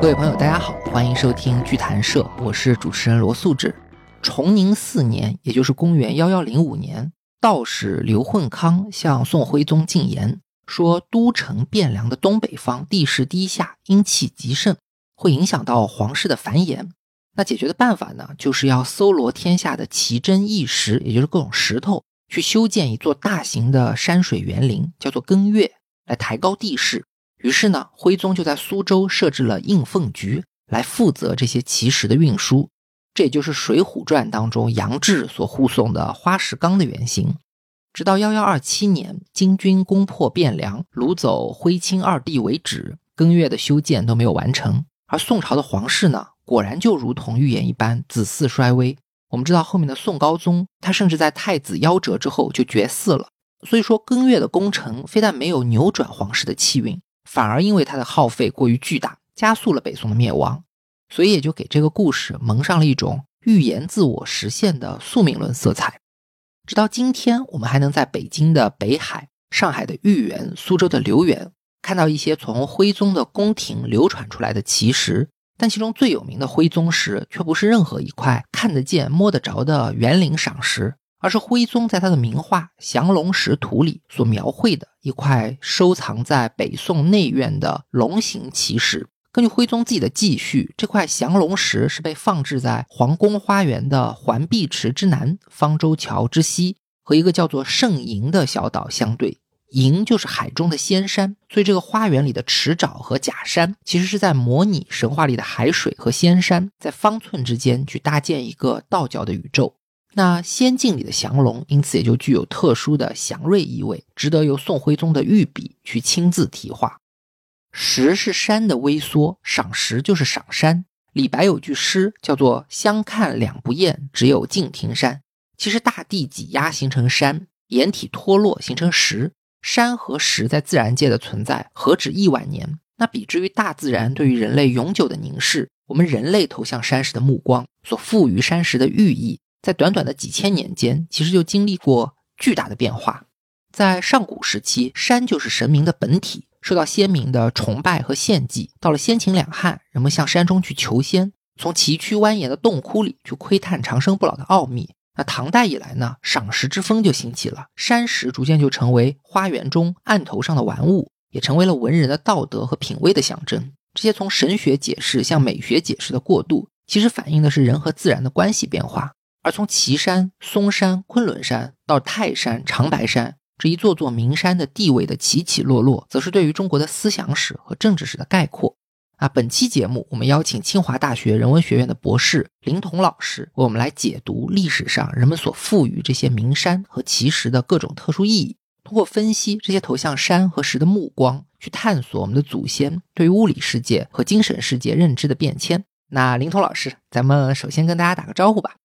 各位朋友，大家好，欢迎收听剧谈社，我是主持人罗素志。崇宁四年，也就是公元幺幺零五年，道士刘混康向宋徽宗进言，说都城汴梁的东北方地势低下，阴气极盛，会影响到皇室的繁衍。那解决的办法呢，就是要搜罗天下的奇珍异石，也就是各种石头，去修建一座大型的山水园林，叫做艮岳，来抬高地势。于是呢，徽宗就在苏州设置了应奉局，来负责这些奇石的运输。这也就是《水浒传》当中杨志所护送的花石纲的原型。直到幺幺二七年，金军攻破汴梁，掳走徽钦二帝为止，艮岳的修建都没有完成。而宋朝的皇室呢，果然就如同预言一般，子嗣衰微。我们知道后面的宋高宗，他甚至在太子夭折之后就绝嗣了。所以说，艮岳的工程非但没有扭转皇室的气运。反而因为它的耗费过于巨大，加速了北宋的灭亡，所以也就给这个故事蒙上了一种预言自我实现的宿命论色彩。直到今天，我们还能在北京的北海、上海的豫园、苏州的留园看到一些从徽宗的宫廷流传出来的奇石，但其中最有名的徽宗石却不是任何一块看得见、摸得着的园林赏石。而是徽宗在他的名画《降龙石图》里所描绘的一块收藏在北宋内院的龙形奇石。根据徽宗自己的记叙，这块降龙石是被放置在皇宫花园的环碧池之南、方舟桥之西，和一个叫做圣营的小岛相对。营就是海中的仙山，所以这个花园里的池沼和假山，其实是在模拟神话里的海水和仙山，在方寸之间去搭建一个道教的宇宙。那仙境里的降龙，因此也就具有特殊的祥瑞意味，值得由宋徽宗的御笔去亲自题画。石是山的微缩，赏石就是赏山。李白有句诗叫做“相看两不厌，只有敬亭山”。其实大地挤压形成山，岩体脱落形成石。山和石在自然界的存在何止亿万年？那比之于大自然对于人类永久的凝视，我们人类投向山石的目光所赋予山石的寓意。在短短的几千年间，其实就经历过巨大的变化。在上古时期，山就是神明的本体，受到先民的崇拜和献祭。到了先秦两汉，人们向山中去求仙，从崎岖蜿蜒的洞窟里去窥探长生不老的奥秘。那唐代以来呢，赏石之风就兴起了，山石逐渐就成为花园中案头上的玩物，也成为了文人的道德和品味的象征。这些从神学解释向美学解释的过渡，其实反映的是人和自然的关系变化。而从岐山、嵩山、昆仑山到泰山、长白山这一座座名山的地位的起起落落，则是对于中国的思想史和政治史的概括。啊，本期节目我们邀请清华大学人文学院的博士林彤老师，为我们来解读历史上人们所赋予这些名山和奇石的各种特殊意义，通过分析这些投向山和石的目光，去探索我们的祖先对于物理世界和精神世界认知的变迁。那林彤老师，咱们首先跟大家打个招呼吧。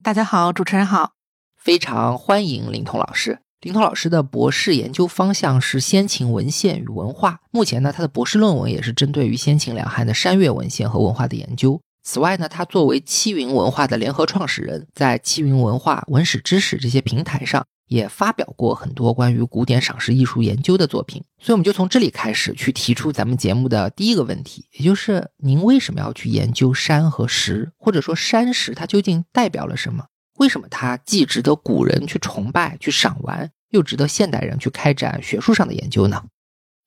大家好，主持人好，非常欢迎林彤老师。林彤老师的博士研究方向是先秦文献与文化，目前呢，他的博士论文也是针对于先秦两汉的山岳文献和文化的研究。此外呢，他作为七云文化的联合创始人，在七云文化、文史知识这些平台上。也发表过很多关于古典赏石艺术研究的作品，所以我们就从这里开始去提出咱们节目的第一个问题，也就是您为什么要去研究山和石，或者说山石它究竟代表了什么？为什么它既值得古人去崇拜、去赏玩，又值得现代人去开展学术上的研究呢？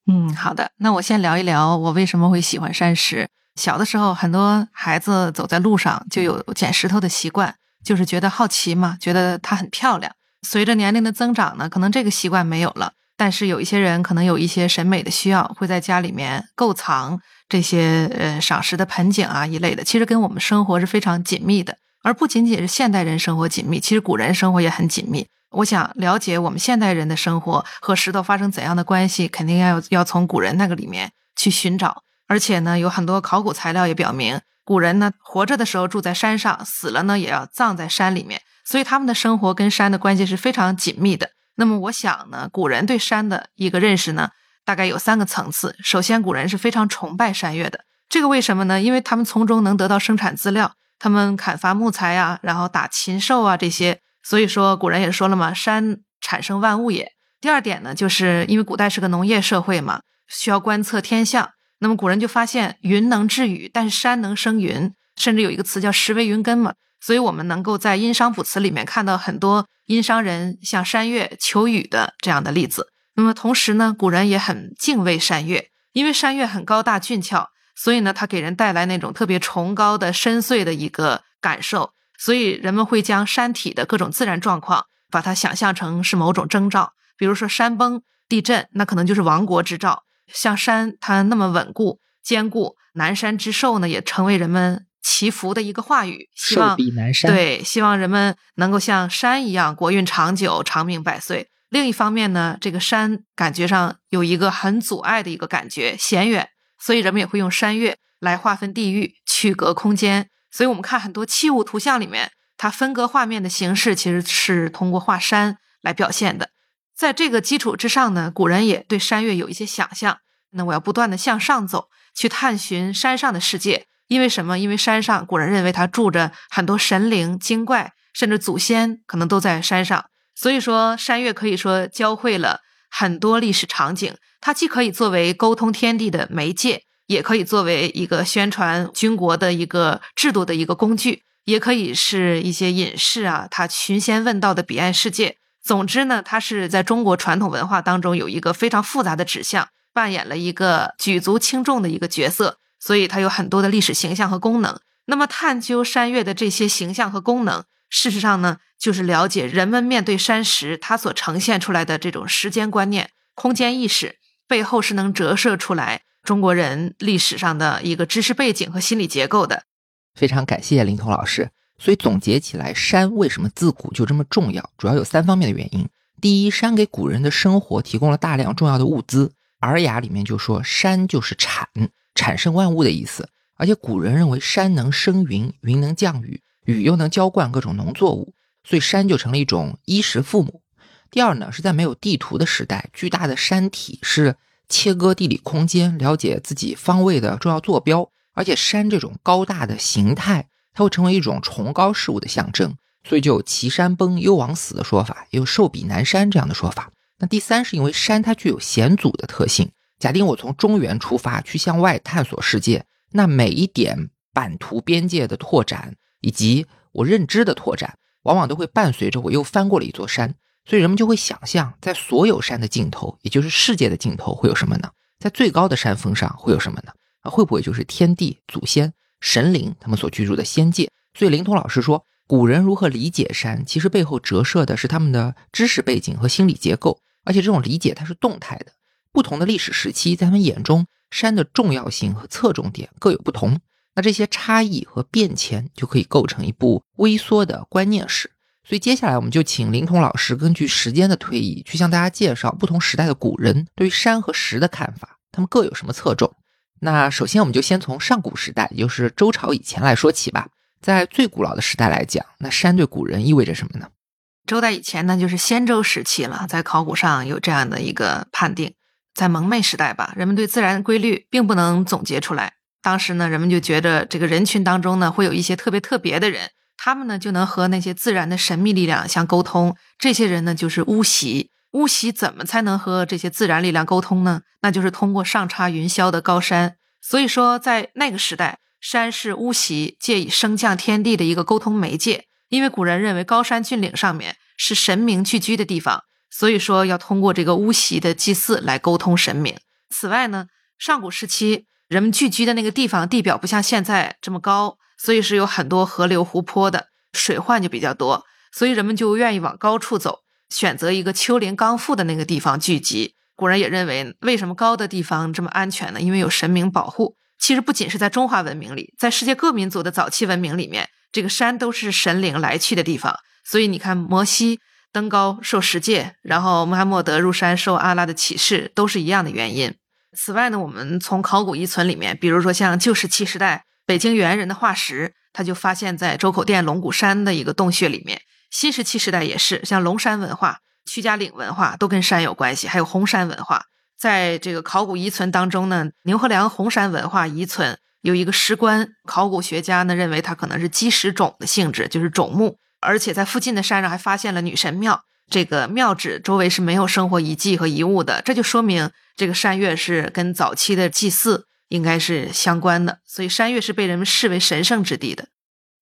嗯，好的，那我先聊一聊我为什么会喜欢山石。小的时候，很多孩子走在路上就有捡石头的习惯，就是觉得好奇嘛，觉得它很漂亮。随着年龄的增长呢，可能这个习惯没有了。但是有一些人可能有一些审美的需要，会在家里面购藏这些呃赏石的盆景啊一类的。其实跟我们生活是非常紧密的，而不仅仅是现代人生活紧密，其实古人生活也很紧密。我想了解我们现代人的生活和石头发生怎样的关系，肯定要要从古人那个里面去寻找。而且呢，有很多考古材料也表明，古人呢活着的时候住在山上，死了呢也要葬在山里面。所以他们的生活跟山的关系是非常紧密的。那么我想呢，古人对山的一个认识呢，大概有三个层次。首先，古人是非常崇拜山岳的。这个为什么呢？因为他们从中能得到生产资料，他们砍伐木材啊，然后打禽兽啊这些。所以说，古人也说了嘛，山产生万物也。第二点呢，就是因为古代是个农业社会嘛，需要观测天象。那么古人就发现云能治雨，但是山能生云，甚至有一个词叫石为云根嘛。所以我们能够在殷商卜辞里面看到很多殷商人向山岳求雨的这样的例子。那么同时呢，古人也很敬畏山岳，因为山岳很高大俊俏，所以呢，它给人带来那种特别崇高的深邃的一个感受。所以人们会将山体的各种自然状况，把它想象成是某种征兆，比如说山崩、地震，那可能就是亡国之兆。像山它那么稳固坚固，南山之寿呢，也成为人们祈福的一个话语，希望对，希望人们能够像山一样国运长久、长命百岁。另一方面呢，这个山感觉上有一个很阻碍的一个感觉，险远，所以人们也会用山岳来划分地域、区隔空间。所以我们看很多器物图像里面，它分割画面的形式其实是通过画山来表现的。在这个基础之上呢，古人也对山岳有一些想象。那我要不断的向上走，去探寻山上的世界。因为什么？因为山上古人认为它住着很多神灵精怪，甚至祖先可能都在山上。所以说，山岳可以说教会了很多历史场景。它既可以作为沟通天地的媒介。也可以作为一个宣传军国的一个制度的一个工具，也可以是一些隐士啊，他寻仙问道的彼岸世界。总之呢，它是在中国传统文化当中有一个非常复杂的指向，扮演了一个举足轻重的一个角色，所以它有很多的历史形象和功能。那么，探究山岳的这些形象和功能，事实上呢，就是了解人们面对山石它所呈现出来的这种时间观念、空间意识背后是能折射出来。中国人历史上的一个知识背景和心理结构的，非常感谢林彤老师。所以总结起来，山为什么自古就这么重要？主要有三方面的原因。第一，山给古人的生活提供了大量重要的物资，《尔雅》里面就说山就是产，产生万物的意思。而且古人认为山能生云，云能降雨，雨又能浇灌各种农作物，所以山就成了一种衣食父母。第二呢，是在没有地图的时代，巨大的山体是。切割地理空间，了解自己方位的重要坐标，而且山这种高大的形态，它会成为一种崇高事物的象征，所以就有岐山崩，幽王死的说法，也有寿比南山这样的说法。那第三是因为山它具有险阻的特性。假定我从中原出发去向外探索世界，那每一点版图边界的拓展，以及我认知的拓展，往往都会伴随着我又翻过了一座山。所以人们就会想象，在所有山的尽头，也就是世界的尽头，会有什么呢？在最高的山峰上会有什么呢？啊，会不会就是天地、祖先、神灵他们所居住的仙界？所以灵通老师说，古人如何理解山，其实背后折射的是他们的知识背景和心理结构，而且这种理解它是动态的。不同的历史时期，在他们眼中，山的重要性和侧重点各有不同。那这些差异和变迁，就可以构成一部微缩的观念史。所以接下来我们就请林彤老师根据时间的推移，去向大家介绍不同时代的古人对于山和石的看法，他们各有什么侧重。那首先我们就先从上古时代，也就是周朝以前来说起吧。在最古老的时代来讲，那山对古人意味着什么呢？周代以前呢，就是先周时期了，在考古上有这样的一个判定。在蒙昧时代吧，人们对自然规律并不能总结出来。当时呢，人们就觉得这个人群当中呢，会有一些特别特别的人。他们呢就能和那些自然的神秘力量相沟通。这些人呢就是巫习。巫习怎么才能和这些自然力量沟通呢？那就是通过上插云霄的高山。所以说，在那个时代，山是巫习借以升降天地的一个沟通媒介。因为古人认为高山峻岭上面是神明聚居的地方，所以说要通过这个巫习的祭祀来沟通神明。此外呢，上古时期人们聚居的那个地方地表不像现在这么高。所以是有很多河流、湖泊的水患就比较多，所以人们就愿意往高处走，选择一个丘陵刚复的那个地方聚集。古人也认为，为什么高的地方这么安全呢？因为有神明保护。其实不仅是在中华文明里，在世界各民族的早期文明里面，这个山都是神灵来去的地方。所以你看，摩西登高受十诫，然后穆罕默德入山受阿拉的启示，都是一样的原因。此外呢，我们从考古遗存里面，比如说像旧石器时代。北京猿人的化石，它就发现，在周口店龙骨山的一个洞穴里面。新石器时代也是，像龙山文化、屈家岭文化都跟山有关系，还有红山文化。在这个考古遗存当中呢，牛河梁红山文化遗存有一个石棺，考古学家呢认为它可能是基石冢的性质，就是冢墓，而且在附近的山上还发现了女神庙。这个庙址周围是没有生活遗迹和遗物的，这就说明这个山岳是跟早期的祭祀。应该是相关的，所以山岳是被人们视为神圣之地的。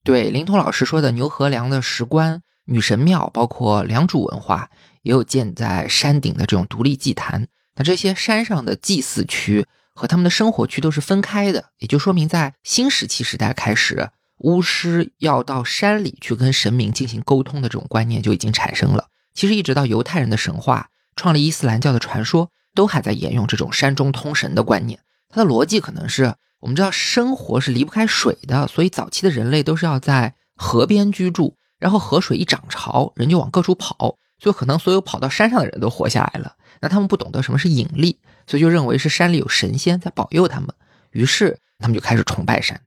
对，林通老师说的牛河梁的石棺、女神庙，包括良渚文化，也有建在山顶的这种独立祭坛。那这些山上的祭祀区和他们的生活区都是分开的，也就说明在新石器时代开始，巫师要到山里去跟神明进行沟通的这种观念就已经产生了。其实一直到犹太人的神话、创立伊斯兰教的传说，都还在沿用这种山中通神的观念。它的逻辑可能是。我们知道生活是离不开水的，所以早期的人类都是要在河边居住，然后河水一涨潮，人就往各处跑，所以可能所有跑到山上的人都活下来了。那他们不懂得什么是引力，所以就认为是山里有神仙在保佑他们，于是他们就开始崇拜山。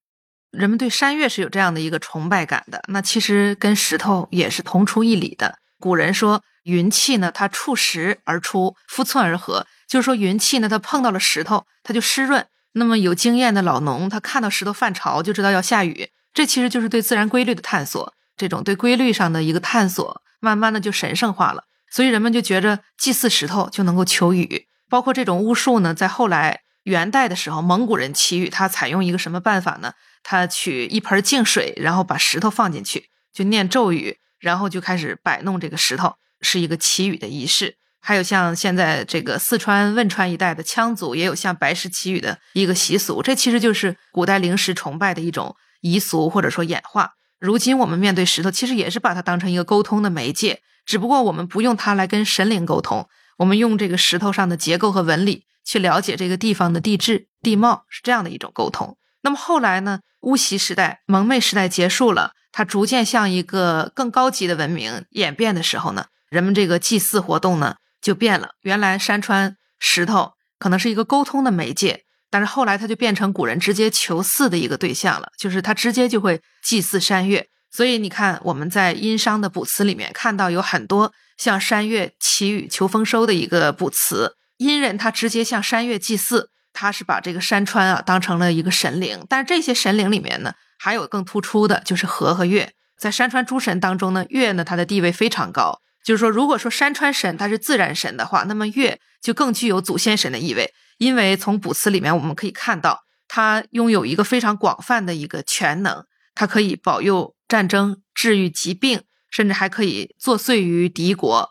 人们对山岳是有这样的一个崇拜感的，那其实跟石头也是同出一理的。古人说云气呢，它触石而出，复寸而合，就是说云气呢，它碰到了石头，它就湿润。那么有经验的老农，他看到石头泛潮就知道要下雨，这其实就是对自然规律的探索。这种对规律上的一个探索，慢慢的就神圣化了。所以人们就觉着祭祀石头就能够求雨。包括这种巫术呢，在后来元代的时候，蒙古人祈雨，他采用一个什么办法呢？他取一盆净水，然后把石头放进去，就念咒语，然后就开始摆弄这个石头，是一个祈雨的仪式。还有像现在这个四川汶川一带的羌族，也有像白石祈雨的一个习俗，这其实就是古代灵石崇拜的一种遗俗或者说演化。如今我们面对石头，其实也是把它当成一个沟通的媒介，只不过我们不用它来跟神灵沟通，我们用这个石头上的结构和纹理去了解这个地方的地质地貌，是这样的一种沟通。那么后来呢，巫习时代、蒙昧时代结束了，它逐渐向一个更高级的文明演变的时候呢，人们这个祭祀活动呢。就变了，原来山川石头可能是一个沟通的媒介，但是后来它就变成古人直接求祀的一个对象了，就是他直接就会祭祀山岳。所以你看，我们在殷商的卜辞里面看到有很多向山岳祈雨求丰收的一个卜辞，殷人他直接向山岳祭祀，他是把这个山川啊当成了一个神灵。但是这些神灵里面呢，还有更突出的就是河和月，在山川诸神当中呢，月呢它的地位非常高。就是说，如果说山川神它是自然神的话，那么月就更具有祖先神的意味。因为从卜辞里面我们可以看到，它拥有一个非常广泛的一个全能，它可以保佑战争、治愈疾病，甚至还可以作祟于敌国。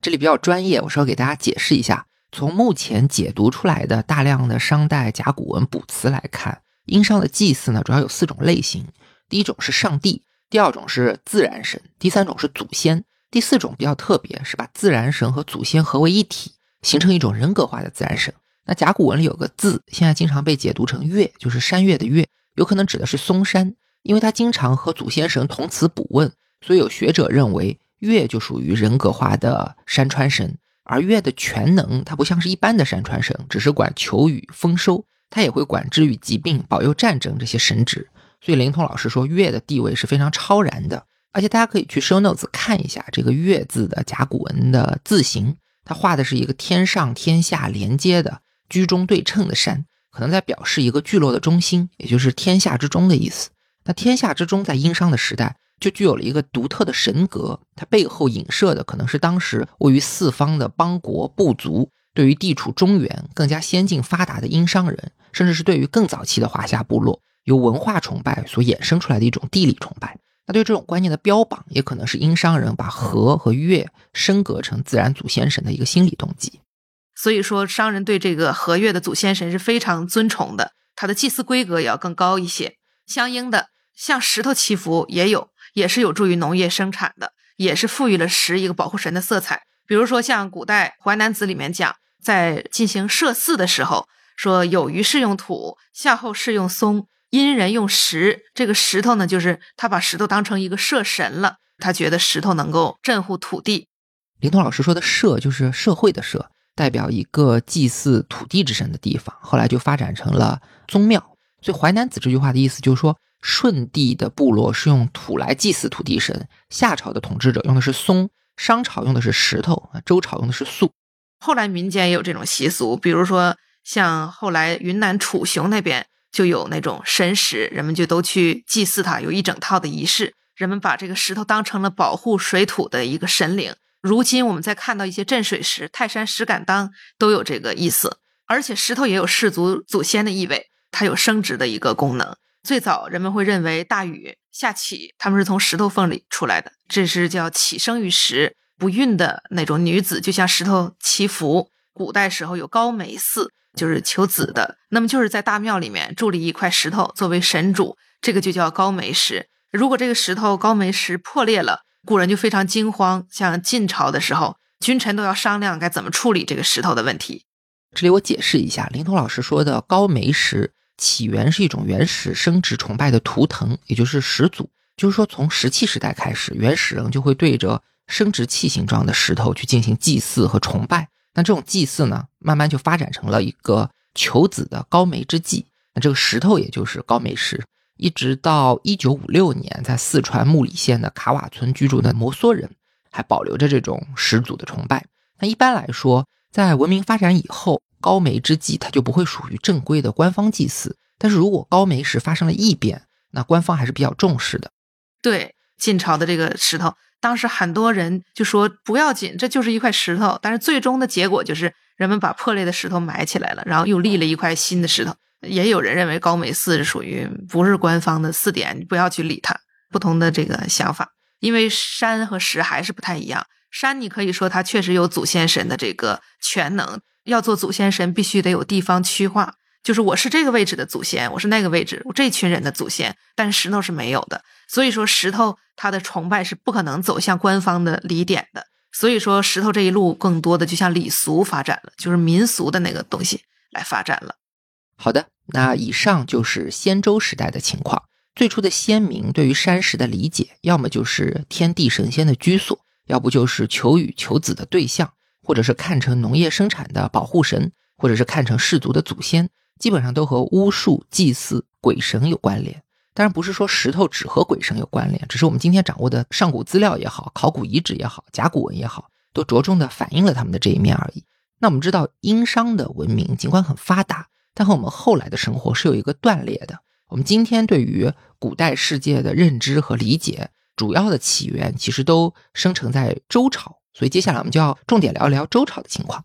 这里比较专业，我稍微给大家解释一下。从目前解读出来的大量的商代甲骨文卜辞来看，殷商的祭祀呢，主要有四种类型。第一种是上帝，第二种是自然神，第三种是祖先。第四种比较特别，是把自然神和祖先合为一体，形成一种人格化的自然神。那甲骨文里有个字，现在经常被解读成月，就是山岳的岳，有可能指的是嵩山，因为它经常和祖先神同词卜问，所以有学者认为月就属于人格化的山川神。而月的全能，它不像是一般的山川神，只是管求雨丰收，它也会管治愈疾病、保佑战争这些神职。所以灵通老师说，月的地位是非常超然的。而且大家可以去 show notes 看一下这个“月”字的甲骨文的字形，它画的是一个天上天下连接的居中对称的山，可能在表示一个聚落的中心，也就是天下之中的意思。那天下之中在殷商的时代就具有了一个独特的神格，它背后影射的可能是当时位于四方的邦国部族，对于地处中原更加先进发达的殷商人，甚至是对于更早期的华夏部落，由文化崇拜所衍生出来的一种地理崇拜。那对这种观念的标榜，也可能是殷商人把河和月升格成自然祖先神的一个心理动机。所以说，商人对这个河月的祖先神是非常尊崇的，他的祭祀规格也要更高一些。相应的，向石头祈福也有，也是有助于农业生产的，也是赋予了石一个保护神的色彩。比如说，像古代《淮南子》里面讲，在进行设祀的时候，说有余是用土，夏后是用松。殷人用石，这个石头呢，就是他把石头当成一个社神了。他觉得石头能够镇护土地。林通老师说的“社”就是社会的“社”，代表一个祭祀土地之神的地方。后来就发展成了宗庙。所以《淮南子》这句话的意思就是说，舜帝的部落是用土来祭祀土地神，夏朝的统治者用的是松，商朝用的是石头，周朝用的是粟。后来民间也有这种习俗，比如说像后来云南楚雄那边。就有那种神石，人们就都去祭祀它，有一整套的仪式。人们把这个石头当成了保护水土的一个神灵。如今我们再看到一些镇水石、泰山石敢当，都有这个意思。而且石头也有氏族祖先的意味。它有生殖的一个功能。最早人们会认为大禹、夏启他们是从石头缝里出来的，这是叫启生于石，不孕的那种女子，就像石头祈福。古代时候有高梅寺，就是求子的，那么就是在大庙里面筑立一块石头作为神主，这个就叫高梅石。如果这个石头高梅石破裂了，古人就非常惊慌。像晋朝的时候，君臣都要商量该怎么处理这个石头的问题。这里我解释一下，灵通老师说的高梅石起源是一种原始生殖崇拜的图腾，也就是始祖。就是说，从石器时代开始，原始人就会对着生殖器形状的石头去进行祭祀和崇拜。那这种祭祀呢，慢慢就发展成了一个求子的高梅之祭。那这个石头也就是高梅石，一直到一九五六年，在四川木里县的卡瓦村居住的摩梭人还保留着这种始祖的崇拜。那一般来说，在文明发展以后，高梅之祭它就不会属于正规的官方祭祀。但是如果高梅石发生了异变，那官方还是比较重视的。对，晋朝的这个石头。当时很多人就说不要紧，这就是一块石头。但是最终的结果就是人们把破裂的石头埋起来了，然后又立了一块新的石头。也有人认为高梅寺是属于不是官方的寺典，你不要去理它。不同的这个想法，因为山和石还是不太一样。山你可以说它确实有祖先神的这个全能，要做祖先神必须得有地方区划，就是我是这个位置的祖先，我是那个位置，我这群人的祖先。但石头是没有的。所以说，石头它的崇拜是不可能走向官方的礼典的。所以说，石头这一路更多的就像礼俗发展了，就是民俗的那个东西来发展了。好的，那以上就是先周时代的情况。最初的先民对于山石的理解，要么就是天地神仙的居所，要不就是求雨求子的对象，或者是看成农业生产的保护神，或者是看成氏族的祖先，基本上都和巫术、祭祀、鬼神有关联。当然不是说石头只和鬼神有关联，只是我们今天掌握的上古资料也好，考古遗址也好，甲骨文也好，都着重的反映了他们的这一面而已。那我们知道，殷商的文明尽管很发达，但和我们后来的生活是有一个断裂的。我们今天对于古代世界的认知和理解，主要的起源其实都生成在周朝。所以接下来我们就要重点聊一聊周朝的情况。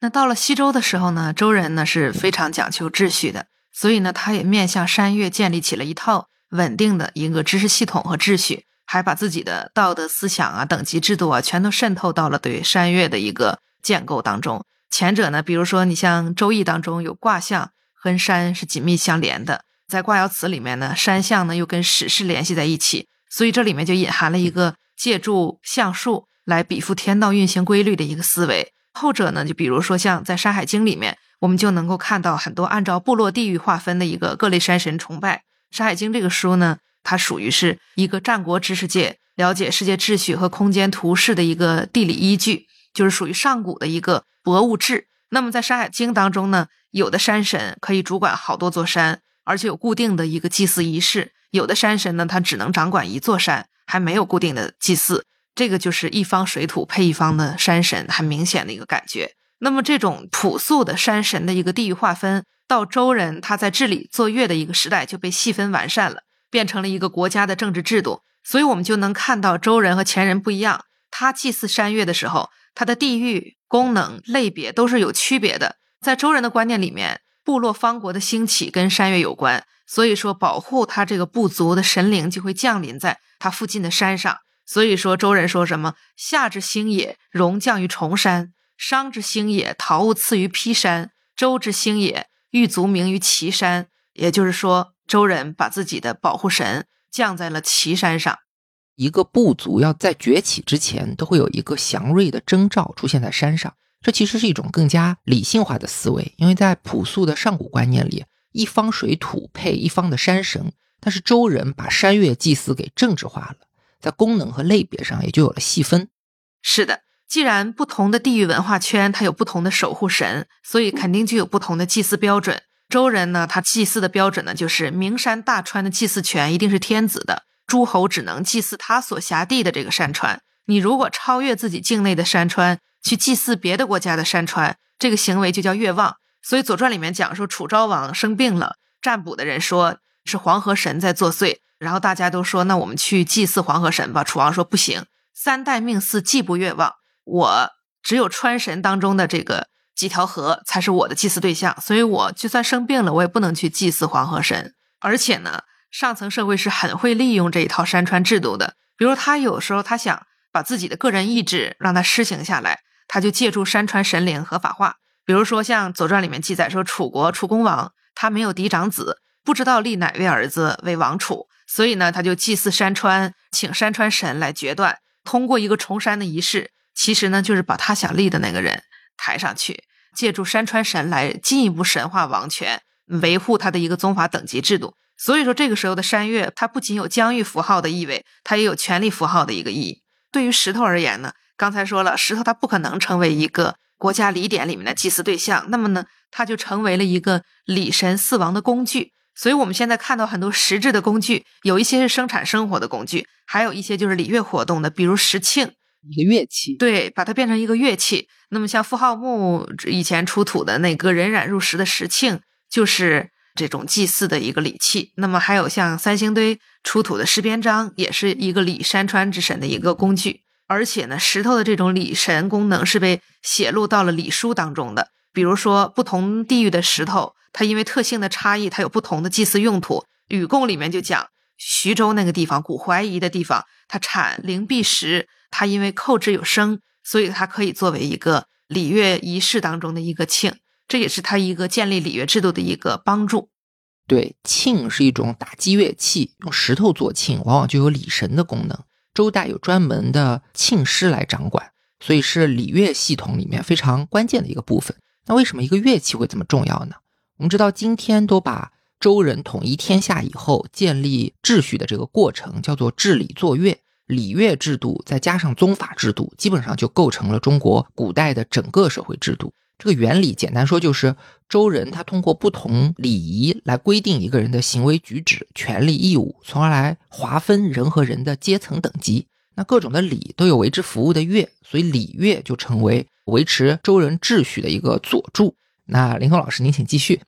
那到了西周的时候呢，周人呢是非常讲究秩序的。所以呢，他也面向山岳建立起了一套稳定的一个知识系统和秩序，还把自己的道德思想啊、等级制度啊，全都渗透到了对山岳的一个建构当中。前者呢，比如说你像《周易》当中有卦象和山是紧密相连的，在卦爻辞里面呢，山象呢又跟史事联系在一起，所以这里面就隐含了一个借助象数来比附天道运行规律的一个思维。后者呢，就比如说像在《山海经》里面。我们就能够看到很多按照部落地域划分的一个各类山神崇拜。《山海经》这个书呢，它属于是一个战国知识界了解世界秩序和空间图示的一个地理依据，就是属于上古的一个博物志。那么在《山海经》当中呢，有的山神可以主管好多座山，而且有固定的一个祭祀仪式；有的山神呢，他只能掌管一座山，还没有固定的祭祀。这个就是一方水土配一方的山神，很明显的一个感觉。那么，这种朴素的山神的一个地域划分，到周人他在治理作乐的一个时代就被细分完善了，变成了一个国家的政治制度。所以，我们就能看到周人和前人不一样。他祭祀山岳的时候，他的地域功能类别都是有区别的。在周人的观念里面，部落方国的兴起跟山岳有关，所以说保护他这个部族的神灵就会降临在他附近的山上。所以说，周人说什么“夏之星也，荣降于崇山”。商之兴也，陶物次于披山；周之兴也，玉足名于岐山。也就是说，周人把自己的保护神降在了岐山上。一个部族要在崛起之前，都会有一个祥瑞的征兆出现在山上。这其实是一种更加理性化的思维，因为在朴素的上古观念里，一方水土配一方的山神。但是周人把山岳祭祀给政治化了，在功能和类别上也就有了细分。是的。既然不同的地域文化圈，它有不同的守护神，所以肯定就有不同的祭祀标准。周人呢，他祭祀的标准呢，就是名山大川的祭祀权一定是天子的，诸侯只能祭祀他所辖地的这个山川。你如果超越自己境内的山川，去祭祀别的国家的山川，这个行为就叫越望。所以《左传》里面讲说，楚昭王生病了，占卜的人说是黄河神在作祟，然后大家都说，那我们去祭祀黄河神吧。楚王说不行，三代命祀既不越望。我只有川神当中的这个几条河才是我的祭祀对象，所以我就算生病了，我也不能去祭祀黄河神。而且呢，上层社会是很会利用这一套山川制度的。比如他有时候他想把自己的个人意志让他施行下来，他就借助山川神灵合法化。比如说像《左传》里面记载说，楚国楚公王他没有嫡长子，不知道立哪位儿子为王储，所以呢，他就祭祀山川，请山川神来决断。通过一个重山的仪式，其实呢，就是把他想立的那个人抬上去，借助山川神来进一步神化王权，维护他的一个宗法等级制度。所以说，这个时候的山岳，它不仅有疆域符号的意味，它也有权力符号的一个意义。对于石头而言呢，刚才说了，石头它不可能成为一个国家礼典里面的祭祀对象，那么呢，它就成为了一个礼神祀王的工具。所以，我们现在看到很多实质的工具，有一些是生产生活的工具，还有一些就是礼乐活动的，比如石磬，一个乐器。对，把它变成一个乐器。那么，像富浩墓以前出土的那个荏苒入石的石磬，就是这种祭祀的一个礼器。那么，还有像三星堆出土的石边章，也是一个礼山川之神的一个工具。而且呢，石头的这种礼神功能是被写录到了礼书当中的。比如说，不同地域的石头，它因为特性的差异，它有不同的祭祀用途。禹贡里面就讲，徐州那个地方，古怀疑的地方，它产灵璧石，它因为扣之有声，所以它可以作为一个礼乐仪式当中的一个磬，这也是它一个建立礼乐制度的一个帮助。对，磬是一种打击乐器，用石头做磬，往往就有礼神的功能。周代有专门的磬师来掌管，所以是礼乐系统里面非常关键的一个部分。那为什么一个乐器会这么重要呢？我们知道，今天都把周人统一天下以后建立秩序的这个过程叫做治礼作乐，礼乐制度再加上宗法制度，基本上就构成了中国古代的整个社会制度。这个原理简单说就是，周人他通过不同礼仪来规定一个人的行为举止、权利义务，从而来划分人和人的阶层等级。那各种的礼都有为之服务的乐，所以礼乐就成为维持周人秩序的一个佐助。那林峰老师，您请继续。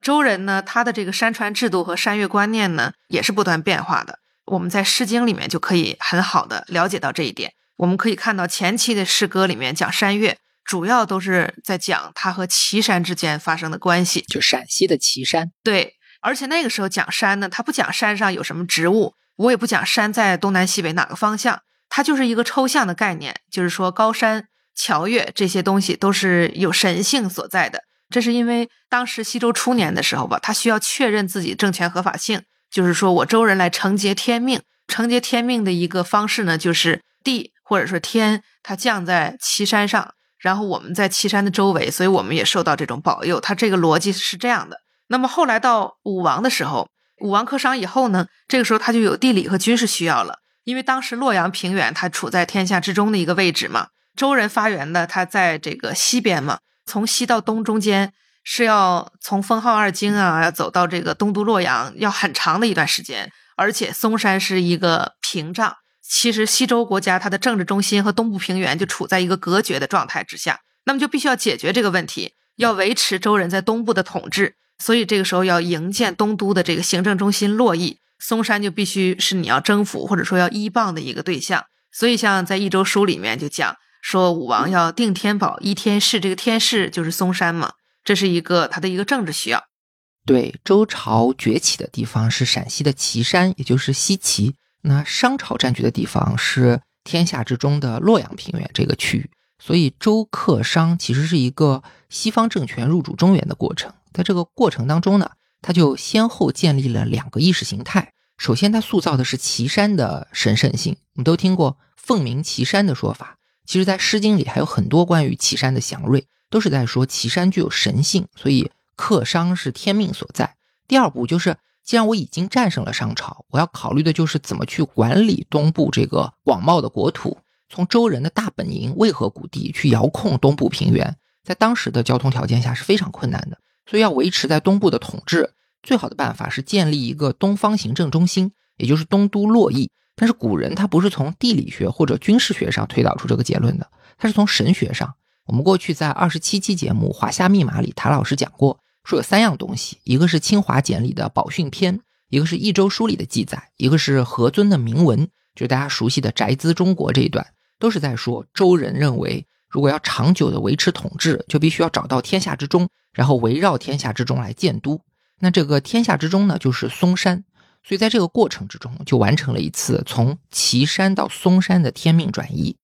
周人呢，他的这个山川制度和山岳观念呢，也是不断变化的。我们在《诗经》里面就可以很好的了解到这一点。我们可以看到前期的诗歌里面讲山岳。主要都是在讲它和岐山之间发生的关系，就陕西的岐山。对，而且那个时候讲山呢，他不讲山上有什么植物，我也不讲山在东南西北哪个方向，它就是一个抽象的概念，就是说高山、桥岳这些东西都是有神性所在的。这是因为当时西周初年的时候吧，他需要确认自己政权合法性，就是说我周人来承接天命，承接天命的一个方式呢，就是地或者说天，它降在岐山上。然后我们在岐山的周围，所以我们也受到这种保佑。他这个逻辑是这样的。那么后来到武王的时候，武王克商以后呢，这个时候他就有地理和军事需要了。因为当时洛阳平原它处在天下之中的一个位置嘛，周人发源的，它在这个西边嘛，从西到东中间是要从封号二京啊，要走到这个东都洛阳，要很长的一段时间。而且嵩山是一个屏障。其实西周国家它的政治中心和东部平原就处在一个隔绝的状态之下，那么就必须要解决这个问题，要维持周人在东部的统治，所以这个时候要营建东都的这个行政中心洛邑，嵩山就必须是你要征服或者说要依傍的一个对象。所以像在《益州书》里面就讲说武王要定天宝依天市，这个天市就是嵩山嘛，这是一个他的一个政治需要。对，周朝崛起的地方是陕西的岐山，也就是西岐。那商朝占据的地方是天下之中的洛阳平原这个区域，所以周克商其实是一个西方政权入主中原的过程。在这个过程当中呢，他就先后建立了两个意识形态。首先，他塑造的是岐山的神圣性。我们都听过凤鸣岐山的说法，其实，在《诗经》里还有很多关于岐山的祥瑞，都是在说岐山具有神性，所以克商是天命所在。第二步就是。既然我已经战胜了商朝，我要考虑的就是怎么去管理东部这个广袤的国土。从周人的大本营渭河谷地去遥控东部平原，在当时的交通条件下是非常困难的。所以要维持在东部的统治，最好的办法是建立一个东方行政中心，也就是东都洛邑。但是古人他不是从地理学或者军事学上推导出这个结论的，他是从神学上。我们过去在二十七期节目《华夏密码》里，谭老师讲过。说有三样东西，一个是清华简里的宝训篇，一个是益州书里的记载，一个是何尊的铭文，就是大家熟悉的宅兹中国这一段，都是在说周人认为，如果要长久的维持统治，就必须要找到天下之中，然后围绕天下之中来建都。那这个天下之中呢，就是嵩山。所以在这个过程之中，就完成了一次从岐山到嵩山的天命转移。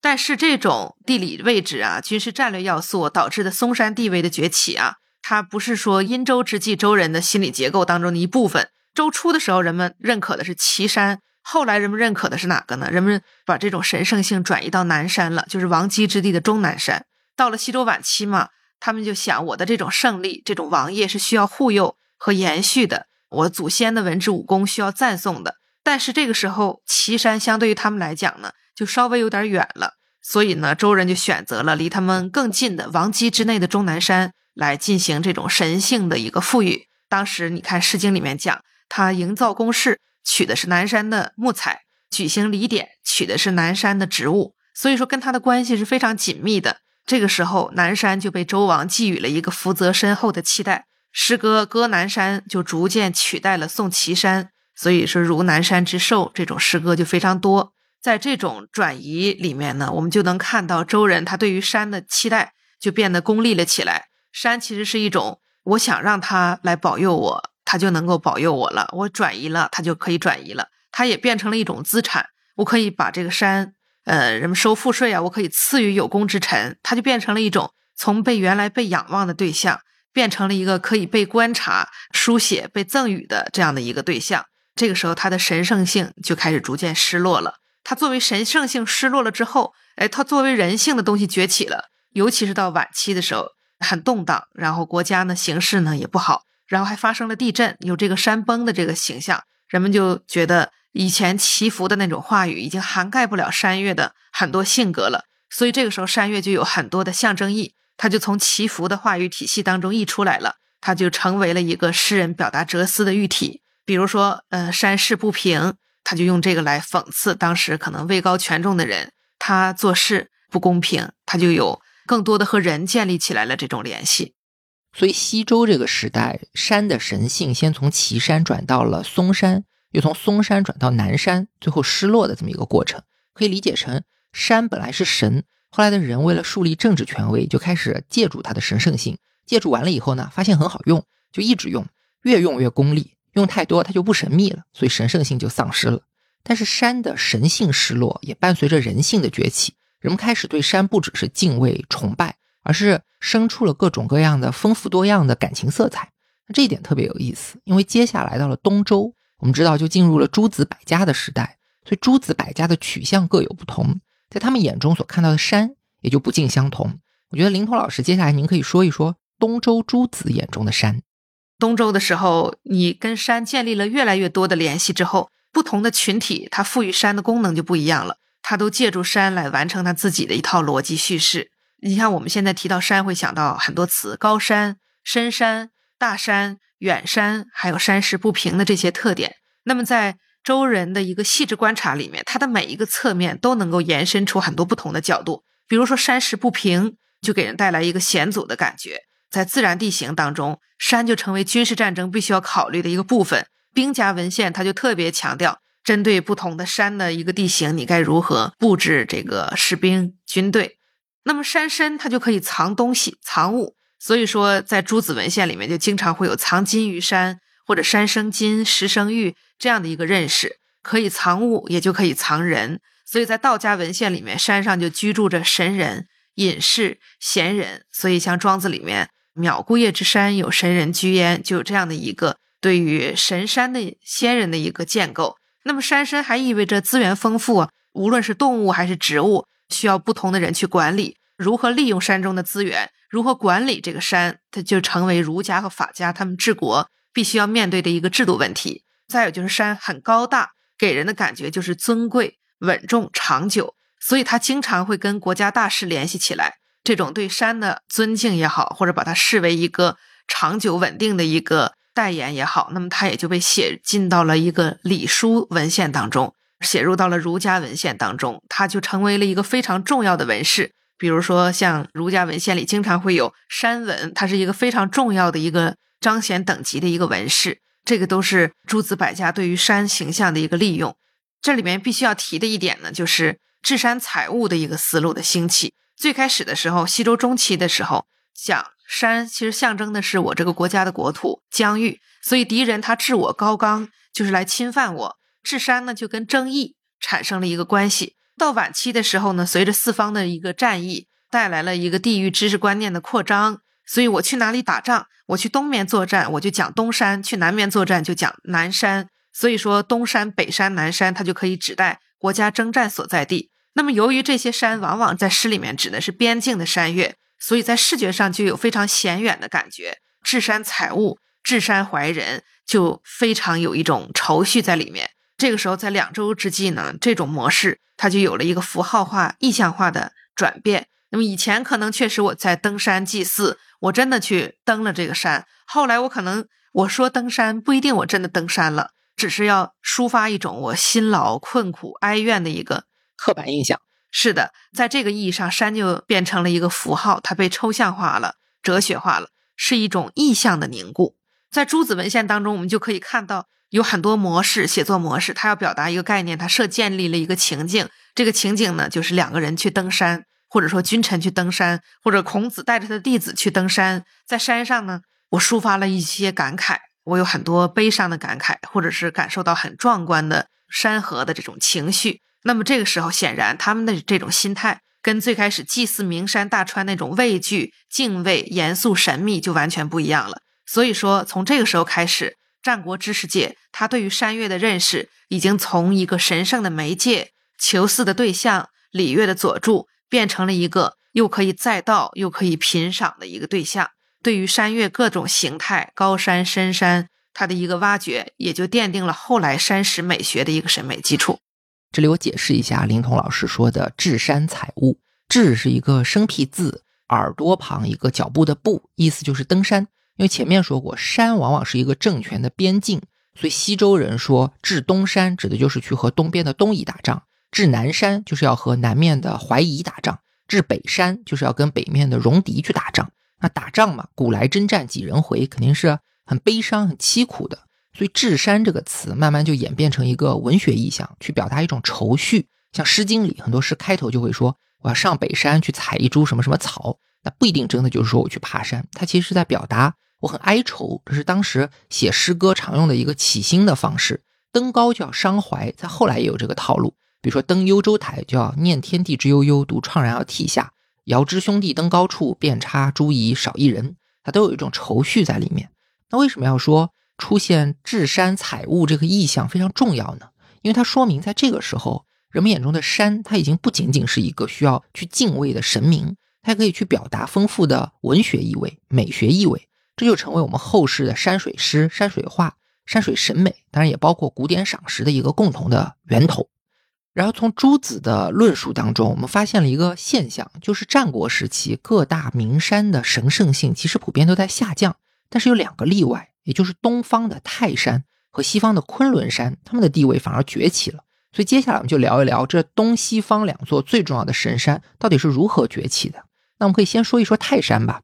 但是这种地理位置啊、军事战略要素导致的嵩山地位的崛起啊，它不是说殷周之际周人的心理结构当中的一部分。周初的时候，人们认可的是岐山，后来人们认可的是哪个呢？人们把这种神圣性转移到南山了，就是王姬之地的终南山。到了西周晚期嘛，他们就想，我的这种胜利、这种王业是需要护佑和延续的。我祖先的文治武功需要赞颂的，但是这个时候岐山相对于他们来讲呢，就稍微有点远了，所以呢，周人就选择了离他们更近的王畿之内的终南山来进行这种神性的一个赋予。当时你看《诗经》里面讲，他营造宫室取的是南山的木材，举行礼典取的是南山的植物，所以说跟他的关系是非常紧密的。这个时候，南山就被周王寄予了一个福泽深厚的期待。诗歌《歌南山》就逐渐取代了宋岐山，所以说如南山之寿这种诗歌就非常多。在这种转移里面呢，我们就能看到周人他对于山的期待就变得功利了起来。山其实是一种，我想让他来保佑我，他就能够保佑我了。我转移了，他就可以转移了。它也变成了一种资产，我可以把这个山，呃，人们收赋税啊，我可以赐予有功之臣，他就变成了一种从被原来被仰望的对象。变成了一个可以被观察、书写、被赠予的这样的一个对象。这个时候，他的神圣性就开始逐渐失落了。他作为神圣性失落了之后，哎，他作为人性的东西崛起了。尤其是到晚期的时候，很动荡，然后国家呢形势呢也不好，然后还发生了地震，有这个山崩的这个形象，人们就觉得以前祈福的那种话语已经涵盖不了山岳的很多性格了。所以这个时候，山岳就有很多的象征意。他就从祈福的话语体系当中溢出来了，他就成为了一个诗人表达哲思的喻体。比如说，呃，山势不平，他就用这个来讽刺当时可能位高权重的人，他做事不公平，他就有更多的和人建立起来了这种联系。所以西周这个时代，山的神性先从岐山转到了嵩山，又从嵩山转到南山，最后失落的这么一个过程，可以理解成山本来是神。后来的人为了树立政治权威，就开始借助它的神圣性。借助完了以后呢，发现很好用，就一直用，越用越功利。用太多，它就不神秘了，所以神圣性就丧失了。但是山的神性失落，也伴随着人性的崛起。人们开始对山不只是敬畏崇拜，而是生出了各种各样的丰富多样的感情色彩。那这一点特别有意思，因为接下来到了东周，我们知道就进入了诸子百家的时代，所以诸子百家的取向各有不同。在他们眼中所看到的山也就不尽相同。我觉得灵通老师接下来您可以说一说东周诸子眼中的山。东周的时候，你跟山建立了越来越多的联系之后，不同的群体它赋予山的功能就不一样了，它都借助山来完成它自己的一套逻辑叙事。你像我们现在提到山，会想到很多词：高山、深山、大山、远山，还有山势不平的这些特点。那么在周人的一个细致观察里面，它的每一个侧面都能够延伸出很多不同的角度。比如说山势不平，就给人带来一个险阻的感觉。在自然地形当中，山就成为军事战争必须要考虑的一个部分。兵家文献它就特别强调，针对不同的山的一个地形，你该如何布置这个士兵军队。那么山深，它就可以藏东西、藏物。所以说，在诸子文献里面，就经常会有藏金于山。或者山生金，石生玉这样的一个认识，可以藏物，也就可以藏人。所以在道家文献里面，山上就居住着神人、隐士、贤人。所以像庄子里面“渺孤叶之山，有神人居焉”，就有这样的一个对于神山的仙人的一个建构。那么山深还意味着资源丰富，无论是动物还是植物，需要不同的人去管理。如何利用山中的资源，如何管理这个山，它就成为儒家和法家他们治国。必须要面对的一个制度问题。再有就是山很高大，给人的感觉就是尊贵、稳重、长久，所以他经常会跟国家大事联系起来。这种对山的尊敬也好，或者把它视为一个长久稳定的一个代言也好，那么它也就被写进到了一个礼书文献当中，写入到了儒家文献当中，它就成为了一个非常重要的文饰。比如说，像儒家文献里经常会有山文，它是一个非常重要的一个。彰显等级的一个纹饰，这个都是诸子百家对于山形象的一个利用。这里面必须要提的一点呢，就是治山采物的一个思路的兴起。最开始的时候，西周中期的时候，讲山其实象征的是我这个国家的国土疆域，所以敌人他置我高冈，就是来侵犯我。治山呢，就跟争议产生了一个关系。到晚期的时候呢，随着四方的一个战役，带来了一个地域知识观念的扩张。所以我去哪里打仗，我去东面作战，我就讲东山；去南面作战就讲南山。所以说，东山、北山、南山，它就可以指代国家征战所在地。那么，由于这些山往往在诗里面指的是边境的山岳，所以在视觉上就有非常显远的感觉。置山采物，置山怀人，就非常有一种愁绪在里面。这个时候，在两周之际呢，这种模式它就有了一个符号化、意象化的转变。那么以前可能确实我在登山祭祀，我真的去登了这个山。后来我可能我说登山不一定我真的登山了。只是要抒发一种我辛劳困苦哀怨的一个刻板印象。是的，在这个意义上，山就变成了一个符号，它被抽象化了、哲学化了，是一种意象的凝固。在诸子文献当中，我们就可以看到有很多模式写作模式，他要表达一个概念，他设建立了一个情境。这个情景呢，就是两个人去登山，或者说君臣去登山，或者孔子带着他的弟子去登山，在山上呢，我抒发了一些感慨。我有很多悲伤的感慨，或者是感受到很壮观的山河的这种情绪。那么这个时候，显然他们的这种心态跟最开始祭祀名山大川那种畏惧、敬畏、严肃、神秘就完全不一样了。所以说，从这个时候开始，战国知识界他对于山岳的认识，已经从一个神圣的媒介、求祀的对象、礼乐的佐助，变成了一个又可以载道又可以品赏的一个对象。对于山岳各种形态、高山深山，它的一个挖掘，也就奠定了后来山石美学的一个审美基础。这里我解释一下，林彤老师说的“置山采物”，“置”是一个生僻字，耳朵旁一个脚步的“步”，意思就是登山。因为前面说过，山往往是一个政权的边境，所以西周人说“至东山”指的就是去和东边的东夷打仗；“至南山”就是要和南面的淮夷打仗；“至北山”就是要跟北面的戎狄去打仗。那打仗嘛，古来征战几人回，肯定是很悲伤、很凄苦的。所以“至山”这个词慢慢就演变成一个文学意象，去表达一种愁绪。像《诗经》里很多诗开头就会说：“我要上北山去采一株什么什么草。”那不一定真的就是说我去爬山，它其实是在表达我很哀愁。这是当时写诗歌常用的一个起兴的方式。登高就要伤怀，在后来也有这个套路。比如说登幽州台，就要念天地之悠悠，独怆然而涕下。遥知兄弟登高处，遍插茱萸少一人。它都有一种愁绪在里面。那为什么要说出现置山采物这个意象非常重要呢？因为它说明在这个时候，人们眼中的山，它已经不仅仅是一个需要去敬畏的神明，它还可以去表达丰富的文学意味、美学意味。这就成为我们后世的山水诗、山水画、山水审美，当然也包括古典赏识的一个共同的源头。然后从朱子的论述当中，我们发现了一个现象，就是战国时期各大名山的神圣性其实普遍都在下降，但是有两个例外，也就是东方的泰山和西方的昆仑山，他们的地位反而崛起了。所以接下来我们就聊一聊这东西方两座最重要的神山到底是如何崛起的。那我们可以先说一说泰山吧。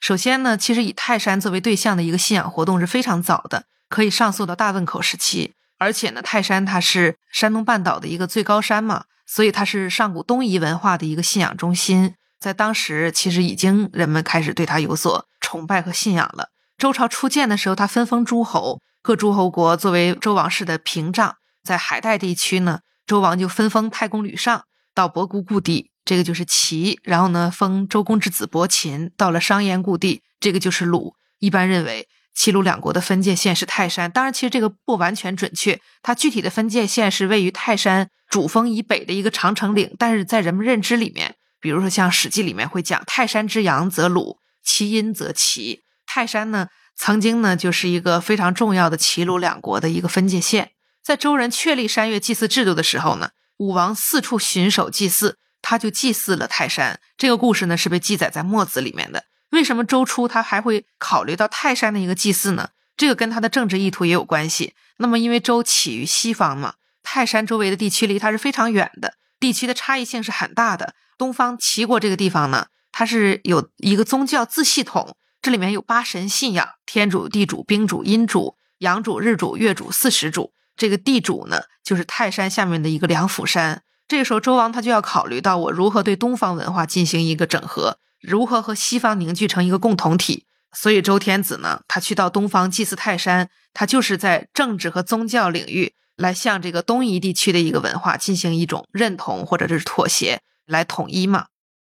首先呢，其实以泰山作为对象的一个信仰活动是非常早的，可以上溯到大汶口时期。而且呢，泰山它是山东半岛的一个最高山嘛，所以它是上古东夷文化的一个信仰中心。在当时，其实已经人们开始对它有所崇拜和信仰了。周朝初建的时候，它分封诸侯，各诸侯国作为周王室的屏障。在海带地区呢，周王就分封太公吕尚到博古故地，这个就是齐；然后呢，封周公之子伯禽到了商燕故地，这个就是鲁。一般认为。齐鲁两国的分界线是泰山，当然，其实这个不完全准确。它具体的分界线是位于泰山主峰以北的一个长城岭，但是在人们认知里面，比如说像《史记》里面会讲“泰山之阳则鲁，其阴则齐”。泰山呢，曾经呢就是一个非常重要的齐鲁两国的一个分界线。在周人确立山岳祭祀制度的时候呢，武王四处巡守祭祀，他就祭祀了泰山。这个故事呢是被记载在《墨子》里面的。为什么周初他还会考虑到泰山的一个祭祀呢？这个跟他的政治意图也有关系。那么，因为周起于西方嘛，泰山周围的地区离它是非常远的，地区的差异性是很大的。东方齐国这个地方呢，它是有一个宗教自系统，这里面有八神信仰：天主、地主、兵主、阴主、阳主、日主、月主、四时主。这个地主呢，就是泰山下面的一个梁甫山。这个时候周王他就要考虑到我如何对东方文化进行一个整合，如何和西方凝聚成一个共同体。所以周天子呢，他去到东方祭祀泰山，他就是在政治和宗教领域来向这个东夷地区的一个文化进行一种认同或者是妥协，来统一嘛。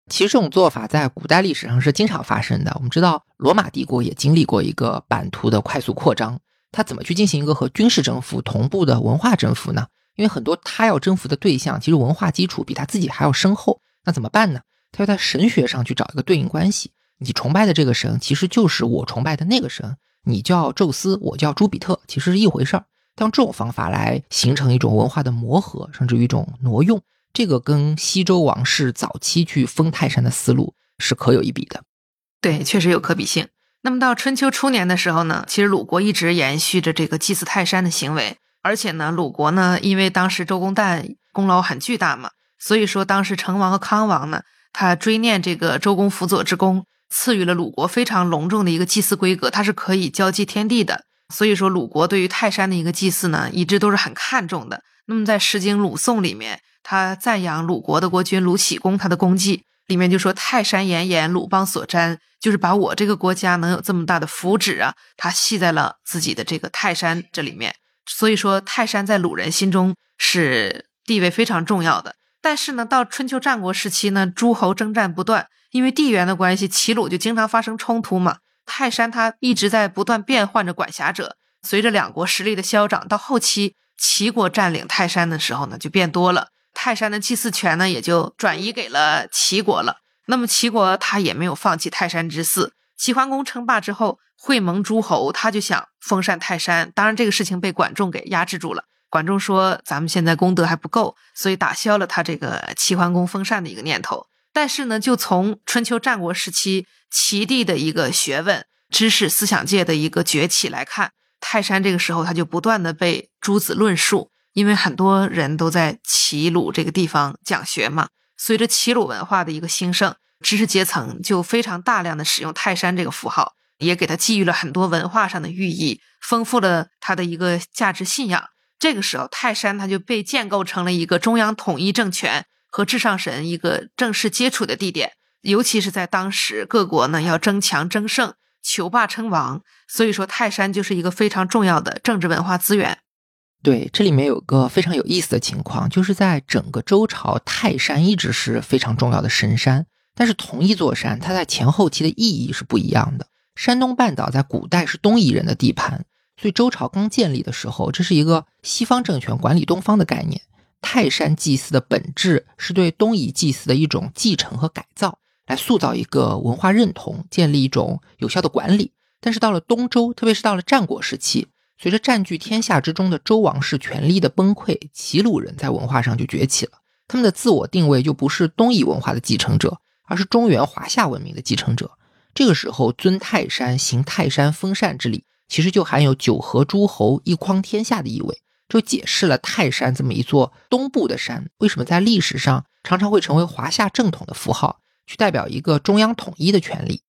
其实这种做法在古代历史上是经常发生的。我们知道罗马帝国也经历过一个版图的快速扩张，它怎么去进行一个和军事征服同步的文化征服呢？因为很多他要征服的对象其实文化基础比他自己还要深厚，那怎么办呢？他要在神学上去找一个对应关系。你崇拜的这个神其实就是我崇拜的那个神，你叫宙斯，我叫朱比特，其实是一回事儿。用这种方法来形成一种文化的磨合，甚至于一种挪用。这个跟西周王室早期去封泰山的思路是可有一比的，对，确实有可比性。那么到春秋初年的时候呢，其实鲁国一直延续着这个祭祀泰山的行为，而且呢，鲁国呢，因为当时周公旦功劳很巨大嘛，所以说当时成王和康王呢，他追念这个周公辅佐之功，赐予了鲁国非常隆重的一个祭祀规格，它是可以交祭天地的。所以说，鲁国对于泰山的一个祭祀呢，一直都是很看重的。那么在《诗经·鲁颂》里面。他赞扬鲁国的国君鲁启公，他的功绩里面就说：“泰山岩岩，鲁邦所瞻，就是把我这个国家能有这么大的福祉啊，他系在了自己的这个泰山这里面。所以说，泰山在鲁人心中是地位非常重要的。但是呢，到春秋战国时期呢，诸侯征战不断，因为地缘的关系，齐鲁就经常发生冲突嘛。泰山它一直在不断变换着管辖者，随着两国实力的消长，到后期齐国占领泰山的时候呢，就变多了。”泰山的祭祀权呢，也就转移给了齐国了。那么齐国他也没有放弃泰山之祀。齐桓公称霸之后，会盟诸侯，他就想封禅泰山。当然，这个事情被管仲给压制住了。管仲说：“咱们现在功德还不够，所以打消了他这个齐桓公封禅的一个念头。”但是呢，就从春秋战国时期齐地的一个学问、知识、思想界的一个崛起来看，泰山这个时候他就不断的被诸子论述。因为很多人都在齐鲁这个地方讲学嘛，随着齐鲁文化的一个兴盛，知识阶层就非常大量的使用泰山这个符号，也给它寄予了很多文化上的寓意，丰富了它的一个价值信仰。这个时候，泰山它就被建构成了一个中央统一政权和至上神一个正式接触的地点，尤其是在当时各国呢要争强争胜、求霸称王，所以说泰山就是一个非常重要的政治文化资源。对，这里面有个非常有意思的情况，就是在整个周朝，泰山一直是非常重要的神山。但是同一座山，它在前后期的意义是不一样的。山东半岛在古代是东夷人的地盘，所以周朝刚建立的时候，这是一个西方政权管理东方的概念。泰山祭祀的本质是对东夷祭祀的一种继承和改造，来塑造一个文化认同，建立一种有效的管理。但是到了东周，特别是到了战国时期。随着占据天下之中的周王室权力的崩溃，齐鲁人在文化上就崛起了。他们的自我定位就不是东夷文化的继承者，而是中原华夏文明的继承者。这个时候，尊泰山、行泰山封禅之礼，其实就含有九合诸侯、一匡天下的意味，就解释了泰山这么一座东部的山，为什么在历史上常常会成为华夏正统的符号，去代表一个中央统一的权利。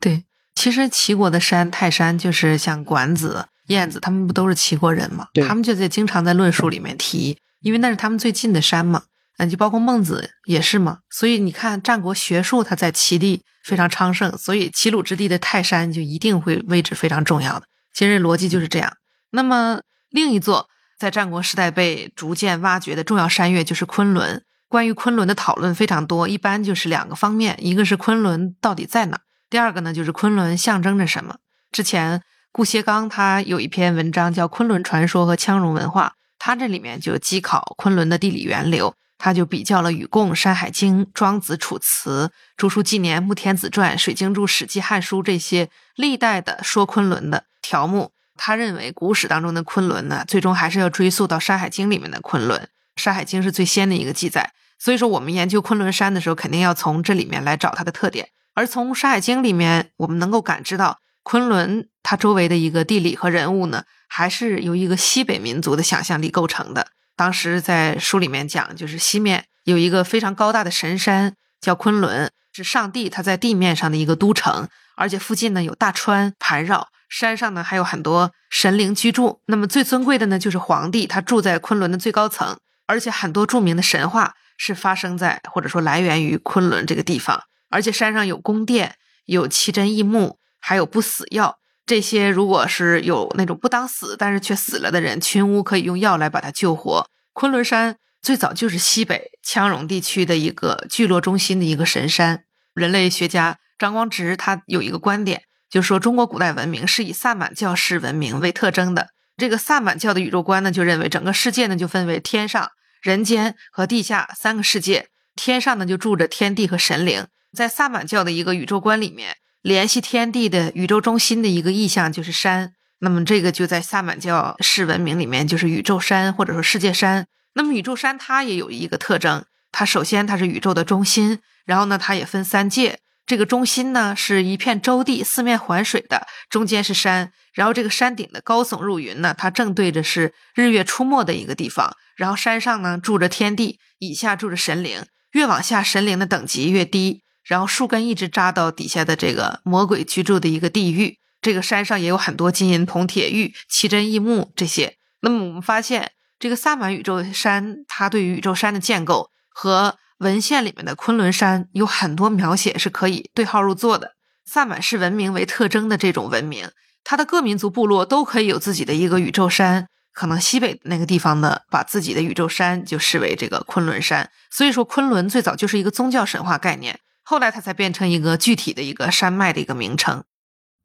对，其实齐国的山泰山就是像管子。晏子他们不都是齐国人吗？他们就在经常在论述里面提，因为那是他们最近的山嘛。嗯，就包括孟子也是嘛。所以你看，战国学术它在齐地非常昌盛，所以齐鲁之地的泰山就一定会位置非常重要的。其实逻辑就是这样。那么另一座在战国时代被逐渐挖掘的重要山岳就是昆仑。关于昆仑的讨论非常多，一般就是两个方面，一个是昆仑到底在哪，第二个呢就是昆仑象征着什么。之前。顾颉刚他有一篇文章叫《昆仑传说和羌戎文化》，他这里面就机考昆仑的地理源流，他就比较了禹贡、山海经、庄子、楚辞、竹书纪年、穆天子传、水经注、史记、汉书这些历代的说昆仑的条目。他认为古史当中的昆仑呢，最终还是要追溯到《山海经》里面的昆仑，《山海经》是最先的一个记载。所以说，我们研究昆仑山的时候，肯定要从这里面来找它的特点。而从《山海经》里面，我们能够感知到。昆仑它周围的一个地理和人物呢，还是由一个西北民族的想象力构成的。当时在书里面讲，就是西面有一个非常高大的神山，叫昆仑，是上帝他在地面上的一个都城，而且附近呢有大川盘绕，山上呢还有很多神灵居住。那么最尊贵的呢，就是皇帝，他住在昆仑的最高层，而且很多著名的神话是发生在或者说来源于昆仑这个地方，而且山上有宫殿，有奇珍异木，还有不死药。这些如果是有那种不当死但是却死了的人，群巫可以用药来把他救活。昆仑山最早就是西北羌戎地区的一个聚落中心的一个神山。人类学家张光直他有一个观点，就是说中国古代文明是以萨满教式文明为特征的。这个萨满教的宇宙观呢，就认为整个世界呢就分为天上、人间和地下三个世界。天上呢就住着天地和神灵。在萨满教的一个宇宙观里面，联系天地的宇宙中心的一个意象就是山。那么这个就在萨满教世文明里面就是宇宙山或者说世界山。那么宇宙山它也有一个特征，它首先它是宇宙的中心，然后呢它也分三界。这个中心呢是一片洲地，四面环水的，中间是山，然后这个山顶的高耸入云呢，它正对着是日月出没的一个地方，然后山上呢住着天地，以下住着神灵，越往下神灵的等级越低，然后树根一直扎到底下的这个魔鬼居住的一个地狱。这个山上也有很多金银铜铁玉、奇珍异木这些。那么我们发现，这个萨满宇宙山，它对于宇宙山的建构和文献里面的昆仑山有很多描写是可以对号入座的。萨满式文明为特征的这种文明，它的各民族部落都可以有自己的一个宇宙山。可能西北那个地方呢，把自己的宇宙山就视为这个昆仑山。所以说，昆仑最早就是一个宗教神话概念，后来它才变成一个具体的一个山脉的一个名称。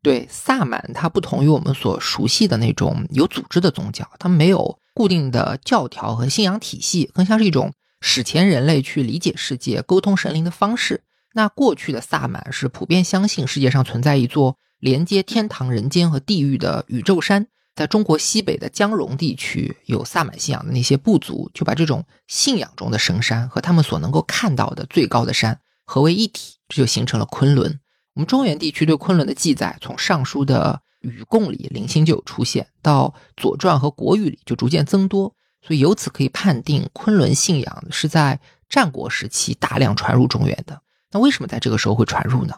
对，萨满它不同于我们所熟悉的那种有组织的宗教，它没有固定的教条和信仰体系，更像是一种。史前人类去理解世界、沟通神灵的方式。那过去的萨满是普遍相信世界上存在一座连接天堂、人间和地狱的宇宙山。在中国西北的江戎地区，有萨满信仰的那些部族，就把这种信仰中的神山和他们所能够看到的最高的山合为一体，这就形成了昆仑。我们中原地区对昆仑的记载，从《尚书》的禹贡里零星就有出现，到《左传》和《国语》里就逐渐增多。所以由此可以判定，昆仑信仰是在战国时期大量传入中原的。那为什么在这个时候会传入呢？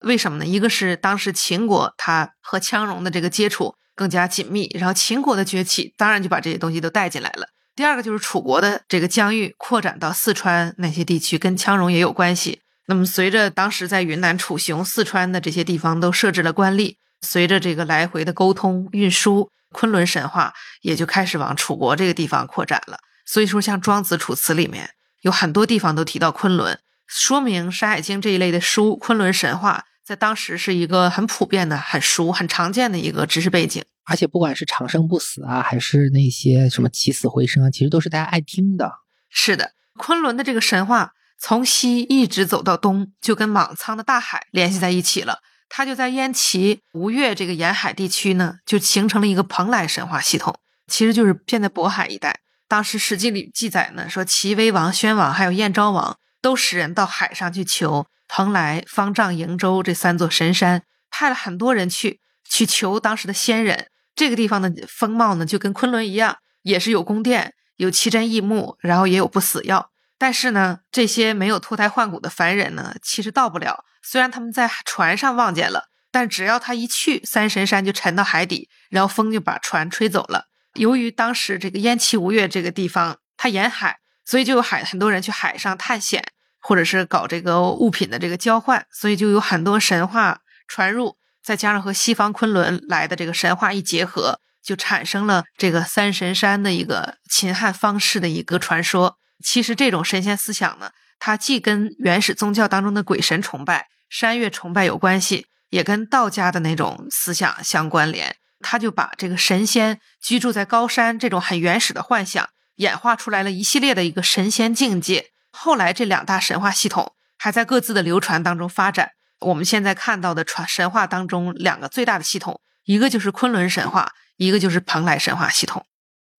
为什么呢？一个是当时秦国它和羌戎的这个接触更加紧密，然后秦国的崛起当然就把这些东西都带进来了。第二个就是楚国的这个疆域扩展到四川那些地区，跟羌戎也有关系。那么随着当时在云南、楚雄、四川的这些地方都设置了官吏，随着这个来回的沟通运输。昆仑神话也就开始往楚国这个地方扩展了。所以说，像《庄子·楚辞》里面有很多地方都提到昆仑，说明《山海经》这一类的书，昆仑神话在当时是一个很普遍的、很熟、很常见的一个知识背景。而且，不管是长生不死啊，还是那些什么起死回生啊，其实都是大家爱听的。是的，昆仑的这个神话从西一直走到东，就跟莽苍的大海联系在一起了。它就在燕齐吴越这个沿海地区呢，就形成了一个蓬莱神话系统，其实就是现在渤海一带。当时《史记》里记载呢，说齐威王、宣王还有燕昭王都使人到海上去求蓬莱、方丈、瀛洲这三座神山，派了很多人去去求当时的仙人。这个地方的风貌呢，就跟昆仑一样，也是有宫殿、有奇珍异木，然后也有不死药。但是呢，这些没有脱胎换骨的凡人呢，其实到不了。虽然他们在船上望见了，但只要他一去，三神山就沉到海底，然后风就把船吹走了。由于当时这个燕齐吴越这个地方它沿海，所以就有海很多人去海上探险，或者是搞这个物品的这个交换，所以就有很多神话传入，再加上和西方昆仑来的这个神话一结合，就产生了这个三神山的一个秦汉方式的一个传说。其实这种神仙思想呢，它既跟原始宗教当中的鬼神崇拜。山岳崇拜有关系，也跟道家的那种思想相关联。他就把这个神仙居住在高山这种很原始的幻想，演化出来了一系列的一个神仙境界。后来这两大神话系统还在各自的流传当中发展。我们现在看到的传神话当中，两个最大的系统，一个就是昆仑神话，一个就是蓬莱神话系统。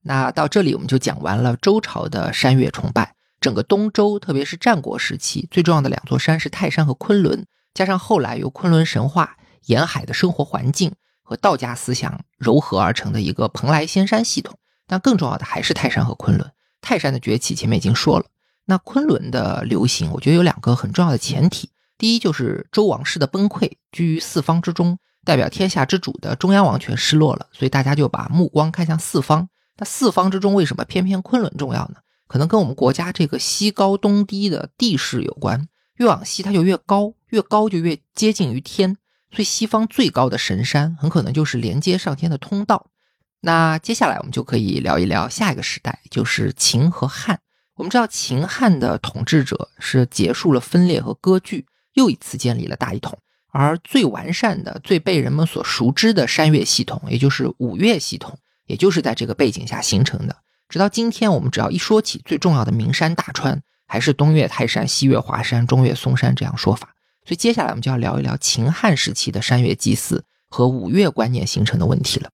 那到这里我们就讲完了周朝的山岳崇拜。整个东周，特别是战国时期，最重要的两座山是泰山和昆仑。加上后来由昆仑神话、沿海的生活环境和道家思想糅合而成的一个蓬莱仙山系统，但更重要的还是泰山和昆仑。泰山的崛起前面已经说了，那昆仑的流行，我觉得有两个很重要的前提。第一就是周王室的崩溃，居于四方之中，代表天下之主的中央王权失落了，所以大家就把目光看向四方。那四方之中为什么偏偏昆仑重要呢？可能跟我们国家这个西高东低的地势有关。越往西它就越高，越高就越接近于天，所以西方最高的神山很可能就是连接上天的通道。那接下来我们就可以聊一聊下一个时代，就是秦和汉。我们知道秦汉的统治者是结束了分裂和割据，又一次建立了大一统。而最完善的、最被人们所熟知的山岳系统，也就是五岳系统，也就是在这个背景下形成的。直到今天，我们只要一说起最重要的名山大川，还是东岳泰山、西岳华山、中岳嵩山这样说法。所以接下来我们就要聊一聊秦汉时期的山岳祭祀和五岳观念形成的问题了。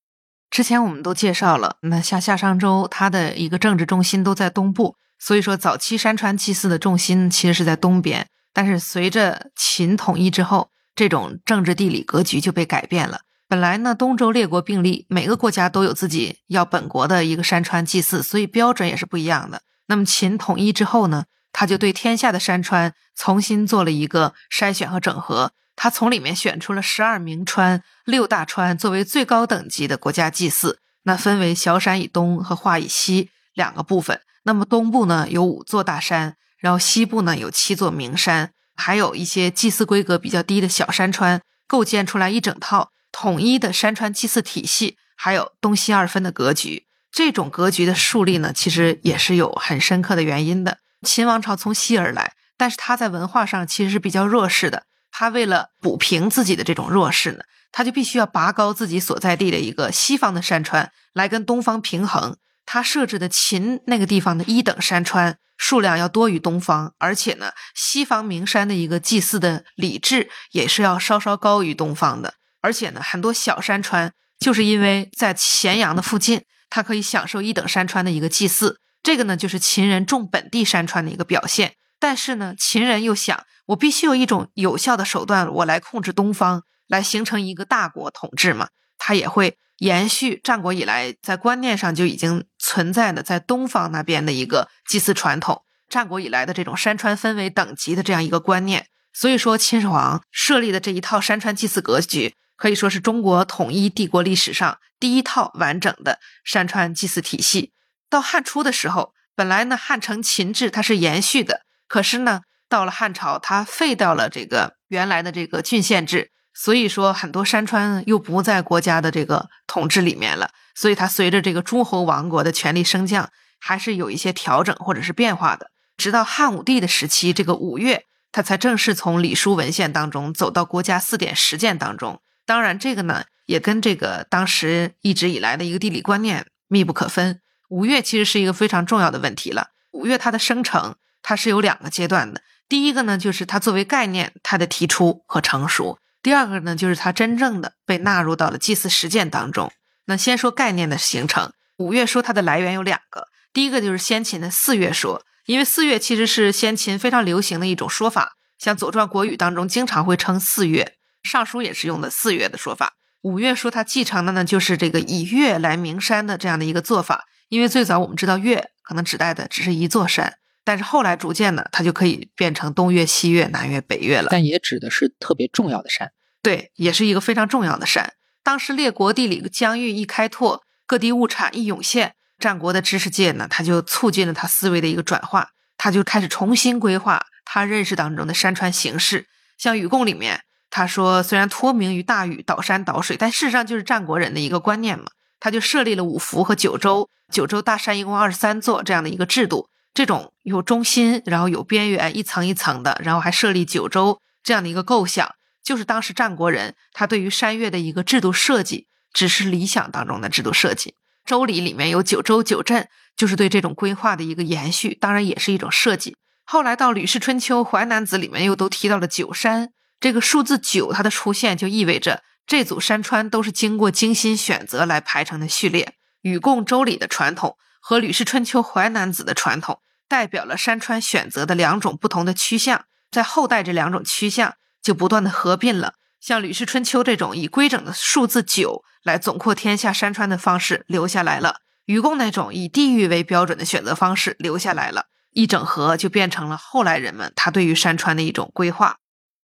之前我们都介绍了，那像夏商周，它的一个政治中心都在东部，所以说早期山川祭祀的重心其实是在东边。但是随着秦统一之后，这种政治地理格局就被改变了。本来呢，东周列国并立，每个国家都有自己要本国的一个山川祭祀，所以标准也是不一样的。那么秦统一之后呢，他就对天下的山川重新做了一个筛选和整合。他从里面选出了十二名川、六大川作为最高等级的国家祭祀，那分为小山以东和华以西两个部分。那么东部呢有五座大山，然后西部呢有七座名山，还有一些祭祀规格比较低的小山川，构建出来一整套统一的山川祭祀体系，还有东西二分的格局。这种格局的树立呢，其实也是有很深刻的原因的。秦王朝从西而来，但是他在文化上其实是比较弱势的。他为了补平自己的这种弱势呢，他就必须要拔高自己所在地的一个西方的山川来跟东方平衡。他设置的秦那个地方的一等山川数量要多于东方，而且呢，西方名山的一个祭祀的礼制也是要稍稍高于东方的。而且呢，很多小山川就是因为在咸阳的附近，它可以享受一等山川的一个祭祀。这个呢，就是秦人重本地山川的一个表现。但是呢，秦人又想。我必须有一种有效的手段，我来控制东方，来形成一个大国统治嘛。他也会延续战国以来在观念上就已经存在的在东方那边的一个祭祀传统，战国以来的这种山川分为等级的这样一个观念。所以说，秦始皇设立的这一套山川祭祀格局，可以说是中国统一帝国历史上第一套完整的山川祭祀体系。到汉初的时候，本来呢汉承秦制它是延续的，可是呢。到了汉朝，它废掉了这个原来的这个郡县制，所以说很多山川又不在国家的这个统治里面了。所以它随着这个诸侯王国的权力升降，还是有一些调整或者是变化的。直到汉武帝的时期，这个五岳它才正式从礼书文献当中走到国家四典实践当中。当然，这个呢也跟这个当时一直以来的一个地理观念密不可分。五岳其实是一个非常重要的问题了。五岳它的生成，它是有两个阶段的。第一个呢，就是它作为概念，它的提出和成熟；第二个呢，就是它真正的被纳入到了祭祀实践当中。那先说概念的形成，五岳说它的来源有两个，第一个就是先秦的四岳说，因为四岳其实是先秦非常流行的一种说法，像《左传》《国语》当中经常会称四岳，《尚书》也是用的四月的说法。五岳说他继承的呢，就是这个以岳来名山的这样的一个做法，因为最早我们知道岳可能指代的只是一座山。但是后来逐渐呢，它就可以变成东岳、西岳、南岳、北岳了。但也指的是特别重要的山，对，也是一个非常重要的山。当时列国地理疆域一开拓，各地物产一涌现，战国的知识界呢，他就促进了他思维的一个转化，他就开始重新规划他认识当中的山川形势。像禹贡里面，他说虽然托名于大禹，导山导水，但事实上就是战国人的一个观念嘛。他就设立了五福和九州，九州大山一共二十三座这样的一个制度。这种有中心，然后有边缘，一层一层的，然后还设立九州这样的一个构想，就是当时战国人他对于山岳的一个制度设计，只是理想当中的制度设计。周礼里面有九州九镇，就是对这种规划的一个延续，当然也是一种设计。后来到《吕氏春秋·淮南子》里面又都提到了九山，这个数字九它的出现就意味着这组山川都是经过精心选择来排成的序列。禹贡周礼的传统。和《吕氏春秋·淮南子》的传统，代表了山川选择的两种不同的趋向，在后代这两种趋向就不断的合并了。像《吕氏春秋》这种以规整的数字九来总括天下山川的方式留下来了，禹贡那种以地域为标准的选择方式留下来了，一整合就变成了后来人们他对于山川的一种规划。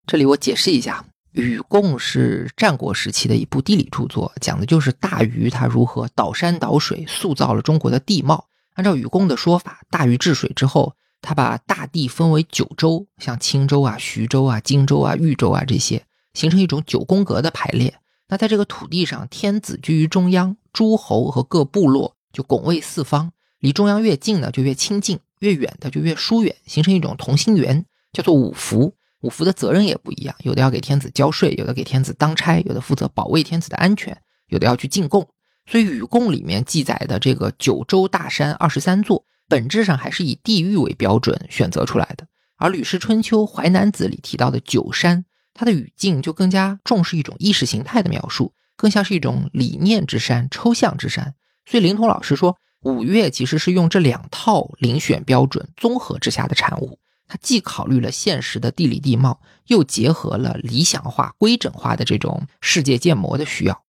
这里我解释一下。《禹贡》是战国时期的一部地理著作，讲的就是大禹他如何导山导水，塑造了中国的地貌。按照禹贡的说法，大禹治水之后，他把大地分为九州，像青州啊、徐州啊、荆州啊、豫州啊这些，形成一种九宫格的排列。那在这个土地上，天子居于中央，诸侯和各部落就拱卫四方。离中央越近呢，就越亲近；越远的就越疏远，形成一种同心圆，叫做五福。五福的责任也不一样，有的要给天子交税，有的给天子当差，有的负责保卫天子的安全，有的要去进贡。所以《禹贡》里面记载的这个九州大山二十三座，本质上还是以地域为标准选择出来的。而《吕氏春秋·淮南子》里提到的九山，它的语境就更加重视一种意识形态的描述，更像是一种理念之山、抽象之山。所以灵通老师说，五岳其实是用这两套遴选标准综合之下的产物。它既考虑了现实的地理地貌，又结合了理想化、规整化的这种世界建模的需要。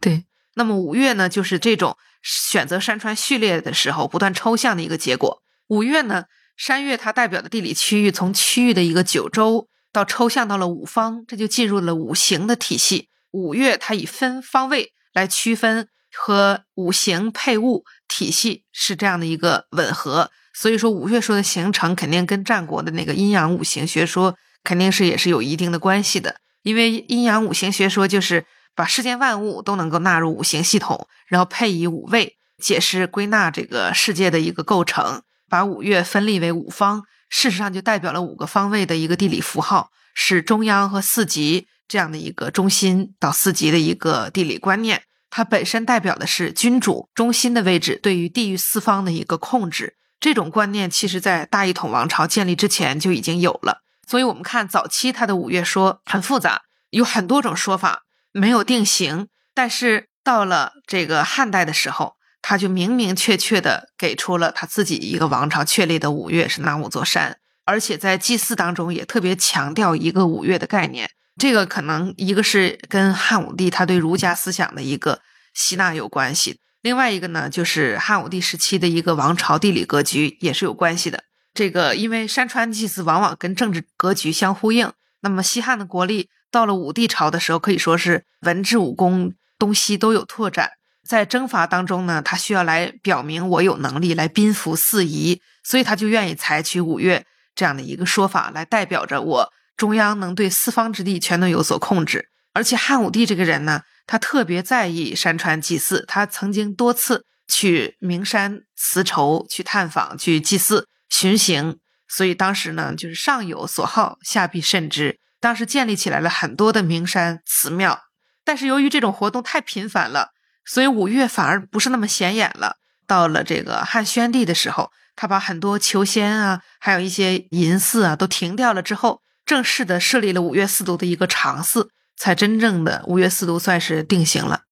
对，那么五岳呢，就是这种选择山川序列的时候不断抽象的一个结果。五岳呢，山岳它代表的地理区域，从区域的一个九州到抽象到了五方，这就进入了五行的体系。五岳它以分方位来区分，和五行配物体系是这样的一个吻合。所以说，五岳说的形成肯定跟战国的那个阴阳五行学说肯定是也是有一定的关系的。因为阴阳五行学说就是把世间万物都能够纳入五行系统，然后配以五位解释归纳这个世界的一个构成，把五岳分立为五方，事实上就代表了五个方位的一个地理符号，是中央和四极这样的一个中心到四极的一个地理观念。它本身代表的是君主中心的位置对于地域四方的一个控制。这种观念其实，在大一统王朝建立之前就已经有了。所以，我们看早期他的五岳说很复杂，有很多种说法，没有定型。但是到了这个汉代的时候，他就明明确确的给出了他自己一个王朝确立的五岳是哪五座山，而且在祭祀当中也特别强调一个五岳的概念。这个可能一个是跟汉武帝他对儒家思想的一个吸纳有关系。另外一个呢，就是汉武帝时期的一个王朝地理格局也是有关系的。这个因为山川祭祀往往跟政治格局相呼应。那么西汉的国力到了武帝朝的时候，可以说是文治武功东西都有拓展。在征伐当中呢，他需要来表明我有能力来宾服四夷，所以他就愿意采取五岳这样的一个说法来代表着我中央能对四方之地全都有所控制。而且汉武帝这个人呢。他特别在意山川祭祀，他曾经多次去名山辞仇，去探访，去祭祀巡行。所以当时呢，就是上有所好，下必甚之。当时建立起来了很多的名山祠庙，但是由于这种活动太频繁了，所以五岳反而不是那么显眼了。到了这个汉宣帝的时候，他把很多求仙啊，还有一些淫祀啊都停掉了之后，正式的设立了五岳四渎的一个常祀。才真正的五岳四渎算是定型了。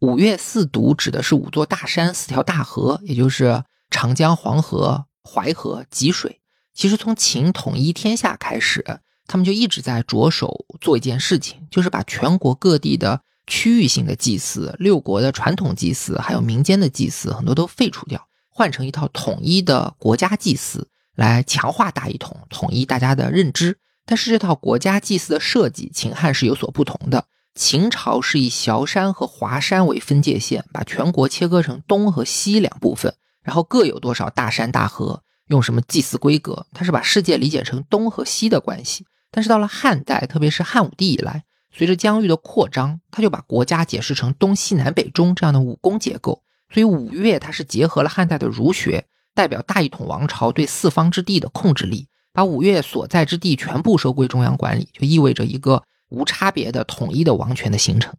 五岳四渎指的是五座大山、四条大河，也就是长江、黄河、淮河、济水。其实从秦统一天下开始，他们就一直在着手做一件事情，就是把全国各地的区域性的祭祀、六国的传统祭祀，还有民间的祭祀，很多都废除掉，换成一套统一的国家祭祀，来强化大一统，统一大家的认知。但是这套国家祭祀的设计，秦汉是有所不同的。秦朝是以崤山和华山为分界线，把全国切割成东和西两部分，然后各有多少大山大河，用什么祭祀规格，它是把世界理解成东和西的关系。但是到了汉代，特别是汉武帝以来，随着疆域的扩张，他就把国家解释成东西南北中这样的五宫结构。所以五岳它是结合了汉代的儒学，代表大一统王朝对四方之地的控制力。把五岳所在之地全部收归中央管理，就意味着一个无差别的统一的王权的形成。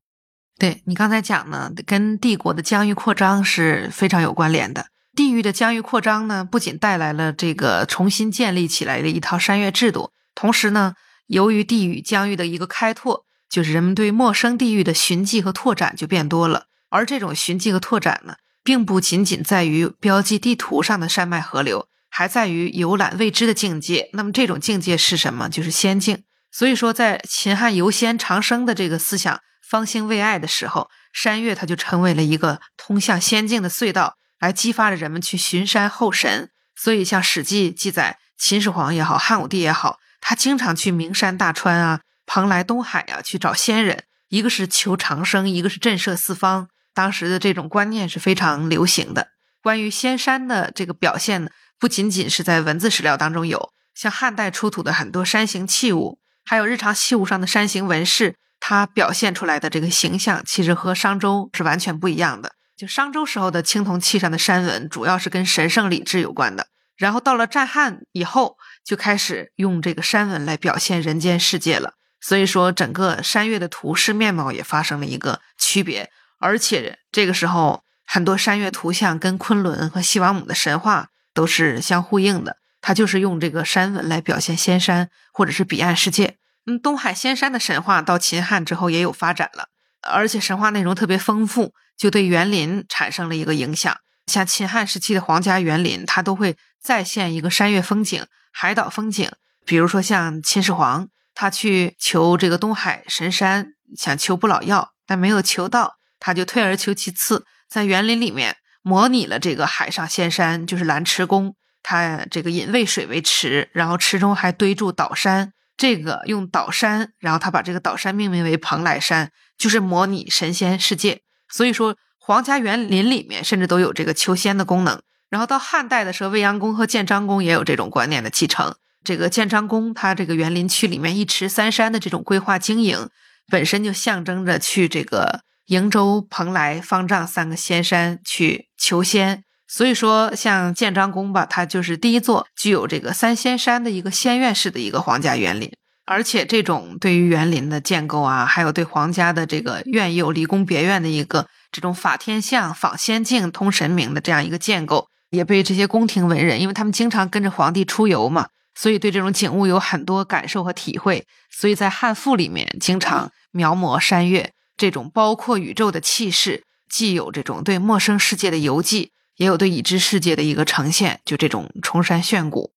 对你刚才讲呢，跟帝国的疆域扩张是非常有关联的。地域的疆域扩张呢，不仅带来了这个重新建立起来的一套山岳制度，同时呢，由于地域疆域的一个开拓，就是人们对陌生地域的寻迹和拓展就变多了。而这种寻迹和拓展呢，并不仅仅在于标记地图上的山脉河流。还在于游览未知的境界，那么这种境界是什么？就是仙境。所以说，在秦汉游仙长生的这个思想方兴未艾的时候，山岳它就成为了一个通向仙境的隧道，来激发着人们去巡山候神。所以，像《史记》记载，秦始皇也好，汉武帝也好，他经常去名山大川啊、蓬莱东海啊去找仙人，一个是求长生，一个是震慑四方。当时的这种观念是非常流行的。关于仙山的这个表现呢，不仅仅是在文字史料当中有，像汉代出土的很多山形器物，还有日常器物上的山形纹饰，它表现出来的这个形象，其实和商周是完全不一样的。就商周时候的青铜器上的山纹，主要是跟神圣礼制有关的。然后到了战汉以后，就开始用这个山纹来表现人间世界了。所以说，整个山岳的图式面貌也发生了一个区别。而且这个时候，很多山岳图像跟昆仑和西王母的神话都是相呼应的。它就是用这个山纹来表现仙山或者是彼岸世界。嗯，东海仙山的神话到秦汉之后也有发展了，而且神话内容特别丰富。就对园林产生了一个影响，像秦汉时期的皇家园林，它都会再现一个山岳风景、海岛风景。比如说像秦始皇，他去求这个东海神山，想求不老药，但没有求到，他就退而求其次，在园林里面模拟了这个海上仙山，就是蓝池宫。它这个引渭水为池，然后池中还堆筑岛山，这个用岛山，然后他把这个岛山命名为蓬莱山，就是模拟神仙世界。所以说，皇家园林里面甚至都有这个求仙的功能。然后到汉代的时候，未央宫和建章宫也有这种观念的继承。这个建章宫，它这个园林区里面一池三山的这种规划经营，本身就象征着去这个瀛洲、蓬莱、方丈三个仙山去求仙。所以说，像建章宫吧，它就是第一座具有这个三仙山的一个仙院式的一个皇家园林。而且这种对于园林的建构啊，还有对皇家的这个院囿、离宫别院的一个这种法天象、仿仙境、通神明的这样一个建构，也被这些宫廷文人，因为他们经常跟着皇帝出游嘛，所以对这种景物有很多感受和体会。所以在汉赋里面经常描摹山岳这种包括宇宙的气势，既有这种对陌生世界的游记，也有对已知世界的一个呈现，就这种崇山炫谷。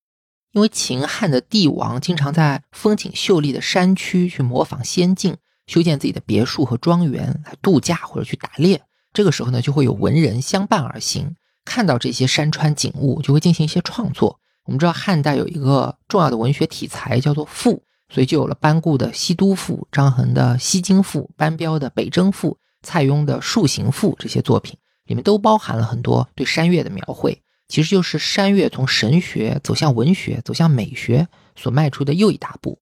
因为秦汉的帝王经常在风景秀丽的山区去模仿仙境，修建自己的别墅和庄园来度假或者去打猎。这个时候呢，就会有文人相伴而行，看到这些山川景物，就会进行一些创作。我们知道汉代有一个重要的文学题材叫做赋，所以就有了班固的《西都赋》、张衡的《西京赋》、班彪的《北征赋》、蔡邕的《树行赋》这些作品，里面都包含了很多对山岳的描绘。其实就是山岳从神学走向文学、走向美学所迈出的又一大步。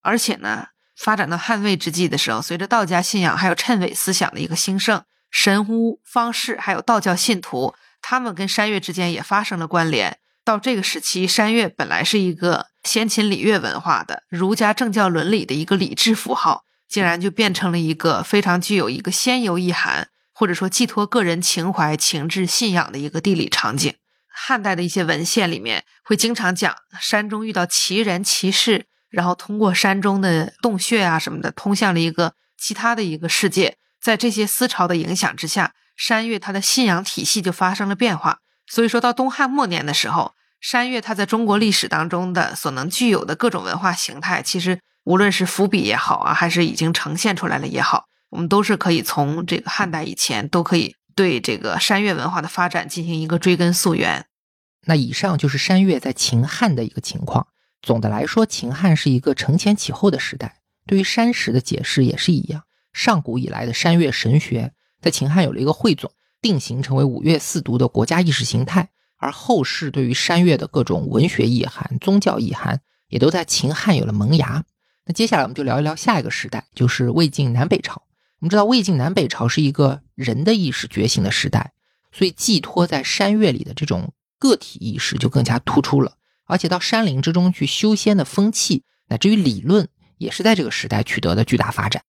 而且呢，发展到汉魏之际的时候，随着道家信仰还有谶纬思想的一个兴盛，神巫方士还有道教信徒，他们跟山岳之间也发生了关联。到这个时期，山岳本来是一个先秦礼乐文化的儒家政教伦理的一个礼制符号，竟然就变成了一个非常具有一个仙游意涵，或者说寄托个人情怀、情志、信仰的一个地理场景。汉代的一些文献里面会经常讲山中遇到奇人奇事，然后通过山中的洞穴啊什么的，通向了一个其他的一个世界。在这些思潮的影响之下，山岳它的信仰体系就发生了变化。所以说到东汉末年的时候，山岳它在中国历史当中的所能具有的各种文化形态，其实无论是伏笔也好啊，还是已经呈现出来了也好，我们都是可以从这个汉代以前都可以。对这个山岳文化的发展进行一个追根溯源。那以上就是山岳在秦汉的一个情况。总的来说，秦汉是一个承前启后的时代。对于山石的解释也是一样。上古以来的山岳神学在秦汉有了一个汇总，定型成为五岳四渎的国家意识形态。而后世对于山岳的各种文学意涵、宗教意涵，也都在秦汉有了萌芽。那接下来我们就聊一聊下一个时代，就是魏晋南北朝。我们知道魏晋南北朝是一个人的意识觉醒的时代，所以寄托在山岳里的这种个体意识就更加突出了。而且到山林之中去修仙的风气，乃至于理论，也是在这个时代取得的巨大发展。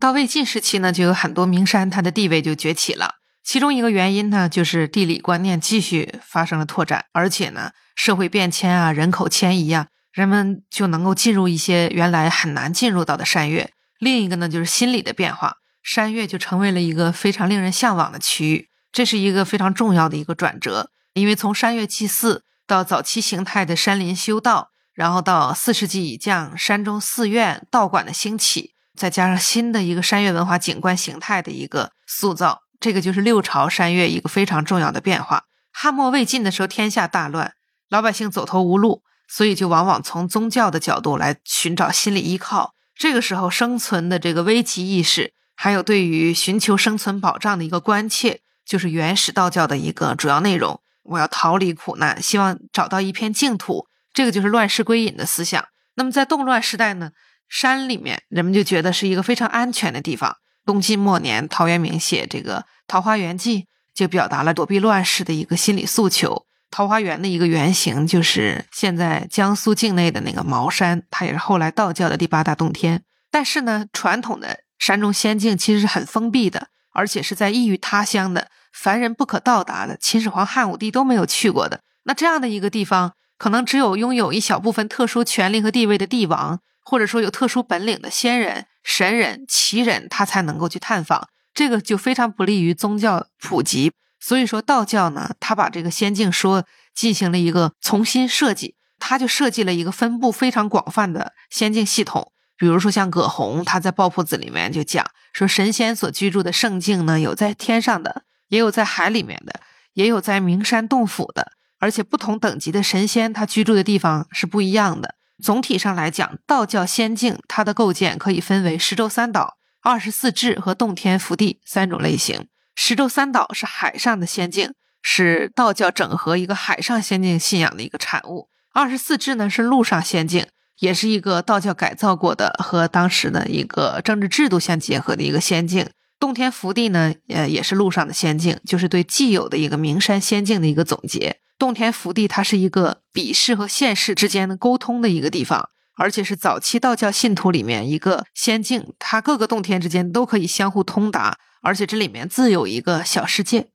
到魏晋时期呢，就有很多名山，它的地位就崛起了。其中一个原因呢，就是地理观念继续发生了拓展，而且呢，社会变迁啊，人口迁移啊，人们就能够进入一些原来很难进入到的山岳。另一个呢，就是心理的变化。山岳就成为了一个非常令人向往的区域，这是一个非常重要的一个转折。因为从山岳祭祀到早期形态的山林修道，然后到四世纪以降山中寺院道观的兴起，再加上新的一个山岳文化景观形态的一个塑造，这个就是六朝山岳一个非常重要的变化。汉末魏晋的时候，天下大乱，老百姓走投无路，所以就往往从宗教的角度来寻找心理依靠。这个时候，生存的这个危机意识。还有对于寻求生存保障的一个关切，就是原始道教的一个主要内容。我要逃离苦难，希望找到一片净土，这个就是乱世归隐的思想。那么在动乱时代呢，山里面人们就觉得是一个非常安全的地方。东晋末年，陶渊明写这个《桃花源记》，就表达了躲避乱世的一个心理诉求。桃花源的一个原型就是现在江苏境内的那个茅山，它也是后来道教的第八大洞天。但是呢，传统的山中仙境其实是很封闭的，而且是在异域他乡的，凡人不可到达的，秦始皇、汉武帝都没有去过的。那这样的一个地方，可能只有拥有一小部分特殊权力和地位的帝王，或者说有特殊本领的仙人、神人、奇人，他才能够去探访。这个就非常不利于宗教普及。所以说，道教呢，他把这个仙境说进行了一个重新设计，他就设计了一个分布非常广泛的仙境系统。比如说，像葛洪，他在《抱朴子》里面就讲说，神仙所居住的圣境呢，有在天上的，也有在海里面的，也有在名山洞府的，而且不同等级的神仙，他居住的地方是不一样的。总体上来讲，道教仙境它的构建可以分为十洲三岛、二十四志和洞天福地三种类型。十洲三岛是海上的仙境，是道教整合一个海上仙境信仰的一个产物。二十四志呢是陆上仙境，也是一个道教改造过的和当时的一个政治制度相结合的一个仙境。洞天福地呢，呃，也是陆上的仙境，就是对既有的一个名山仙境的一个总结。洞天福地它是一个比世和现世之间的沟通的一个地方，而且是早期道教信徒里面一个仙境，它各个洞天之间都可以相互通达。而且这里面自有一个小世界，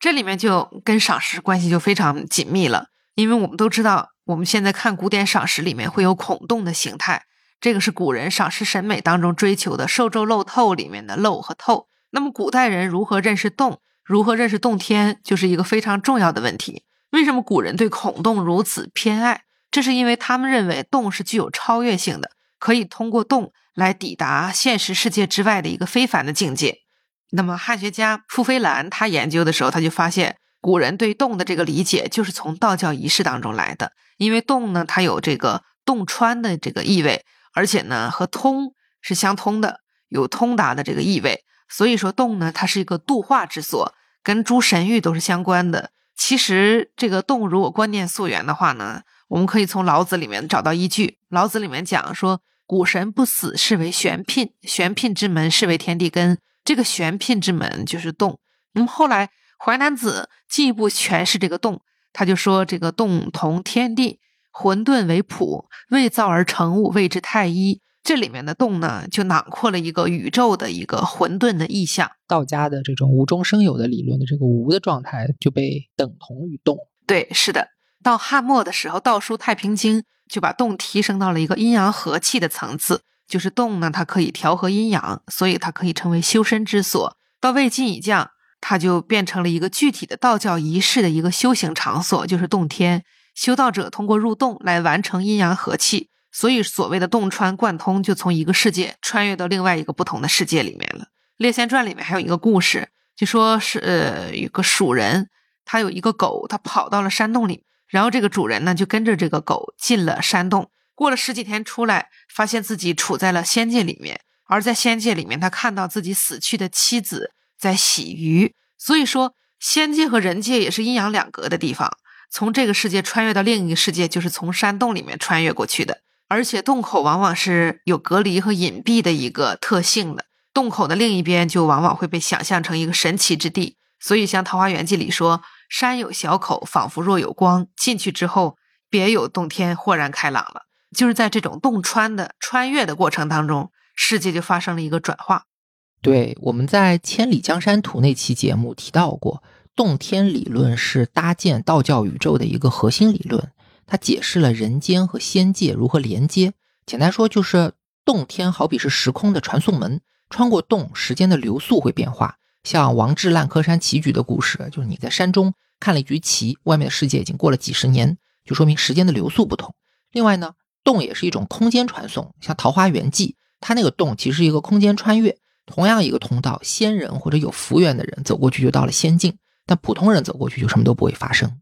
这里面就跟赏识关系就非常紧密了。因为我们都知道，我们现在看古典赏识里面会有孔洞的形态，这个是古人赏识审美当中追求的“受咒漏透”里面的“漏”和“透”。那么古代人如何认识洞，如何认识洞天，就是一个非常重要的问题。为什么古人对孔洞如此偏爱？这是因为他们认为洞是具有超越性的，可以通过洞来抵达现实世界之外的一个非凡的境界。那么汉学家傅飞兰他研究的时候，他就发现古人对洞的这个理解就是从道教仪式当中来的。因为洞呢，它有这个洞穿的这个意味，而且呢和通是相通的，有通达的这个意味。所以说洞呢，它是一个度化之所，跟诸神域都是相关的。其实这个洞如果观念溯源的话呢，我们可以从老子里面找到依据。老子里面讲说，古神不死，是为玄牝，玄牝之门，是为天地根。这个玄牝之门就是洞。那么后来淮南子进一步诠释这个洞，他就说这个洞同天地，混沌为朴，未造而成物，谓之太一。这里面的洞呢，就囊括了一个宇宙的一个混沌的意象。道家的这种无中生有的理论的这个无的状态就被等同于洞。对，是的。到汉末的时候，道书《太平经》就把洞提升到了一个阴阳和气的层次。就是动呢，它可以调和阴阳，所以它可以成为修身之所。到魏晋以降，它就变成了一个具体的道教仪式的一个修行场所，就是洞天。修道者通过入洞来完成阴阳和气，所以所谓的洞穿贯通，就从一个世界穿越到另外一个不同的世界里面了。《列仙传》里面还有一个故事，就说是呃，一个蜀人，他有一个狗，他跑到了山洞里，然后这个主人呢就跟着这个狗进了山洞。过了十几天出来，发现自己处在了仙界里面，而在仙界里面，他看到自己死去的妻子在洗鱼。所以说，仙界和人界也是阴阳两隔的地方。从这个世界穿越到另一个世界，就是从山洞里面穿越过去的。而且洞口往往是有隔离和隐蔽的一个特性的，洞口的另一边就往往会被想象成一个神奇之地。所以，像《桃花源记》里说：“山有小口，仿佛若有光。进去之后，别有洞天，豁然开朗了。”就是在这种洞穿的穿越的过程当中，世界就发生了一个转化。对，我们在《千里江山图》那期节目提到过，洞天理论是搭建道教宇宙的一个核心理论。它解释了人间和仙界如何连接。简单说，就是洞天好比是时空的传送门，穿过洞，时间的流速会变化。像王志烂柯山棋局的故事，就是你在山中看了一局棋，外面的世界已经过了几十年，就说明时间的流速不同。另外呢？洞也是一种空间传送，像《桃花源记》，它那个洞其实是一个空间穿越，同样一个通道，仙人或者有福缘的人走过去就到了仙境，但普通人走过去就什么都不会发生。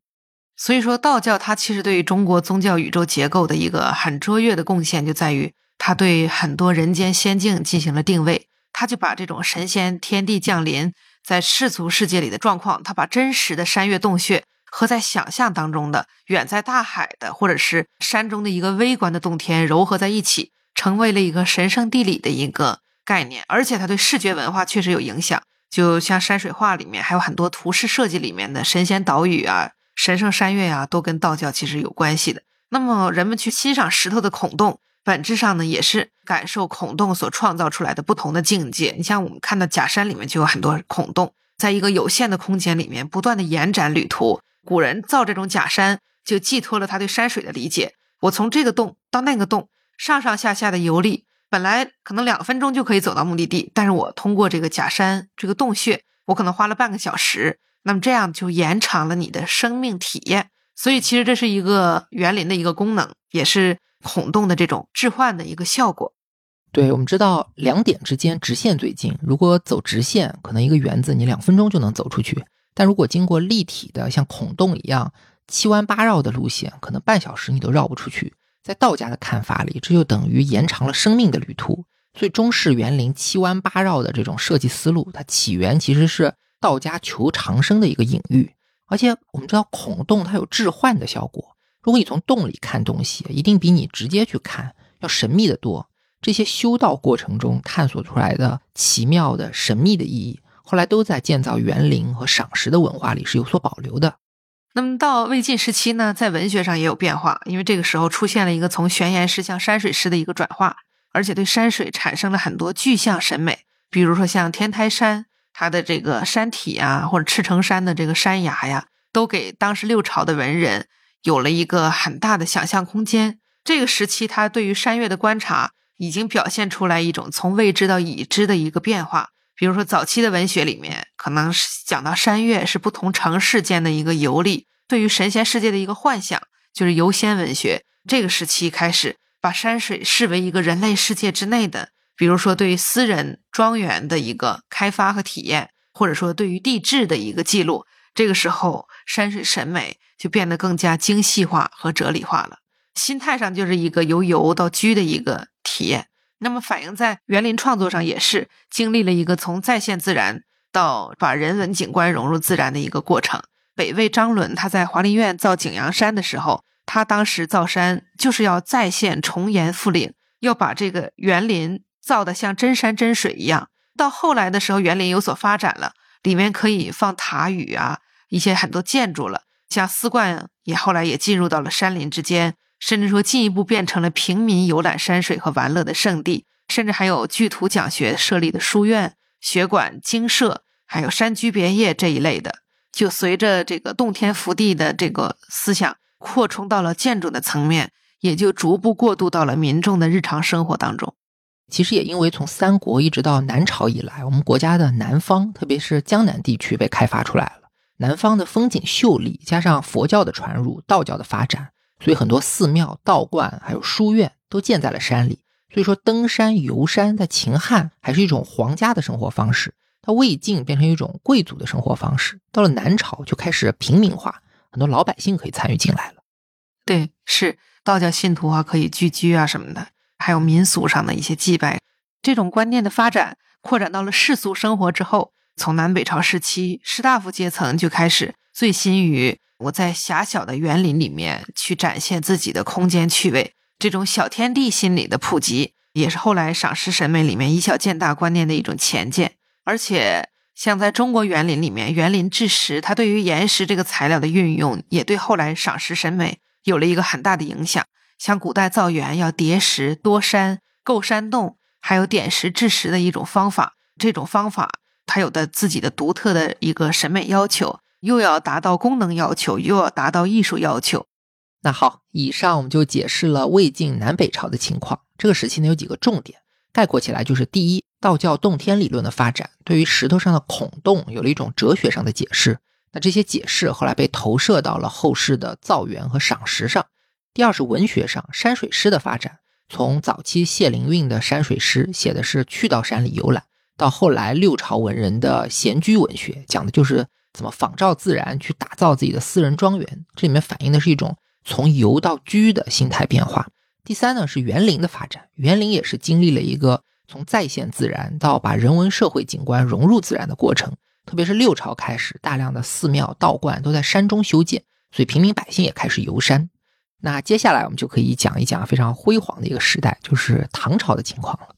所以说，道教它其实对于中国宗教宇宙结构的一个很卓越的贡献，就在于它对很多人间仙境进行了定位，它就把这种神仙天地降临在世俗世界里的状况，它把真实的山岳洞穴。和在想象当中的远在大海的或者是山中的一个微观的洞天糅合在一起，成为了一个神圣地理的一个概念，而且它对视觉文化确实有影响。就像山水画里面，还有很多图示设计里面的神仙岛屿啊、神圣山岳啊，都跟道教其实有关系的。那么人们去欣赏石头的孔洞，本质上呢，也是感受孔洞所创造出来的不同的境界。你像我们看到假山里面就有很多孔洞，在一个有限的空间里面不断的延展旅途。古人造这种假山，就寄托了他对山水的理解。我从这个洞到那个洞，上上下下的游历，本来可能两分钟就可以走到目的地，但是我通过这个假山这个洞穴，我可能花了半个小时。那么这样就延长了你的生命体验。所以其实这是一个园林的一个功能，也是孔洞的这种置换的一个效果。对，我们知道两点之间直线最近，如果走直线，可能一个园子你两分钟就能走出去。但如果经过立体的像孔洞一样七弯八绕的路线，可能半小时你都绕不出去。在道家的看法里，这就等于延长了生命的旅途。所以中式园林七弯八绕的这种设计思路，它起源其实是道家求长生的一个隐喻。而且我们知道孔洞它有置换的效果，如果你从洞里看东西，一定比你直接去看要神秘的多。这些修道过程中探索出来的奇妙的神秘的意义。后来都在建造园林和赏识的文化里是有所保留的。那么到魏晋时期呢，在文学上也有变化，因为这个时候出现了一个从玄言诗向山水诗的一个转化，而且对山水产生了很多具象审美。比如说像天台山，他的这个山体啊，或者赤城山的这个山崖呀，都给当时六朝的文人有了一个很大的想象空间。这个时期，他对于山岳的观察已经表现出来一种从未知到已知的一个变化。比如说，早期的文学里面，可能是讲到山岳是不同城市间的一个游历，对于神仙世界的一个幻想，就是游仙文学。这个时期开始把山水视为一个人类世界之内的，比如说对于私人庄园的一个开发和体验，或者说对于地质的一个记录。这个时候，山水审美就变得更加精细化和哲理化了，心态上就是一个由游到居的一个体验。那么反映在园林创作上，也是经历了一个从再现自然到把人文景观融入自然的一个过程。北魏张伦他在华林院造景阳山的时候，他当时造山就是要再现重岩复岭，要把这个园林造的像真山真水一样。到后来的时候，园林有所发展了，里面可以放塔宇啊，一些很多建筑了，像丝冠也后来也进入到了山林之间。甚至说，进一步变成了平民游览山水和玩乐的圣地，甚至还有巨图讲学设立的书院、学馆、精舍，还有山居别业这一类的。就随着这个洞天福地的这个思想扩充到了建筑的层面，也就逐步过渡到了民众的日常生活当中。其实也因为从三国一直到南朝以来，我们国家的南方，特别是江南地区被开发出来了，南方的风景秀丽，加上佛教的传入、道教的发展。所以很多寺庙、道观还有书院都建在了山里。所以说，登山游山在秦汉还是一种皇家的生活方式，到魏晋变成一种贵族的生活方式，到了南朝就开始平民化，很多老百姓可以参与进来了。对，是道教信徒啊可以聚居啊什么的，还有民俗上的一些祭拜，这种观念的发展扩展到了世俗生活之后，从南北朝时期，士大夫阶层就开始醉心于。我在狭小的园林里面去展现自己的空间趣味，这种小天地心理的普及，也是后来赏识审美里面以小见大观念的一种前见。而且，像在中国园林里面，园林制石，它对于岩石这个材料的运用，也对后来赏识审美有了一个很大的影响。像古代造园要叠石、多山、构山洞，还有点石制石的一种方法，这种方法它有的自己的独特的一个审美要求。又要达到功能要求，又要达到艺术要求。那好，以上我们就解释了魏晋南北朝的情况。这个时期呢有几个重点，概括起来就是：第一，道教洞天理论的发展，对于石头上的孔洞有了一种哲学上的解释。那这些解释后来被投射到了后世的造园和赏石上。第二是文学上山水诗的发展，从早期谢灵运的山水诗写的是去到山里游览，到后来六朝文人的闲居文学，讲的就是。怎么仿照自然去打造自己的私人庄园？这里面反映的是一种从游到居的心态变化。第三呢是园林的发展，园林也是经历了一个从再现自然到把人文社会景观融入自然的过程。特别是六朝开始，大量的寺庙道观都在山中修建，所以平民百姓也开始游山。那接下来我们就可以讲一讲非常辉煌的一个时代，就是唐朝的情况了。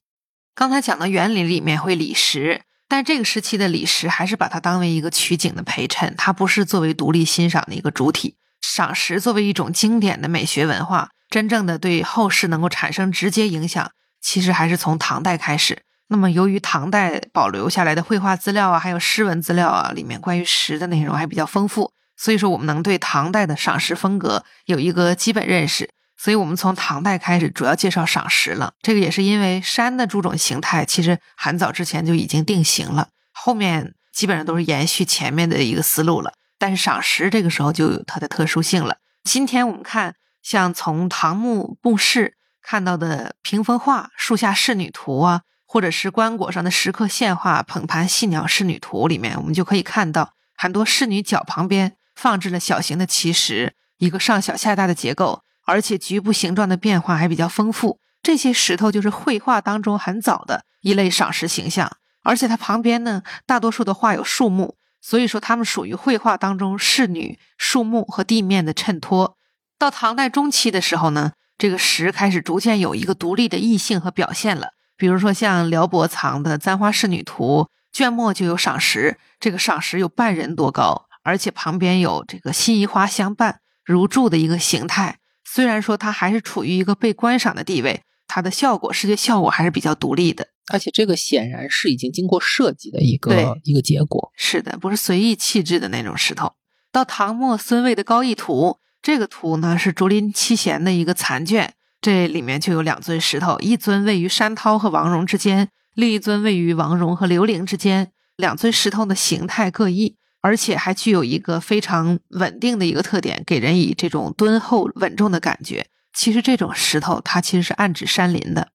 刚才讲的园林里面会理石，但这个时期的理石还是把它当为一个取景的陪衬，它不是作为独立欣赏的一个主体。赏石作为一种经典的美学文化，真正的对后世能够产生直接影响，其实还是从唐代开始。那么，由于唐代保留下来的绘画资料啊，还有诗文资料啊，里面关于石的内容还比较丰富，所以说我们能对唐代的赏石风格有一个基本认识。所以我们从唐代开始主要介绍赏石了。这个也是因为山的诸种形态其实很早之前就已经定型了，后面基本上都是延续前面的一个思路了。但是赏石这个时候就有它的特殊性了。今天我们看，像从唐墓墓室看到的屏风画、树下仕女图啊，或者是棺椁上的石刻线画《捧盘戏鸟仕女图》里面，我们就可以看到很多仕女脚旁边放置了小型的奇石，一个上小下大的结构，而且局部形状的变化还比较丰富。这些石头就是绘画当中很早的一类赏石形象，而且它旁边呢，大多数的画有树木。所以说，它们属于绘画当中仕女、树木和地面的衬托。到唐代中期的时候呢，这个石开始逐渐有一个独立的异性和表现了。比如说，像辽博藏的《簪花仕女图》，卷末就有赏石，这个赏石有半人多高，而且旁边有这个辛夷花相伴如柱的一个形态。虽然说它还是处于一个被观赏的地位，它的效果视觉效果还是比较独立的。而且这个显然是已经经过设计的一个一个结果。是的，不是随意弃置的那种石头。到唐末孙魏的《高逸图》，这个图呢是竹林七贤的一个残卷，这里面就有两尊石头，一尊位于山涛和王戎之间，另一尊位于王戎和刘伶之间。两尊石头的形态各异，而且还具有一个非常稳定的一个特点，给人以这种敦厚稳重的感觉。其实这种石头它其实是暗指山林的。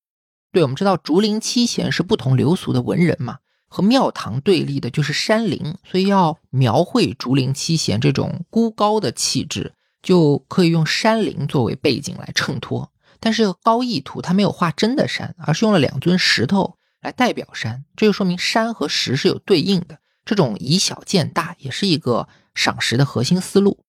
对，我们知道竹林七贤是不同流俗的文人嘛，和庙堂对立的就是山林，所以要描绘竹林七贤这种孤高的气质，就可以用山林作为背景来衬托。但是高逸图他没有画真的山，而是用了两尊石头来代表山，这就说明山和石是有对应的。这种以小见大也是一个赏石的核心思路。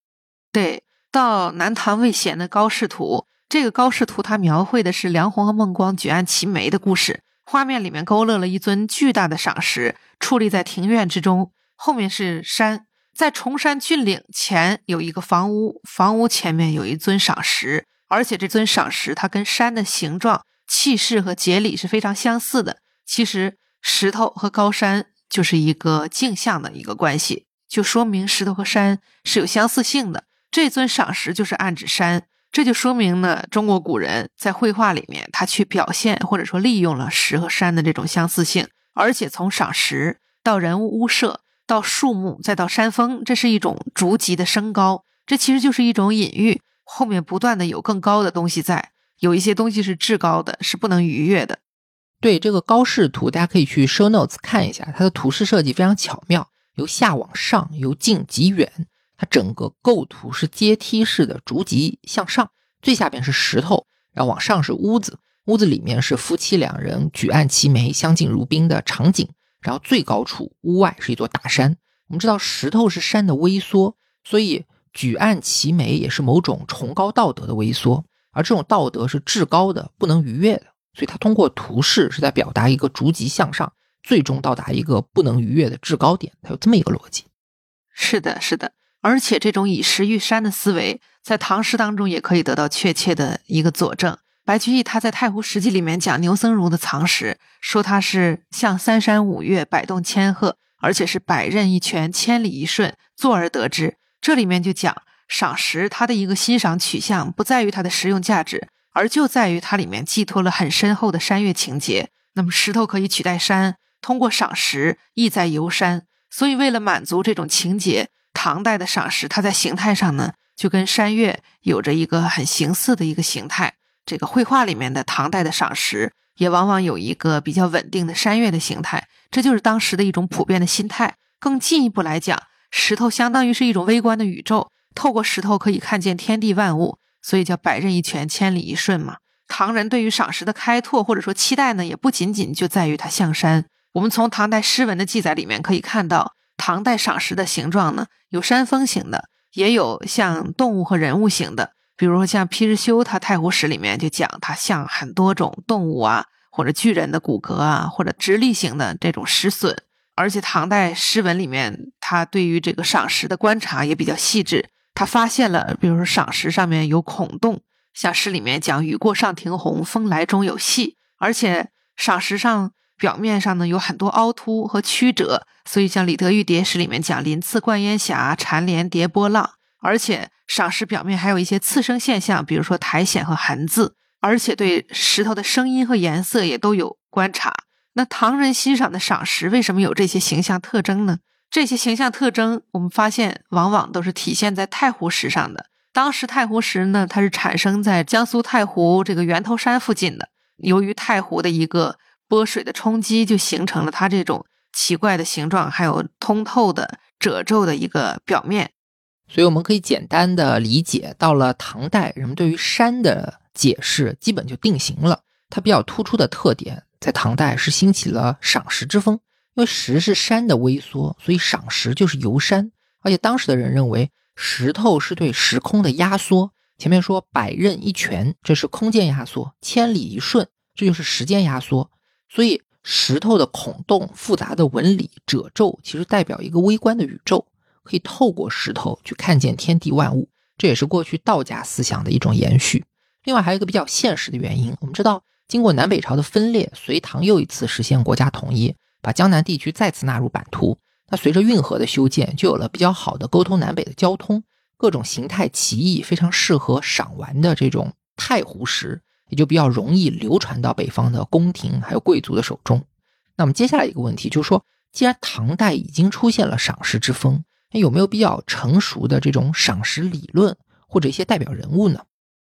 对，到南唐魏贤的高士图。这个高士图，它描绘的是梁鸿和孟光举案齐眉的故事。画面里面勾勒了一尊巨大的赏石，矗立在庭院之中。后面是山，在崇山峻岭前有一个房屋，房屋前面有一尊赏石，而且这尊赏石它跟山的形状、气势和节理是非常相似的。其实石头和高山就是一个镜像的一个关系，就说明石头和山是有相似性的。这尊赏石就是暗指山。这就说明呢，中国古人在绘画里面，他去表现或者说利用了石和山的这种相似性，而且从赏石到人物屋舍，到树木，再到山峰，这是一种逐级的升高。这其实就是一种隐喻，后面不断的有更高的东西在，有一些东西是至高的，是不能逾越的。对这个高视图，大家可以去 show notes 看一下，它的图示设计非常巧妙，由下往上，由近及远。它整个构图是阶梯式的，逐级向上，最下边是石头，然后往上是屋子，屋子里面是夫妻两人举案齐眉、相敬如宾的场景，然后最高处屋外是一座大山。我们知道石头是山的微缩，所以举案齐眉也是某种崇高道德的微缩，而这种道德是至高的、不能逾越的，所以它通过图示是在表达一个逐级向上，最终到达一个不能逾越的制高点，它有这么一个逻辑。是的，是的。而且这种以石喻山的思维，在唐诗当中也可以得到确切的一个佐证。白居易他在《太湖石记》里面讲牛僧孺的藏石，说他是向三山五岳，摆动千壑，而且是百仞一泉，千里一瞬，坐而得之。这里面就讲赏石，它的一个欣赏取向不在于它的实用价值，而就在于它里面寄托了很深厚的山岳情节。那么石头可以取代山，通过赏石意在游山，所以为了满足这种情节。唐代的赏石，它在形态上呢，就跟山岳有着一个很形似的一个形态。这个绘画里面的唐代的赏石，也往往有一个比较稳定的山岳的形态，这就是当时的一种普遍的心态。更进一步来讲，石头相当于是一种微观的宇宙，透过石头可以看见天地万物，所以叫百仞一泉，千里一瞬嘛。唐人对于赏石的开拓或者说期待呢，也不仅仅就在于它像山。我们从唐代诗文的记载里面可以看到。唐代赏石的形状呢，有山峰形的，也有像动物和人物形的。比如说像批日修他《太湖石》里面就讲，它像很多种动物啊，或者巨人的骨骼啊，或者直立型的这种石笋。而且唐代诗文里面，他对于这个赏石的观察也比较细致。他发现了，比如说赏石上面有孔洞，像诗里面讲“雨过上庭红，风来中有细”，而且赏石上表面上呢有很多凹凸和曲折，所以像李德裕叠石里面讲“鳞次冠烟霞，缠连叠波浪”。而且赏石表面还有一些次生现象，比如说苔藓和痕渍，而且对石头的声音和颜色也都有观察。那唐人欣赏的赏石为什么有这些形象特征呢？这些形象特征，我们发现往往都是体现在太湖石上的。当时太湖石呢，它是产生在江苏太湖这个源头山附近的。由于太湖的一个波水的冲击，就形成了它这种奇怪的形状，还有通透的褶皱的一个表面。所以我们可以简单的理解，到了唐代，人们对于山的解释基本就定型了。它比较突出的特点，在唐代是兴起了赏石之风。因为石是山的微缩，所以赏石就是游山。而且当时的人认为石头是对时空的压缩。前面说百仞一拳，这是空间压缩；千里一瞬，这就是时间压缩。所以石头的孔洞、复杂的纹理、褶皱，其实代表一个微观的宇宙，可以透过石头去看见天地万物。这也是过去道家思想的一种延续。另外还有一个比较现实的原因，我们知道，经过南北朝的分裂，隋唐又一次实现国家统一。把江南地区再次纳入版图，那随着运河的修建，就有了比较好的沟通南北的交通。各种形态奇异、非常适合赏玩的这种太湖石，也就比较容易流传到北方的宫廷还有贵族的手中。那么接下来一个问题就是说，既然唐代已经出现了赏石之风，那有没有比较成熟的这种赏石理论或者一些代表人物呢？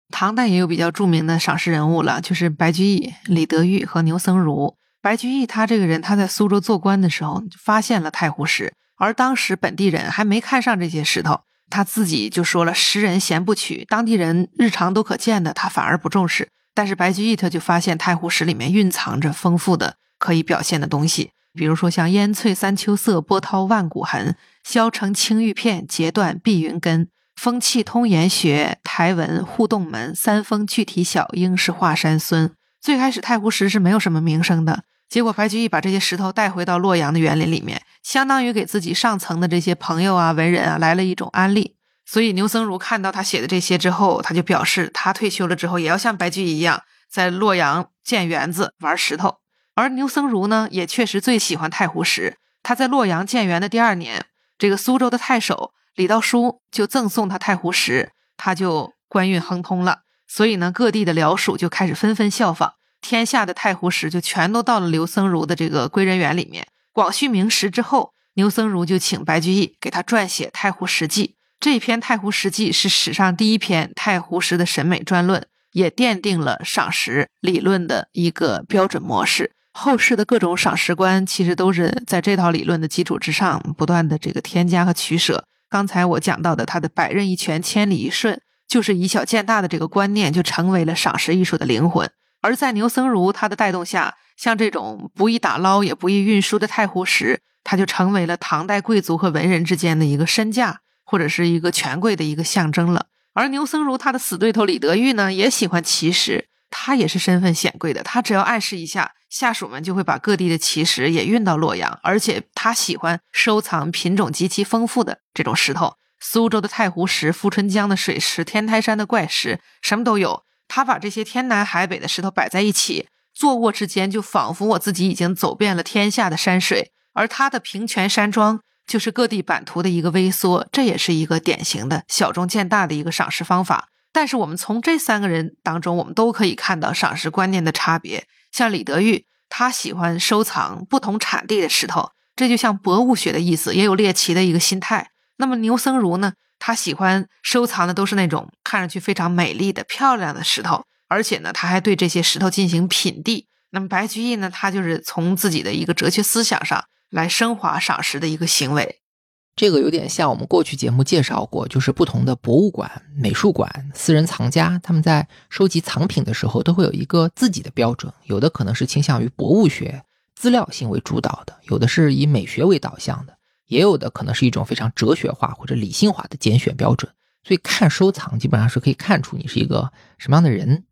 唐代也有比较著名的赏石人物了，就是白居易、李德裕和牛僧孺。白居易他这个人，他在苏州做官的时候发现了太湖石，而当时本地人还没看上这些石头，他自己就说了“石人闲不取”，当地人日常都可见的，他反而不重视。但是白居易他就发现太湖石里面蕴藏着丰富的可以表现的东西，比如说像烟翠三秋色，波涛万古痕，削成青玉片，截断碧云根，风气通岩穴，台文互动门，三峰具体小，应是华山孙。最开始太湖石是没有什么名声的。结果白居易把这些石头带回到洛阳的园林里面，相当于给自己上层的这些朋友啊、文人啊来了一种安利。所以牛僧孺看到他写的这些之后，他就表示他退休了之后也要像白居易一样在洛阳建园子玩石头。而牛僧孺呢，也确实最喜欢太湖石。他在洛阳建园的第二年，这个苏州的太守李道书就赠送他太湖石，他就官运亨通了。所以呢，各地的僚属就开始纷纷效仿。天下的太湖石就全都到了刘僧孺的这个归人园里面，广蓄名石之后，刘僧孺就请白居易给他撰写《太湖石记》。这篇《太湖石记》是史上第一篇太湖石的审美专论，也奠定了赏石理论的一个标准模式。后世的各种赏石观其实都是在这套理论的基础之上不断的这个添加和取舍。刚才我讲到的他的“百仞一拳，千里一瞬”，就是以小见大的这个观念，就成为了赏石艺术的灵魂。而在牛僧孺他的带动下，像这种不易打捞也不易运输的太湖石，它就成为了唐代贵族和文人之间的一个身价或者是一个权贵的一个象征了。而牛僧孺他的死对头李德裕呢，也喜欢奇石，他也是身份显贵的，他只要暗示一下，下属们就会把各地的奇石也运到洛阳，而且他喜欢收藏品种极其丰富的这种石头，苏州的太湖石、富春江的水石、天台山的怪石，什么都有。他把这些天南海北的石头摆在一起，坐卧之间就仿佛我自己已经走遍了天下的山水。而他的平泉山庄就是各地版图的一个微缩，这也是一个典型的小中见大的一个赏识方法。但是我们从这三个人当中，我们都可以看到赏识观念的差别。像李德裕，他喜欢收藏不同产地的石头，这就像博物学的意思，也有猎奇的一个心态。那么牛僧孺呢？他喜欢收藏的都是那种看上去非常美丽的、漂亮的石头，而且呢，他还对这些石头进行品地。那么白居易呢，他就是从自己的一个哲学思想上来升华赏识的一个行为。这个有点像我们过去节目介绍过，就是不同的博物馆、美术馆、私人藏家，他们在收集藏品的时候都会有一个自己的标准，有的可能是倾向于博物学、资料性为主导的，有的是以美学为导向的。也有的可能是一种非常哲学化或者理性化的拣选标准。所以看收藏基本上是可以看出你是一个什么样的人。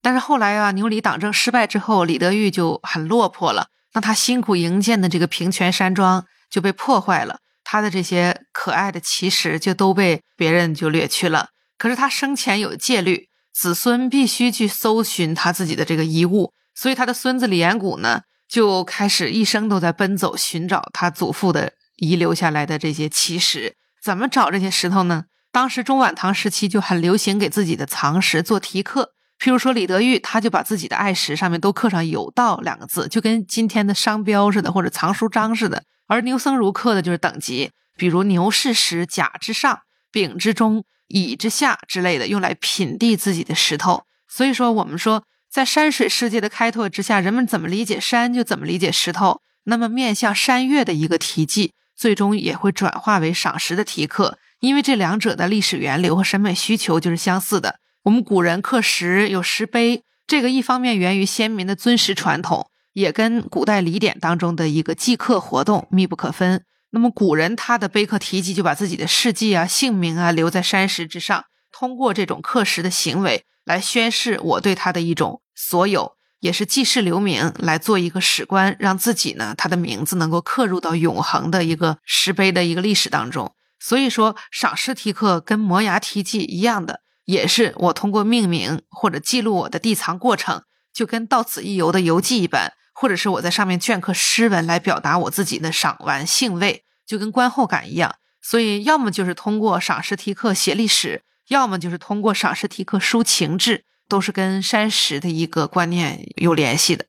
但是后来啊，牛李党争失败之后，李德裕就很落魄了。那他辛苦营建的这个平泉山庄就被破坏了，他的这些可爱的奇石就都被别人就掠去了。可是他生前有戒律，子孙必须去搜寻他自己的这个遗物，所以他的孙子李延谷呢，就开始一生都在奔走寻找他祖父的遗留下来的这些奇石。怎么找这些石头呢？当时中晚唐时期就很流行给自己的藏石做题刻。譬如说李德裕，他就把自己的爱石上面都刻上“有道”两个字，就跟今天的商标似的，或者藏书章似的。而牛僧孺刻的就是等级，比如牛氏石甲之上、丙之中、乙之下之类的，用来品地自己的石头。所以说，我们说在山水世界的开拓之下，人们怎么理解山，就怎么理解石头。那么面向山岳的一个题记，最终也会转化为赏石的题刻，因为这两者的历史源流和审美需求就是相似的。我们古人刻石有石碑，这个一方面源于先民的尊石传统，也跟古代礼典当中的一个祭刻活动密不可分。那么古人他的碑刻题记就把自己的事迹啊、姓名啊留在山石之上，通过这种刻石的行为来宣示我对他的一种所有，也是记事留名，来做一个史官，让自己呢他的名字能够刻入到永恒的一个石碑的一个历史当中。所以说，赏石题刻跟磨牙题记一样的。也是我通过命名或者记录我的地藏过程，就跟到此一游的游记一般，或者是我在上面镌刻诗文来表达我自己的赏玩兴味，就跟观后感一样。所以，要么就是通过赏石题刻写历史，要么就是通过赏石题刻抒情志，都是跟山石的一个观念有联系的。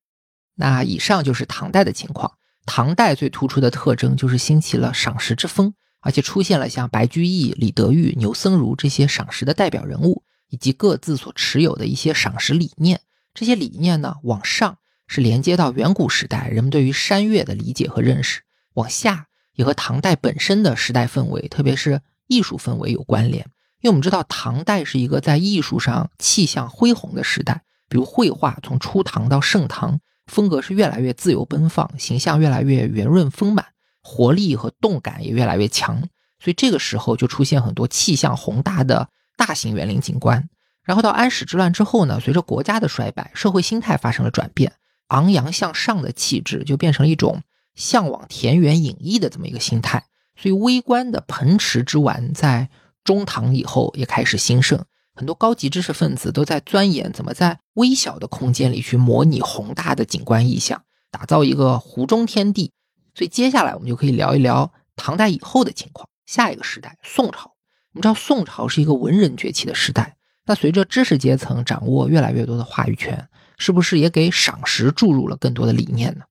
那以上就是唐代的情况。唐代最突出的特征就是兴起了赏石之风。而且出现了像白居易、李德裕、牛僧孺这些赏识的代表人物，以及各自所持有的一些赏识理念。这些理念呢，往上是连接到远古时代人们对于山岳的理解和认识；往下也和唐代本身的时代氛围，特别是艺术氛围有关联。因为我们知道，唐代是一个在艺术上气象恢宏的时代，比如绘画从初唐到盛唐，风格是越来越自由奔放，形象越来越圆润丰满。活力和动感也越来越强，所以这个时候就出现很多气象宏大的大型园林景观。然后到安史之乱之后呢，随着国家的衰败，社会心态发生了转变，昂扬向上的气质就变成了一种向往田园隐逸的这么一个心态。所以微观的盆池之玩在中唐以后也开始兴盛，很多高级知识分子都在钻研怎么在微小的空间里去模拟宏大的景观意象，打造一个湖中天地。所以接下来我们就可以聊一聊唐代以后的情况。下一个时代，宋朝。我们知道宋朝是一个文人崛起的时代。那随着知识阶层掌握越来越多的话语权，是不是也给赏识注入了更多的理念呢？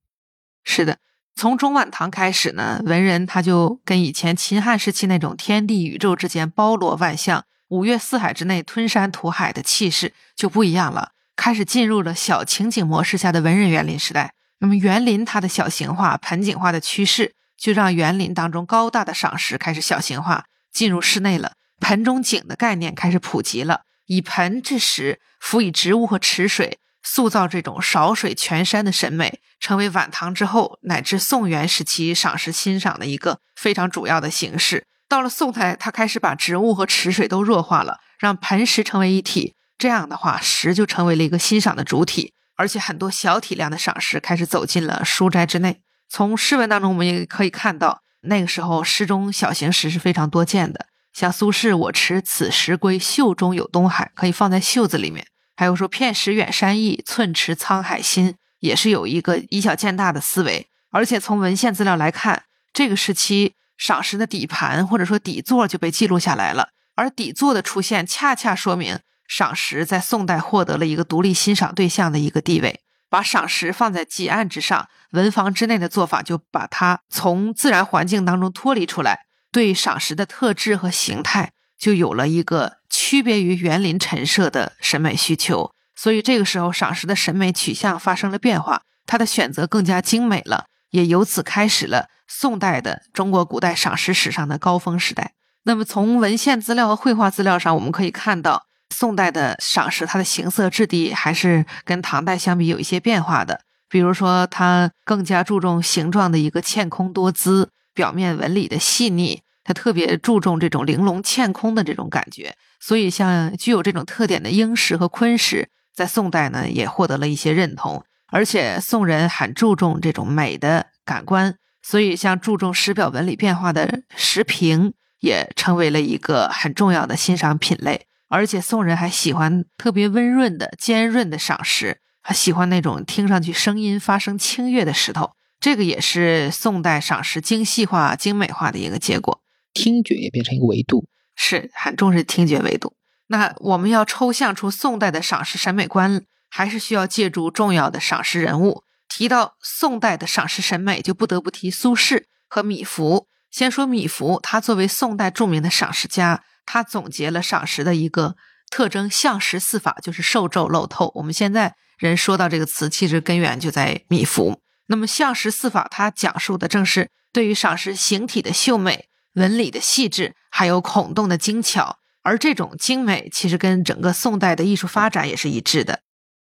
是的，从中晚唐开始呢，文人他就跟以前秦汉时期那种天地宇宙之间包罗万象、五岳四海之内吞山吐海的气势就不一样了，开始进入了小情景模式下的文人园林时代。那么园林它的小型化、盆景化的趋势，就让园林当中高大的赏石开始小型化，进入室内了。盆中景的概念开始普及了，以盆制石，辅以植物和池水，塑造这种少水全山的审美，成为晚唐之后乃至宋元时期赏石欣赏的一个非常主要的形式。到了宋代，他开始把植物和池水都弱化了，让盆石成为一体。这样的话，石就成为了一个欣赏的主体。而且很多小体量的赏石开始走进了书斋之内。从诗文当中，我们也可以看到，那个时候诗中小型石是非常多见的。像苏轼“我持此石归，袖中有东海”，可以放在袖子里面。还有说“片石远山易，寸池沧海心”，也是有一个以小见大的思维。而且从文献资料来看，这个时期赏石的底盘或者说底座就被记录下来了。而底座的出现，恰恰说明。赏石在宋代获得了一个独立欣赏对象的一个地位，把赏石放在几案之上，文房之内的做法就把它从自然环境当中脱离出来，对赏石的特质和形态就有了一个区别于园林陈设的审美需求。所以这个时候，赏石的审美取向发生了变化，它的选择更加精美了，也由此开始了宋代的中国古代赏石史上的高峰时代。那么从文献资料和绘画资料上，我们可以看到。宋代的赏石，它的形色质地还是跟唐代相比有一些变化的。比如说，它更加注重形状的一个嵌空多姿，表面纹理的细腻，他特别注重这种玲珑嵌空的这种感觉。所以，像具有这种特点的英石和昆石，在宋代呢也获得了一些认同。而且，宋人很注重这种美的感官，所以像注重石表纹理变化的石屏，也成为了一个很重要的欣赏品类。而且，宋人还喜欢特别温润的、尖润的赏石，还喜欢那种听上去声音发生清越的石头。这个也是宋代赏石精细化、精美化的一个结果。听觉也变成一个维度，是很重视听觉维度。那我们要抽象出宋代的赏识审美观。还是需要借助重要的赏识人物。提到宋代的赏识审美，就不得不提苏轼和米芾。先说米芾，他作为宋代著名的赏识家，他总结了赏识的一个特征——象识四法，就是瘦皱露透。我们现在人说到这个词，其实根源就在米芾。那么象识四法，它讲述的正是对于赏识形体的秀美、纹理的细致，还有孔洞的精巧。而这种精美，其实跟整个宋代的艺术发展也是一致的。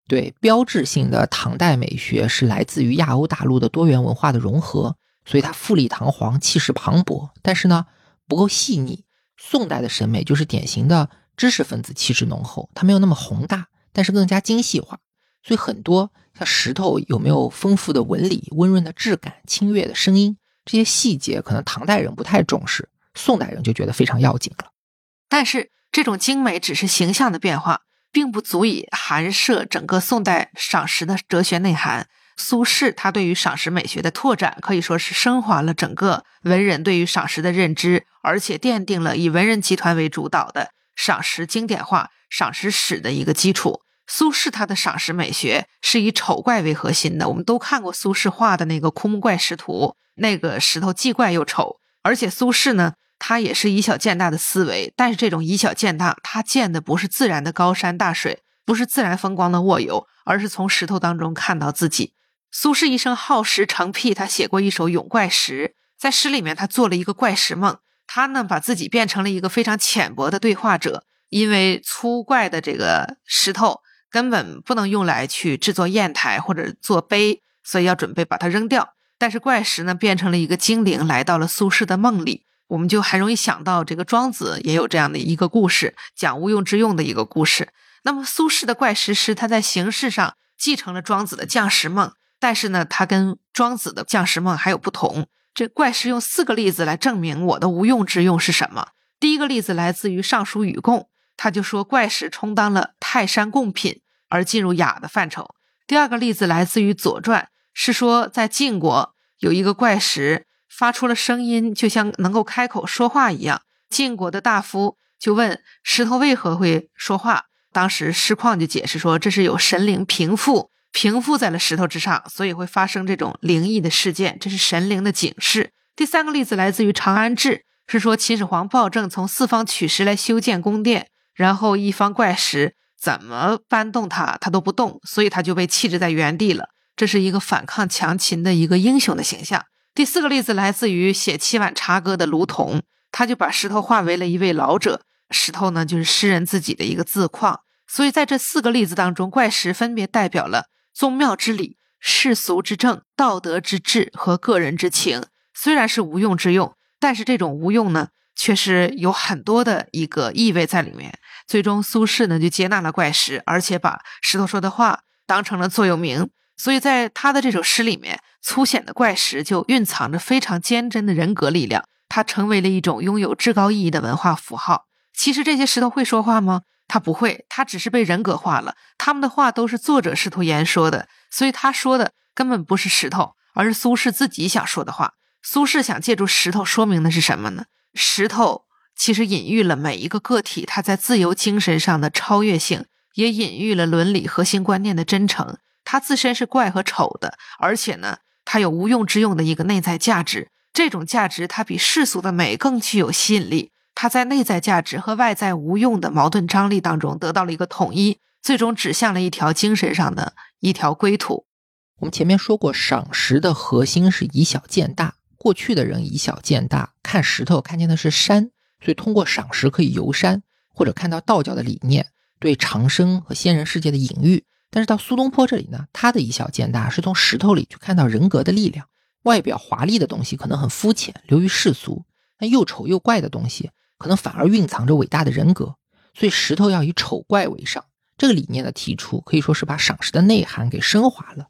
对，标志性的唐代美学是来自于亚欧大陆的多元文化的融合，所以它富丽堂皇、气势磅礴，但是呢不够细腻。宋代的审美就是典型的知识分子气质浓厚，它没有那么宏大，但是更加精细化。所以很多像石头有没有丰富的纹理、温润的质感、清越的声音，这些细节可能唐代人不太重视，宋代人就觉得非常要紧了。但是这种精美只是形象的变化。并不足以含摄整个宋代赏识的哲学内涵。苏轼他对于赏识美学的拓展，可以说是升华了整个文人对于赏识的认知，而且奠定了以文人集团为主导的赏识经典化、赏识史的一个基础。苏轼他的赏识美学是以丑怪为核心的。我们都看过苏轼画的那个枯木怪石图，那个石头既怪又丑，而且苏轼呢。他也是以小见大的思维，但是这种以小见大，他见的不是自然的高山大水，不是自然风光的卧游，而是从石头当中看到自己。苏轼一生好石成癖，他写过一首《咏怪石》，在诗里面他做了一个怪石梦，他呢把自己变成了一个非常浅薄的对话者，因为粗怪的这个石头根本不能用来去制作砚台或者做碑，所以要准备把它扔掉。但是怪石呢变成了一个精灵，来到了苏轼的梦里。我们就很容易想到，这个庄子也有这样的一个故事，讲无用之用的一个故事。那么苏轼的怪石诗，他在形式上继承了庄子的降石梦，但是呢，他跟庄子的降石梦还有不同。这怪石用四个例子来证明我的无用之用是什么。第一个例子来自于《尚书禹贡》，他就说怪石充当了泰山贡品而进入雅的范畴。第二个例子来自于《左传》，是说在晋国有一个怪石。发出了声音，就像能够开口说话一样。晋国的大夫就问石头为何会说话，当时师旷就解释说，这是有神灵平复平复在了石头之上，所以会发生这种灵异的事件，这是神灵的警示。第三个例子来自于《长安志》，是说秦始皇暴政，从四方取石来修建宫殿，然后一方怪石怎么搬动它，它都不动，所以他就被弃置在原地了。这是一个反抗强秦的一个英雄的形象。第四个例子来自于写《七碗茶歌》的卢仝，他就把石头化为了一位老者，石头呢就是诗人自己的一个自况。所以在这四个例子当中，怪石分别代表了宗庙之礼、世俗之政、道德之治和个人之情。虽然是无用之用，但是这种无用呢，却是有很多的一个意味在里面。最终，苏轼呢就接纳了怪石，而且把石头说的话当成了座右铭。所以在他的这首诗里面。粗显的怪石就蕴藏着非常坚贞的人格力量，它成为了一种拥有至高意义的文化符号。其实这些石头会说话吗？它不会，它只是被人格化了。他们的话都是作者试图言说的，所以他说的根本不是石头，而是苏轼自己想说的话。苏轼想借助石头说明的是什么呢？石头其实隐喻了每一个个体他在自由精神上的超越性，也隐喻了伦理核心观念的真诚。它自身是怪和丑的，而且呢。它有无用之用的一个内在价值，这种价值它比世俗的美更具有吸引力。它在内在价值和外在无用的矛盾张力当中得到了一个统一，最终指向了一条精神上的一条归途。我们前面说过，赏识的核心是以小见大。过去的人以小见大，看石头看见的是山，所以通过赏石可以游山，或者看到道教的理念对长生和仙人世界的隐喻。但是到苏东坡这里呢，他的以小见大是从石头里去看到人格的力量。外表华丽的东西可能很肤浅，流于世俗；那又丑又怪的东西，可能反而蕴藏着伟大的人格。所以石头要以丑怪为上，这个理念的提出，可以说是把赏石的内涵给升华了。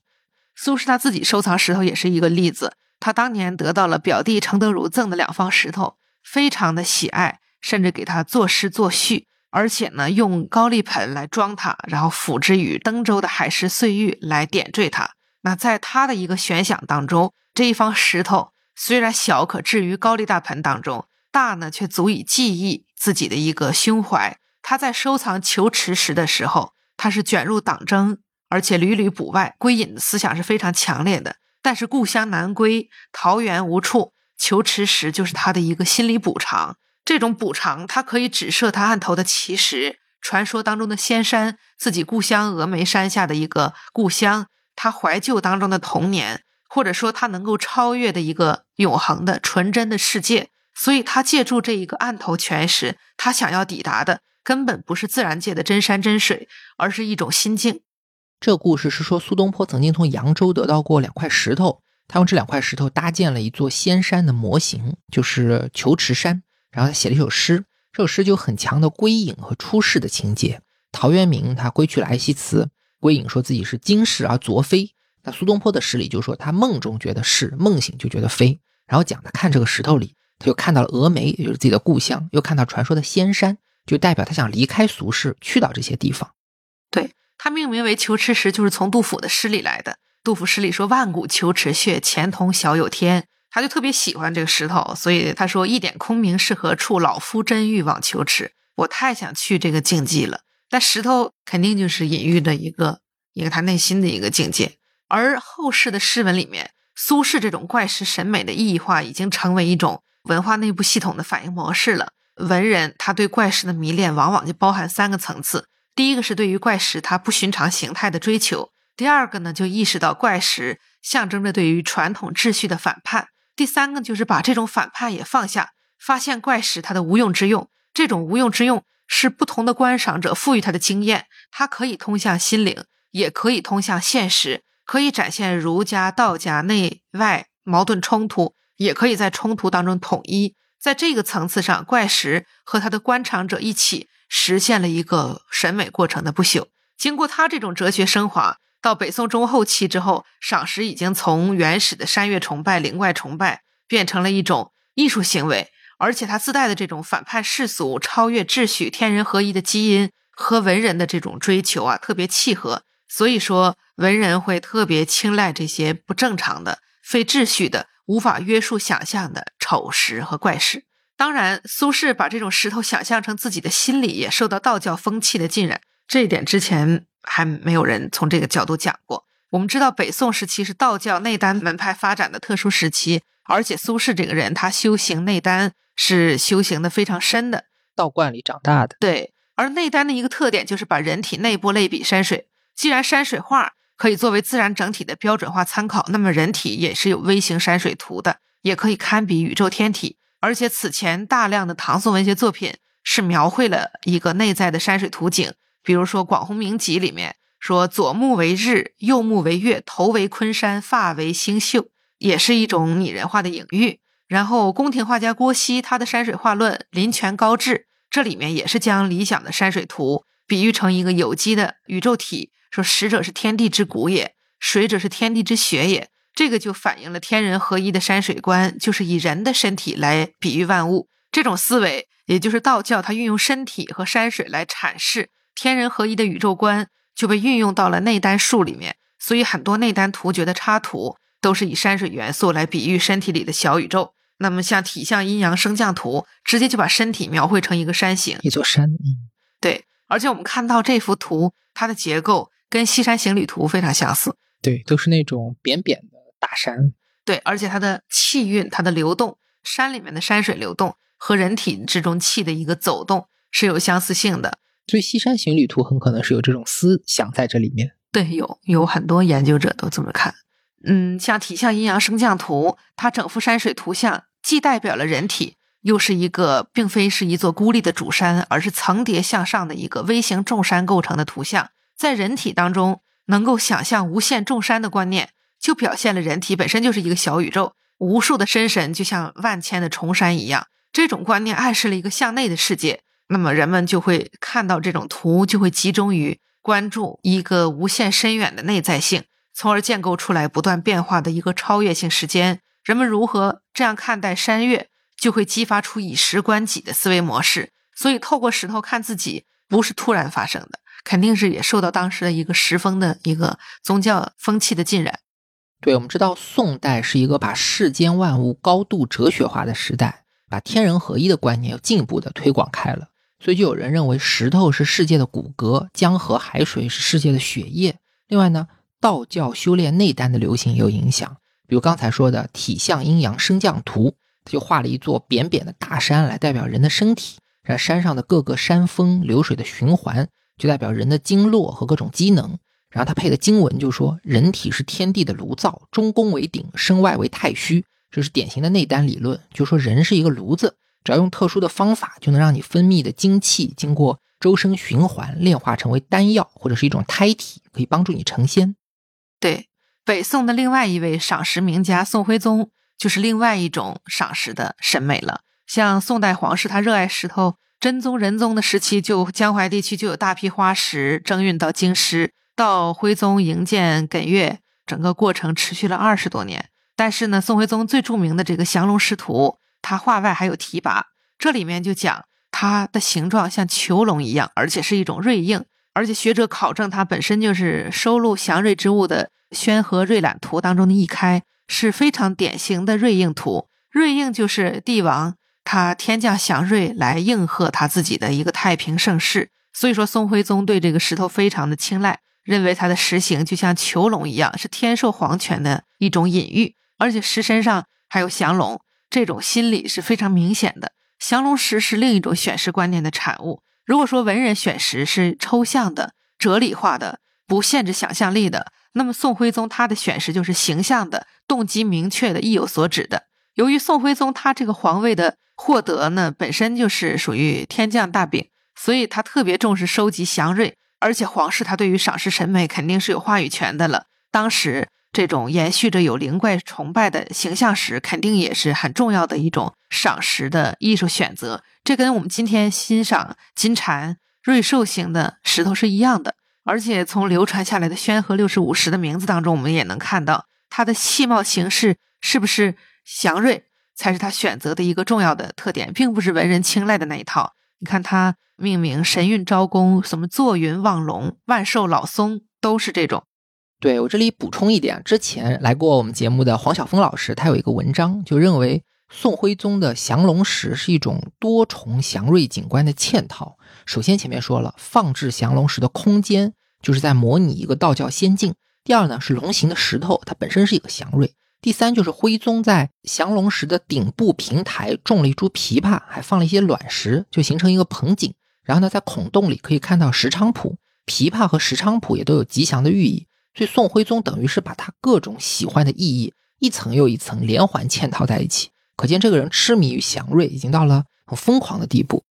苏轼他自己收藏石头也是一个例子，他当年得到了表弟程德儒赠的两方石头，非常的喜爱，甚至给他作诗作序，而且呢用高丽盆来装它，然后辅之与登州的海石碎玉来点缀它。那在他的一个悬想当中，这一方石头虽然小，可置于高丽大盆当中；大呢，却足以记忆自己的一个胸怀。他在收藏求池石的时候，他是卷入党争，而且屡屡补外归隐的思想是非常强烈的。但是故乡难归，桃源无处，求池石就是他的一个心理补偿。这种补偿，他可以指涉他案头的奇石，传说当中的仙山，自己故乡峨眉山下的一个故乡。他怀旧当中的童年，或者说他能够超越的一个永恒的纯真的世界，所以他借助这一个案头全石，他想要抵达的根本不是自然界的真山真水，而是一种心境。这故事是说苏东坡曾经从扬州得到过两块石头，他用这两块石头搭建了一座仙山的模型，就是求池山，然后他写了一首诗，这首诗就很强的归隐和出世的情节。陶渊明他归去了哀惜词。归隐说自己是今世而昨非，那苏东坡的诗里就说他梦中觉得是，梦醒就觉得非。然后讲他看这个石头里，他就看到了峨眉，也就是自己的故乡，又看到传说的仙山，就代表他想离开俗世，去到这些地方。对他命名为求池石，就是从杜甫的诗里来的。杜甫诗里说：“万古求池穴，前通小有天。”他就特别喜欢这个石头，所以他说：“一点空明是何处？老夫真欲往求池。”我太想去这个境界了。但石头肯定就是隐喻的一个一个他内心的一个境界，而后世的诗文里面，苏轼这种怪石审美的异化已经成为一种文化内部系统的反应模式了。文人他对怪石的迷恋，往往就包含三个层次：第一个是对于怪石它不寻常形态的追求；第二个呢，就意识到怪石象征着对于传统秩序的反叛；第三个就是把这种反叛也放下，发现怪石它的无用之用，这种无用之用。是不同的观赏者赋予他的经验，它可以通向心灵，也可以通向现实，可以展现儒家、道家内外矛盾冲突，也可以在冲突当中统一。在这个层次上，怪石和他的观赏者一起实现了一个审美过程的不朽。经过他这种哲学升华，到北宋中后期之后，赏石已经从原始的山岳崇拜、灵怪崇拜，变成了一种艺术行为。而且他自带的这种反叛世俗、超越秩序、天人合一的基因，和文人的这种追求啊，特别契合。所以说，文人会特别青睐这些不正常的、非秩序的、无法约束想象的丑石和怪石。当然，苏轼把这种石头想象成自己的心理，也受到道教风气的浸染。这一点之前还没有人从这个角度讲过。我们知道，北宋时期是道教内丹门派发展的特殊时期，而且苏轼这个人，他修行内丹。是修行的非常深的道观里长大的，对。而内丹的一个特点就是把人体内部类比山水。既然山水画可以作为自然整体的标准化参考，那么人体也是有微型山水图的，也可以堪比宇宙天体。而且此前大量的唐宋文学作品是描绘了一个内在的山水图景，比如说《广弘明集》里面说左目为日，右目为月，头为昆山，发为星宿，也是一种拟人化的隐喻。然后，宫廷画家郭熙他的山水画论《林泉高致》，这里面也是将理想的山水图比喻成一个有机的宇宙体，说石者是天地之骨也，水者是天地之血也。这个就反映了天人合一的山水观，就是以人的身体来比喻万物。这种思维，也就是道教它运用身体和山水来阐释天人合一的宇宙观，就被运用到了内丹术里面。所以，很多内丹图诀的插图都是以山水元素来比喻身体里的小宇宙。那么像体相阴阳升降图，直接就把身体描绘成一个山形，一座山。嗯，对。而且我们看到这幅图，它的结构跟《西山行旅图》非常相似。对，都是那种扁扁的大山。对，而且它的气运、它的流动，山里面的山水流动和人体之中气的一个走动是有相似性的。所以《西山行旅图》很可能是有这种思想在这里面。对，有有很多研究者都这么看。嗯，像体相阴阳升降图，它整幅山水图像。既代表了人体，又是一个并非是一座孤立的主山，而是层叠向上的一个微型众山构成的图像。在人体当中，能够想象无限众山的观念，就表现了人体本身就是一个小宇宙，无数的身神就像万千的重山一样。这种观念暗示了一个向内的世界，那么人们就会看到这种图，就会集中于关注一个无限深远的内在性，从而建构出来不断变化的一个超越性时间。人们如何这样看待山岳，就会激发出以石观己的思维模式。所以，透过石头看自己，不是突然发生的，肯定是也受到当时的一个石风的一个宗教风气的浸染。对，我们知道宋代是一个把世间万物高度哲学化的时代，把天人合一的观念又进一步的推广开了。所以，就有人认为石头是世界的骨骼，江河海水是世界的血液。另外呢，道教修炼内丹的流行也有影响，比如刚才说的体相阴阳升降图，他就画了一座扁扁的大山来代表人的身体。然后山上的各个山峰流水的循环，就代表人的经络和各种机能。然后他配的经文就说：人体是天地的炉灶，中宫为鼎，身外为太虚。这是典型的内丹理论，就说人是一个炉子，只要用特殊的方法，就能让你分泌的精气经过周身循环，炼化成为丹药或者是一种胎体，可以帮助你成仙。对，北宋的另外一位赏石名家宋徽宗，就是另外一种赏石的审美了。像宋代皇室，他热爱石头。真宗、仁宗的时期，就江淮地区就有大批花石征运到京师。到徽宗营建艮岳，整个过程持续了二十多年。但是呢，宋徽宗最著名的这个降龙石图，他画外还有题跋，这里面就讲它的形状像囚龙一样，而且是一种瑞应。而且学者考证，它本身就是收录祥瑞之物的《宣和瑞览图》当中的一开，是非常典型的瑞应图。瑞应就是帝王。他天降祥瑞来应和他自己的一个太平盛世，所以说宋徽宗对这个石头非常的青睐，认为它的石形就像囚龙一样，是天授皇权的一种隐喻。而且石身上还有降龙，这种心理是非常明显的。降龙石是另一种选石观念的产物。如果说文人选石是抽象的、哲理化的、不限制想象力的，那么宋徽宗他的选石就是形象的、动机明确的、意有所指的。由于宋徽宗他这个皇位的获得呢，本身就是属于天降大饼，所以他特别重视收集祥瑞，而且皇室他对于赏识审美肯定是有话语权的了。当时这种延续着有灵怪崇拜的形象石，肯定也是很重要的一种赏识的艺术选择。这跟我们今天欣赏金蝉、瑞兽形的石头是一样的。而且从流传下来的宣和六十五石的名字当中，我们也能看到它的气貌形式是不是祥瑞。才是他选择的一个重要的特点，并不是文人青睐的那一套。你看他命名神韵招公，什么坐云望龙、万寿老松，都是这种。对我这里补充一点，之前来过我们节目的黄晓峰老师，他有一个文章，就认为宋徽宗的降龙石是一种多重祥瑞景观的嵌套。首先前面说了，放置降龙石的空间就是在模拟一个道教仙境。第二呢，是龙形的石头，它本身是一个祥瑞。第三就是徽宗在降龙石的顶部平台种了一株枇杷，还放了一些卵石，就形成一个棚景。然后呢，在孔洞里可以看到石菖蒲，枇杷和石菖蒲也都有吉祥的寓意。所以宋徽宗等于是把他各种喜欢的意义一层又一层连环嵌套在一起，可见这个人痴迷于祥瑞已经到了很疯狂的地步。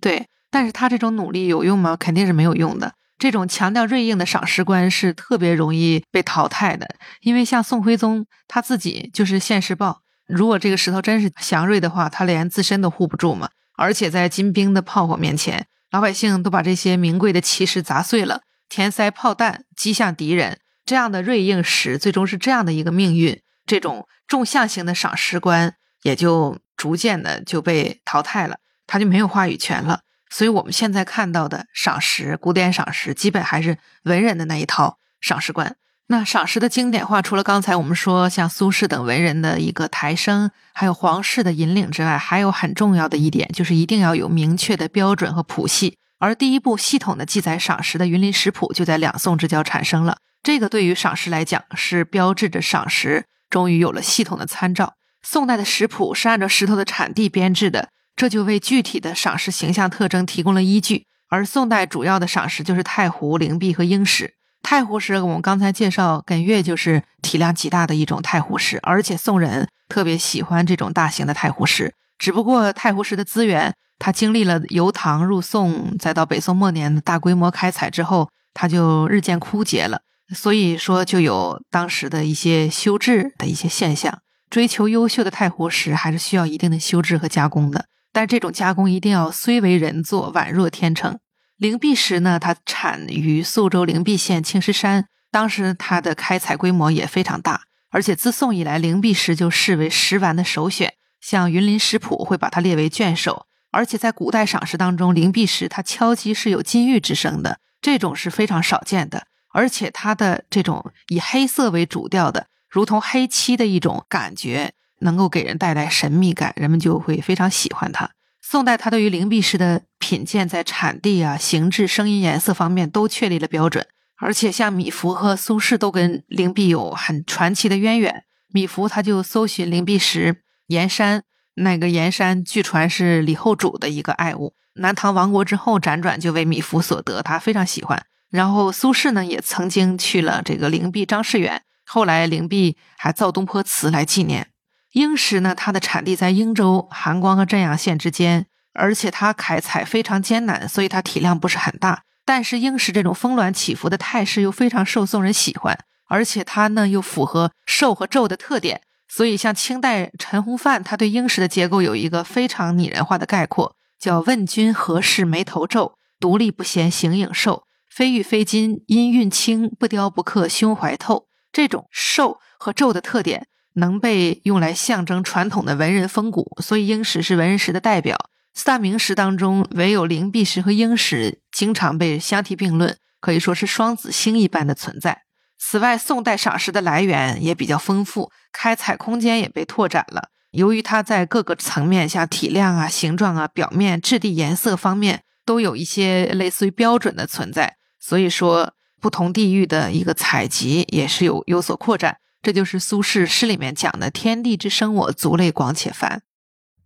对，但是他这种努力有用吗？肯定是没有用的。这种强调锐硬的赏识观是特别容易被淘汰的，因为像宋徽宗他自己就是现世报，如果这个石头真是祥瑞的话，他连自身都护不住嘛。而且在金兵的炮火面前，老百姓都把这些名贵的奇石砸碎了，填塞炮弹击向敌人，这样的锐硬石最终是这样的一个命运。这种纵向型的赏识观也就逐渐的就被淘汰了，他就没有话语权了。所以，我们现在看到的赏识，古典赏识，基本还是文人的那一套赏识观。那赏识的经典化，除了刚才我们说像苏轼等文人的一个抬升，还有皇室的引领之外，还有很重要的一点，就是一定要有明确的标准和谱系。而第一部系统的记载赏识的《云林食谱》，就在两宋之交产生了。这个对于赏识来讲，是标志着赏识终于有了系统的参照。宋代的食谱是按照石头的产地编制的。这就为具体的赏石形象特征提供了依据，而宋代主要的赏石就是太湖、灵璧和鹰石。太湖石我们刚才介绍，艮岳就是体量极大的一种太湖石，而且宋人特别喜欢这种大型的太湖石。只不过太湖石的资源，它经历了由唐入宋，再到北宋末年的大规模开采之后，它就日渐枯竭了。所以说就有当时的一些修制的一些现象。追求优秀的太湖石，还是需要一定的修制和加工的。但这种加工一定要虽为人作，宛若天成。灵璧石呢，它产于宿州灵璧县青石山，当时它的开采规模也非常大，而且自宋以来，灵璧石就视为石玩的首选。像云林石谱会把它列为卷首，而且在古代赏石当中，灵璧石它敲击是有金玉之声的，这种是非常少见的。而且它的这种以黑色为主调的。如同黑漆的一种感觉，能够给人带来神秘感，人们就会非常喜欢它。宋代，它对于灵璧石的品鉴，在产地啊、形制、声音、颜色方面都确立了标准。而且，像米芾和苏轼都跟灵璧有很传奇的渊源。米芾他就搜寻灵璧石盐山，那个盐山据传是李后主的一个爱物，南唐亡国之后辗转就为米芾所得，他非常喜欢。然后苏轼呢，也曾经去了这个灵璧张士远。后来灵璧还造东坡祠来纪念。英石呢，它的产地在英州、含光和镇阳县之间，而且它开采非常艰难，所以它体量不是很大。但是英石这种峰峦起伏的态势又非常受宋人喜欢，而且它呢又符合瘦和皱的特点，所以像清代陈洪范，他对英石的结构有一个非常拟人化的概括，叫“问君何事眉头皱，独立不嫌形影瘦，非玉非金音韵轻，不雕不刻胸怀透。”这种瘦和皱的特点能被用来象征传统的文人风骨，所以英石是文人石的代表。四大名石当中，唯有灵璧石和英石经常被相提并论，可以说是双子星一般的存在。此外，宋代赏石的来源也比较丰富，开采空间也被拓展了。由于它在各个层面，像体量啊、形状啊、表面质地、颜色方面，都有一些类似于标准的存在，所以说。不同地域的一个采集也是有有所扩展，这就是苏轼诗里面讲的“天地之生我，族类广且繁”。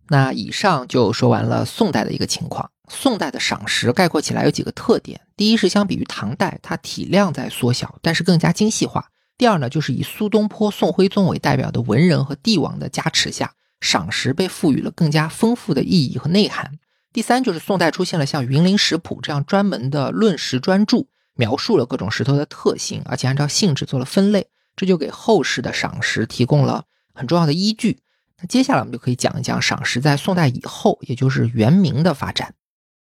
那以上就说完了宋代的一个情况。宋代的赏石概括起来有几个特点：第一是相比于唐代，它体量在缩小，但是更加精细化；第二呢，就是以苏东坡、宋徽宗为代表的文人和帝王的加持下，赏石被赋予了更加丰富的意义和内涵；第三就是宋代出现了像《云林石谱》这样专门的论石专著。描述了各种石头的特性，而且按照性质做了分类，这就给后世的赏石提供了很重要的依据。那接下来我们就可以讲一讲赏石在宋代以后，也就是元明的发展。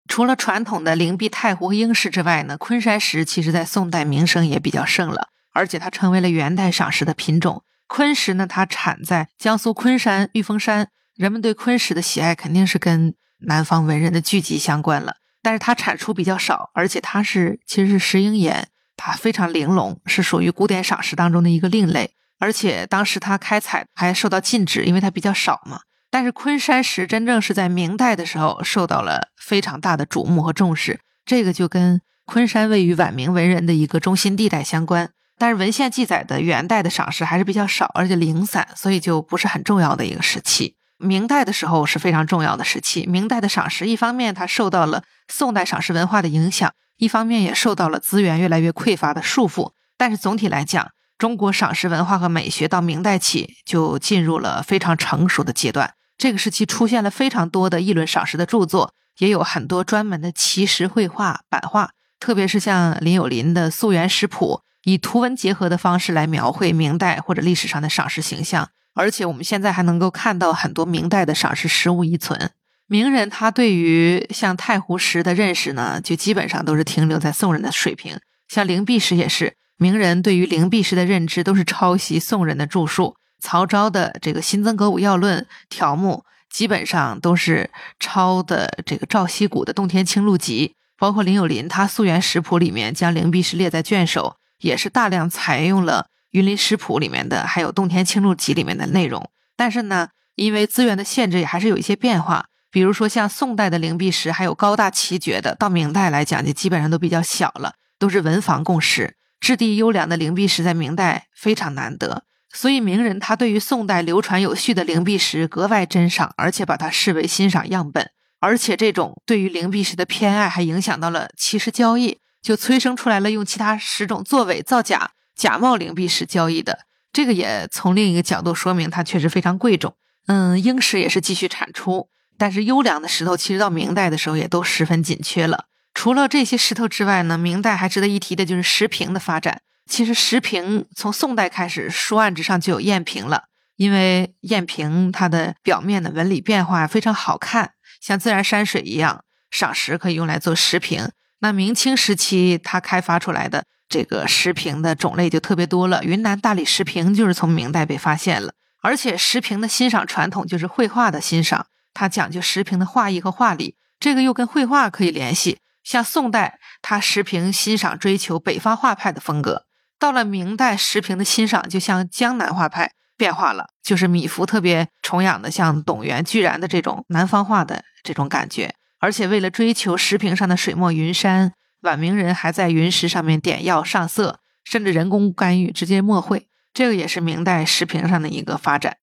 除了传统的灵璧、太湖和英石之外呢，昆山石其实在宋代名声也比较盛了，而且它成为了元代赏石的品种。昆石呢，它产在江苏昆山、玉峰山，人们对昆石的喜爱肯定是跟南方文人的聚集相关了。但是它产出比较少，而且它是其实是石英岩，它非常玲珑，是属于古典赏石当中的一个另类。而且当时它开采还受到禁止，因为它比较少嘛。但是昆山石真正是在明代的时候受到了非常大的瞩目和重视，这个就跟昆山位于晚明文人的一个中心地带相关。但是文献记载的元代的赏石还是比较少，而且零散，所以就不是很重要的一个时期。明代的时候是非常重要的时期。明代的赏石，一方面它受到了宋代赏石文化的影响，一方面也受到了资源越来越匮乏的束缚。但是总体来讲，中国赏石文化和美学到明代起就进入了非常成熟的阶段。这个时期出现了非常多的议论赏石的著作，也有很多专门的奇石绘画、版画，特别是像林有林的《溯源石谱》，以图文结合的方式来描绘明代或者历史上的赏石形象。而且我们现在还能够看到很多明代的赏石实物遗存。名人他对于像太湖石的认识呢，就基本上都是停留在宋人的水平。像灵璧石也是，名人对于灵璧石的认知都是抄袭宋人的著述。曹昭的这个《新增格物要论》条目，基本上都是抄的这个赵熙古的《洞天清录集》，包括林有林他《溯源石谱》里面将灵璧石列在卷首，也是大量采用了。云林食谱里面的，还有洞天清录集里面的内容，但是呢，因为资源的限制，也还是有一些变化。比如说像宋代的灵璧石，还有高大奇绝的，到明代来讲就基本上都比较小了，都是文房共识。质地优良的灵璧石在明代非常难得，所以名人他对于宋代流传有序的灵璧石格外珍赏，而且把它视为欣赏样本。而且这种对于灵璧石的偏爱，还影响到了奇石交易，就催生出来了用其他石种作伪造假。假冒灵璧石交易的，这个也从另一个角度说明它确实非常贵重。嗯，英石也是继续产出，但是优良的石头其实到明代的时候也都十分紧缺了。除了这些石头之外呢，明代还值得一提的就是石屏的发展。其实石屏从宋代开始，书案之上就有砚屏了。因为砚屏它的表面的纹理变化非常好看，像自然山水一样，赏石可以用来做石屏。那明清时期它开发出来的这个石屏的种类就特别多了。云南大理石屏就是从明代被发现了，而且石屏的欣赏传统就是绘画的欣赏，它讲究石屏的画意和画理，这个又跟绘画可以联系。像宋代，它石屏欣赏追求北方画派的风格；到了明代，石屏的欣赏就像江南画派。变化了，就是米芾特别崇仰的，像董源、居然的这种南方画的这种感觉。而且为了追求石屏上的水墨云山，晚明人还在云石上面点药上色，甚至人工干预直接墨绘。这个也是明代石屏上的一个发展。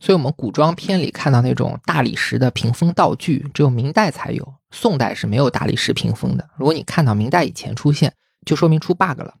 所以，我们古装片里看到那种大理石的屏风道具，只有明代才有，宋代是没有大理石屏风的。如果你看到明代以前出现，就说明出 bug 了。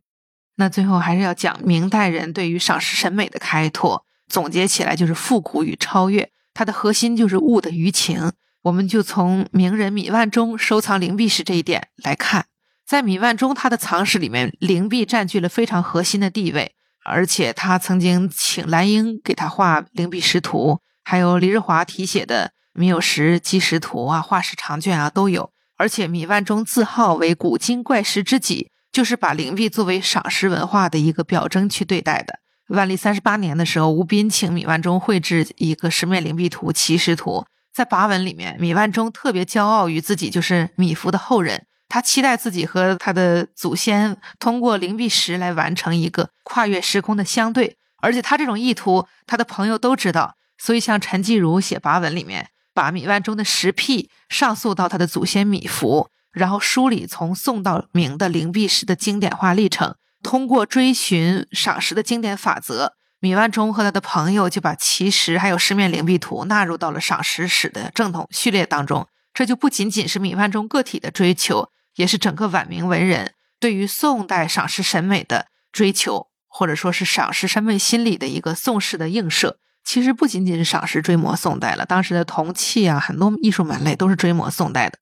那最后还是要讲明代人对于赏识审美的开拓。总结起来就是复古与超越，它的核心就是物的余情。我们就从名人米万中收藏灵璧石这一点来看，在米万中他的藏室里面，灵璧占据了非常核心的地位。而且他曾经请蓝英给他画灵璧石图，还有李日华题写的米有石基石图啊、画石长卷啊都有。而且米万中自号为古今怪石之己，就是把灵璧作为赏石文化的一个表征去对待的。万历三十八年的时候，吴斌请米万中绘制一个十面灵璧图《奇石图》。在跋文里面，米万中特别骄傲于自己就是米芾的后人，他期待自己和他的祖先通过灵璧石来完成一个跨越时空的相对。而且他这种意图，他的朋友都知道。所以像陈继儒写跋文里面，把米万中的石癖上溯到他的祖先米芾，然后梳理从宋到明的灵璧石的经典化历程。通过追寻赏石的经典法则，米万中和他的朋友就把奇石还有十面灵璧图纳入到了赏石史的正统序列当中。这就不仅仅是米万中个体的追求，也是整个晚明文人对于宋代赏识审美的追求，或者说是赏识审美心理的一个宋式的映射。其实不仅仅是赏识追摹宋代了，当时的铜器啊，很多艺术门类都是追摹宋代的。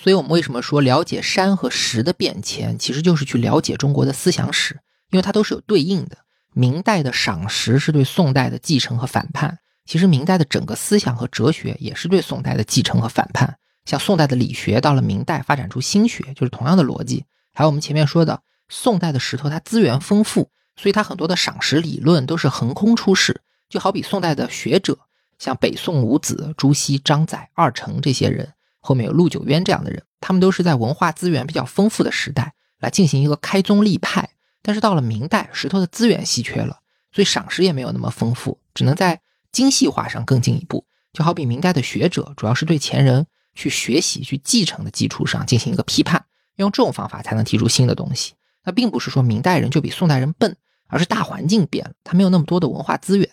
所以，我们为什么说了解山和石的变迁，其实就是去了解中国的思想史，因为它都是有对应的。明代的赏识是对宋代的继承和反叛，其实明代的整个思想和哲学也是对宋代的继承和反叛。像宋代的理学到了明代发展出心学，就是同样的逻辑。还有我们前面说的，宋代的石头它资源丰富，所以它很多的赏石理论都是横空出世。就好比宋代的学者，像北宋五子朱熹、张载、二程这些人。后面有陆九渊这样的人，他们都是在文化资源比较丰富的时代来进行一个开宗立派。但是到了明代，石头的资源稀缺了，所以赏识也没有那么丰富，只能在精细化上更进一步。就好比明代的学者，主要是对前人去学习、去继承的基础上进行一个批判，用这种方法才能提出新的东西。那并不是说明代人就比宋代人笨，而是大环境变了，他没有那么多的文化资源。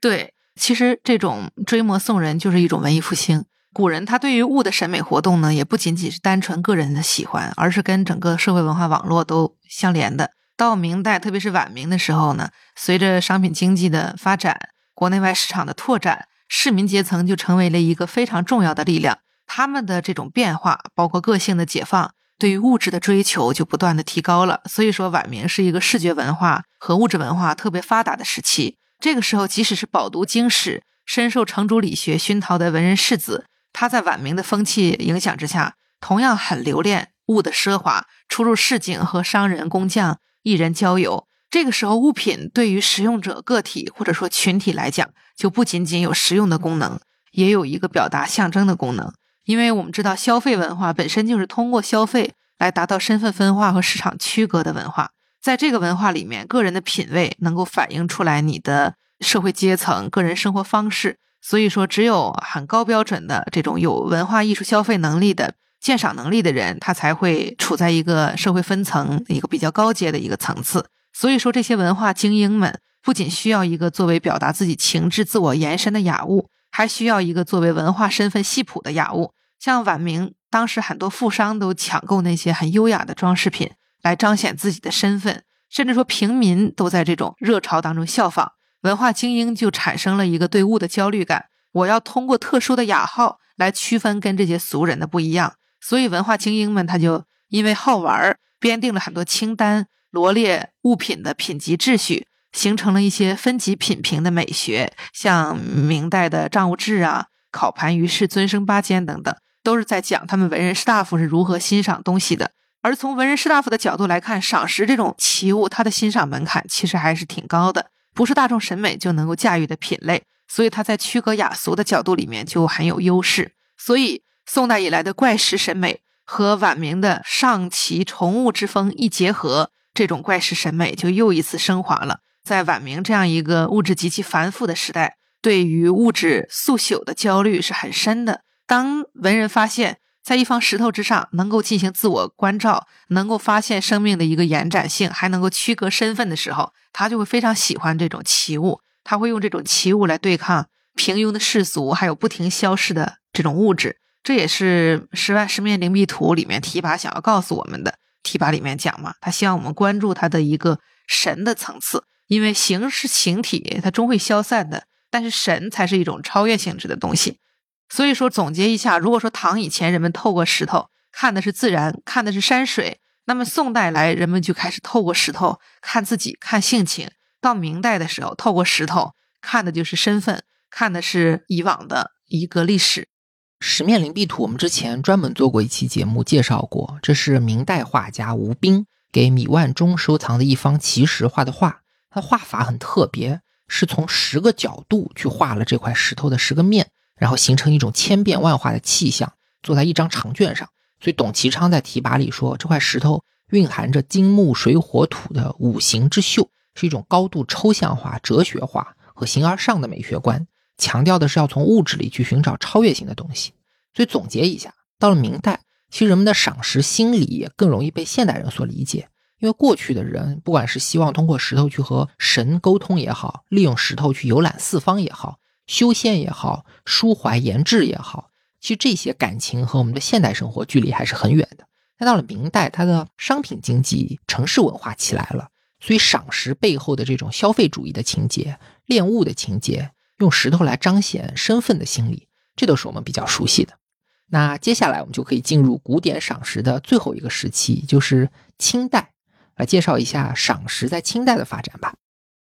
对，其实这种追摹宋人就是一种文艺复兴。古人他对于物的审美活动呢，也不仅仅是单纯个人的喜欢，而是跟整个社会文化网络都相连的。到明代，特别是晚明的时候呢，随着商品经济的发展，国内外市场的拓展，市民阶层就成为了一个非常重要的力量。他们的这种变化，包括个性的解放，对于物质的追求就不断的提高了。所以说，晚明是一个视觉文化和物质文化特别发达的时期。这个时候，即使是饱读经史、深受程朱理学熏陶的文人士子。他在晚明的风气影响之下，同样很留恋物的奢华，出入市井和商人、工匠、艺人交友。这个时候，物品对于使用者个体或者说群体来讲，就不仅仅有实用的功能，也有一个表达象征的功能。因为我们知道，消费文化本身就是通过消费来达到身份分化和市场区隔的文化。在这个文化里面，个人的品味能够反映出来你的社会阶层、个人生活方式。所以说，只有很高标准的这种有文化艺术消费能力的鉴赏能力的人，他才会处在一个社会分层一个比较高阶的一个层次。所以说，这些文化精英们不仅需要一个作为表达自己情志、自我延伸的雅物，还需要一个作为文化身份系谱的雅物。像晚明当时很多富商都抢购那些很优雅的装饰品来彰显自己的身份，甚至说平民都在这种热潮当中效仿。文化精英就产生了一个对物的焦虑感，我要通过特殊的雅号来区分跟这些俗人的不一样。所以文化精英们他就因为好玩儿，编定了很多清单，罗列物品的品级秩序，形成了一些分级品评的美学，像明代的账务志啊、考盘于世、尊生八间等等，都是在讲他们文人士大夫是如何欣赏东西的。而从文人士大夫的角度来看，赏识这种奇物，它的欣赏门槛其实还是挺高的，不是大众审美就能够驾驭的品类，所以它在区隔雅俗的角度里面就很有优势。所以宋代以来的怪石审美和晚明的上奇崇物之风一结合。这种怪石审美就又一次升华了。在晚明这样一个物质极其繁复的时代，对于物质速朽的焦虑是很深的。当文人发现，在一方石头之上能够进行自我关照，能够发现生命的一个延展性，还能够区隔身份的时候，他就会非常喜欢这种奇物。他会用这种奇物来对抗平庸的世俗，还有不停消逝的这种物质。这也是《十万十面灵璧图》里面提拔想要告诉我们的。提拔里面讲嘛，他希望我们关注他的一个神的层次，因为形是形体，它终会消散的，但是神才是一种超越性质的东西。所以说，总结一下，如果说唐以前人们透过石头看的是自然，看的是山水，那么宋代来人们就开始透过石头看自己，看性情。到明代的时候，透过石头看的就是身份，看的是以往的一个历史。十面灵璧图，我们之前专门做过一期节目介绍过，这是明代画家吴彬给米万中收藏的一方奇石画的画。他画法很特别，是从十个角度去画了这块石头的十个面，然后形成一种千变万化的气象，做在一张长卷上。所以董其昌在题跋里说，这块石头蕴含着金木水火土的五行之秀，是一种高度抽象化、哲学化和形而上的美学观。强调的是要从物质里去寻找超越性的东西，所以总结一下，到了明代，其实人们的赏识心理也更容易被现代人所理解。因为过去的人，不管是希望通过石头去和神沟通也好，利用石头去游览四方也好，修仙也好，抒怀言志也好，其实这些感情和我们的现代生活距离还是很远的。但到了明代，它的商品经济、城市文化起来了，所以赏识背后的这种消费主义的情节、恋物的情节。用石头来彰显身份的心理，这都是我们比较熟悉的。那接下来我们就可以进入古典赏石的最后一个时期，就是清代，来介绍一下赏石在清代的发展吧。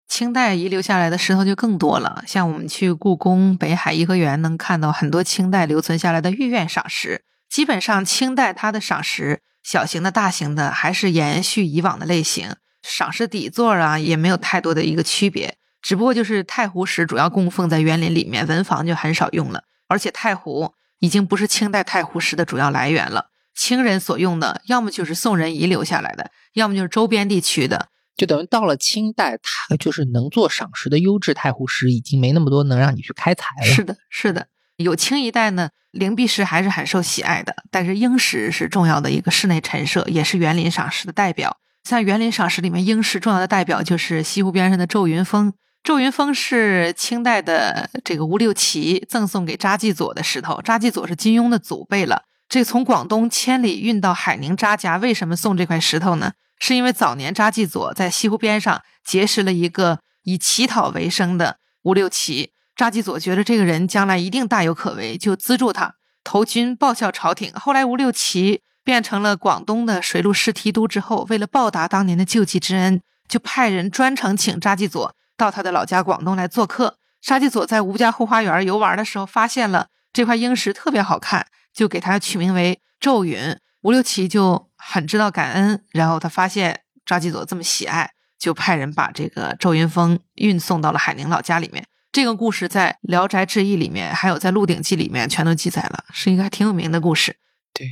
清代遗留下来的石头就更多了，像我们去故宫、北海颐和园，能看到很多清代留存下来的御苑赏石。基本上，清代它的赏石，小型的、大型的，还是延续以往的类型，赏石底座啊，也没有太多的一个区别。只不过就是太湖石主要供奉在园林里面，文房就很少用了。而且太湖已经不是清代太湖石的主要来源了。清人所用的，要么就是宋人遗留下来的，要么就是周边地区的。就等于到了清代，它就是能做赏石的优质太湖石已经没那么多能让你去开采了。是的，是的。有清一代呢，灵璧石还是很受喜爱的。但是英石是重要的一个室内陈设，也是园林赏石的代表。像园林赏石里面，英石重要的代表就是西湖边上的皱云峰。皱云峰是清代的这个吴六奇赠送给查继佐的石头。查继佐是金庸的祖辈了。这从广东千里运到海宁扎家，为什么送这块石头呢？是因为早年查继佐在西湖边上结识了一个以乞讨为生的吴六奇。查继佐觉得这个人将来一定大有可为，就资助他投军报效朝廷。后来吴六奇变成了广东的水陆师提督之后，为了报答当年的救济之恩，就派人专程请查继佐。到他的老家广东来做客，沙基佐在吴家后花园游玩的时候，发现了这块英石特别好看，就给它取名为咒云。吴六奇就很知道感恩，然后他发现扎基佐这么喜爱，就派人把这个周云峰运送到了海宁老家里面。这个故事在《聊斋志异》里面，还有在《鹿鼎记》里面全都记载了，是一个还挺有名的故事。对。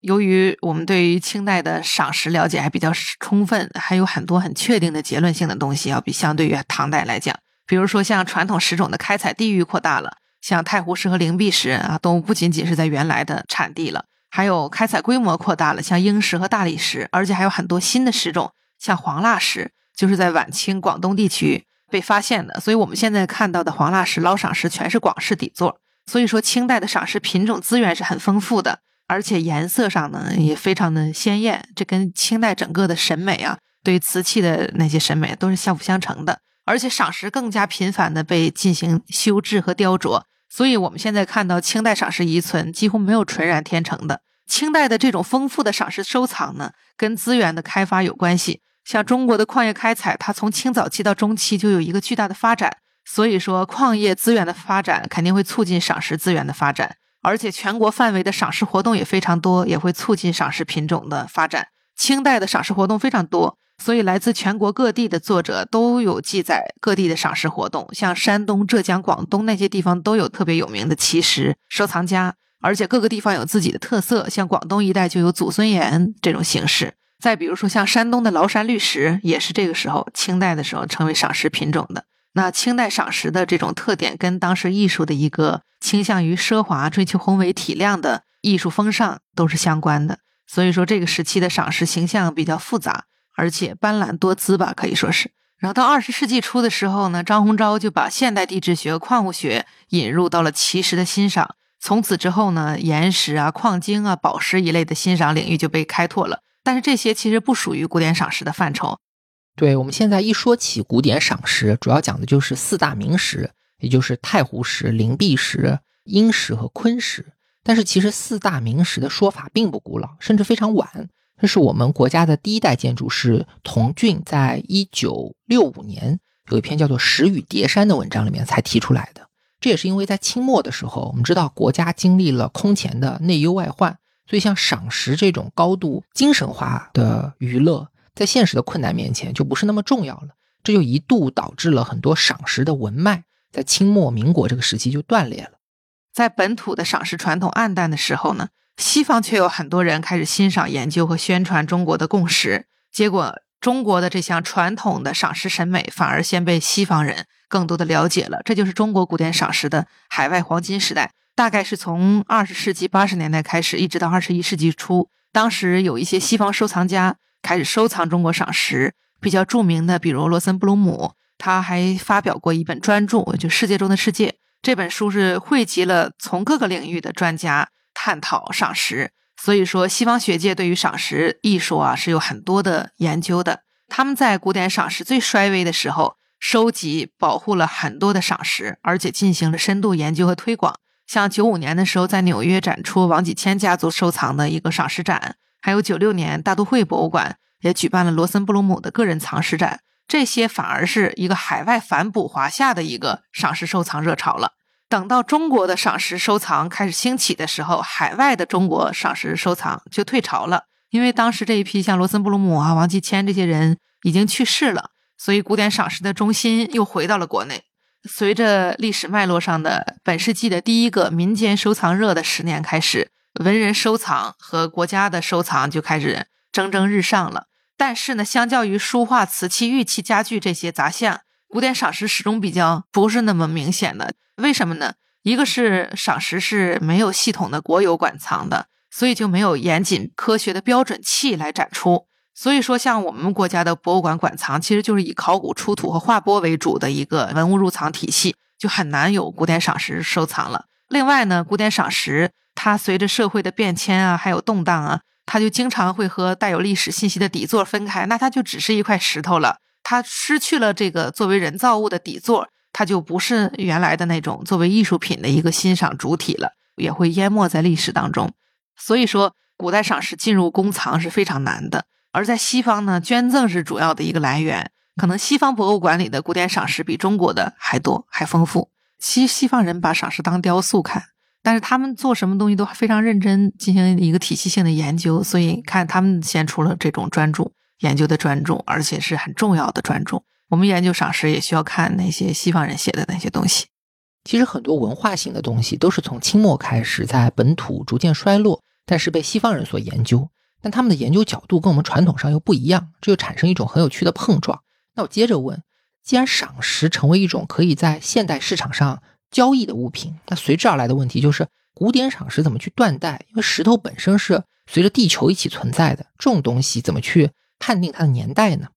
由于我们对于清代的赏识了解还比较充分，还有很多很确定的结论性的东西，要比相对于唐代来讲，比如说像传统石种的开采地域扩大了，像太湖石和灵璧石啊，都不仅仅是在原来的产地了，还有开采规模扩大了，像英石和大理石，而且还有很多新的石种，像黄蜡石，就是在晚清广东地区被发现的，所以我们现在看到的黄蜡石捞赏石全是广式底座，所以说清代的赏石品种资源是很丰富的。而且颜色上呢也非常的鲜艳，这跟清代整个的审美啊，对瓷器的那些审美都是相辅相成的。而且赏石更加频繁的被进行修制和雕琢，所以我们现在看到清代赏石遗存几乎没有纯然天成的。清代的这种丰富的赏石收藏呢，跟资源的开发有关系。像中国的矿业开采，它从清早期到中期就有一个巨大的发展，所以说矿业资源的发展肯定会促进赏识资源的发展，而且全国范围的赏识活动也非常多，也会促进赏识品种的发展。清代的赏识活动非常多，所以来自全国各地的作者都有记载各地的赏识活动，像山东、浙江、广东那些地方都有特别有名的奇石收藏家，而且各个地方有自己的特色，像广东一带就有祖孙岩这种形式。再比如说，像山东的崂山绿石，也是这个时候清代的时候成为赏识品种的。那清代赏识的这种特点，跟当时艺术的一个倾向于奢华、追求宏伟体量的艺术风尚都是相关的。所以说，这个时期的赏识形象比较复杂，而且斑斓多姿吧，可以说是。然后到二十世纪初的时候呢，张鸿钊就把现代地质学、矿物学引入到了奇石的欣赏。从此之后呢，岩石啊、矿晶啊、宝石一类的欣赏领域就被开拓了。但是这些其实不属于古典赏识的范畴。对，我们现在一说起古典赏识，主要讲的就是四大名石，也就是太湖石、灵璧石、英石和昆石。但是其实四大名石的说法并不古老，甚至非常晚。这是我们国家的第一代建筑师童俊在一九六五年有一篇叫做《石与叠山》的文章里面才提出来的。这也是因为在清末的时候，我们知道国家经历了空前的内忧外患。所以，像赏识这种高度精神化的娱乐，在现实的困难面前就不是那么重要了。这就一度导致了很多赏识的文脉在清末民国这个时期就断裂了。在本土的赏识传统暗淡的时候呢，西方却有很多人开始欣赏、研究和宣传中国的共识。结果，中国的这项传统的赏识审美反而先被西方人更多的了解了。这就是中国古典赏识的海外黄金时代。大概是从二十世纪八十年代开始，一直到二十一世纪初，当时有一些西方收藏家开始收藏中国赏石，比较著名的，比如罗森布鲁姆，他还发表过一本专著，就《世界中的世界》这本书是汇集了从各个领域的专家探讨赏石，所以说西方学界对于赏石艺术啊是有很多的研究的。他们在古典赏石最衰微的时候，收集保护了很多的赏石，而且进行了深度研究和推广。像九五年的时候，在纽约展出王启谦家族收藏的一个赏识展，还有九六年大都会博物馆也举办了罗森布鲁姆的个人藏石展，这些反而是一个海外反哺华夏的一个赏识收藏热潮了。等到中国的赏识收藏开始兴起的时候，海外的中国赏识收藏就退潮了，因为当时这一批像罗森布鲁姆啊、王继谦这些人已经去世了，所以古典赏识的中心又回到了国内。随着历史脉络上的本世纪的第一个民间收藏热的十年开始，文人收藏和国家的收藏就开始蒸蒸日上了。但是呢，相较于书画、瓷器、玉器、家具这些杂项，古典赏识始终比较不是那么明显的。为什么呢？一个是赏识是没有系统的国有馆藏的，所以就没有严谨科学的标准器来展出。所以说，像我们国家的博物馆馆藏，其实就是以考古出土和画拨为主的一个文物入藏体系，就很难有古典赏识收藏了。另外呢，古典赏识它随着社会的变迁啊，还有动荡啊，它就经常会和带有历史信息的底座分开，那它就只是一块石头了，它失去了这个作为人造物的底座，它就不是原来的那种作为艺术品的一个欣赏主体了，也会淹没在历史当中。所以说，古代赏识进入公藏是非常难的。而在西方呢，捐赠是主要的一个来源，可能西方博物馆里的古典赏识比中国的还多还丰富。西西方人把赏识当雕塑看，但是他们做什么东西都非常认真，进行一个体系性的研究。所以看他们先出了这种专著，研究的专著，而且是很重要的专著。我们研究赏识也需要看那些西方人写的那些东西。其实很多文化性的东西都是从清末开始在本土逐渐衰落，但是被西方人所研究。但他们的研究角度跟我们传统上又不一样，这就产生一种很有趣的碰撞。那我接着问：既然赏石成为一种可以在现代市场上交易的物品，那随之而来的问题就是，古典赏石怎么去断代？因为石头本身是随着地球一起存在的，这种东西怎么去判定它的年代呢？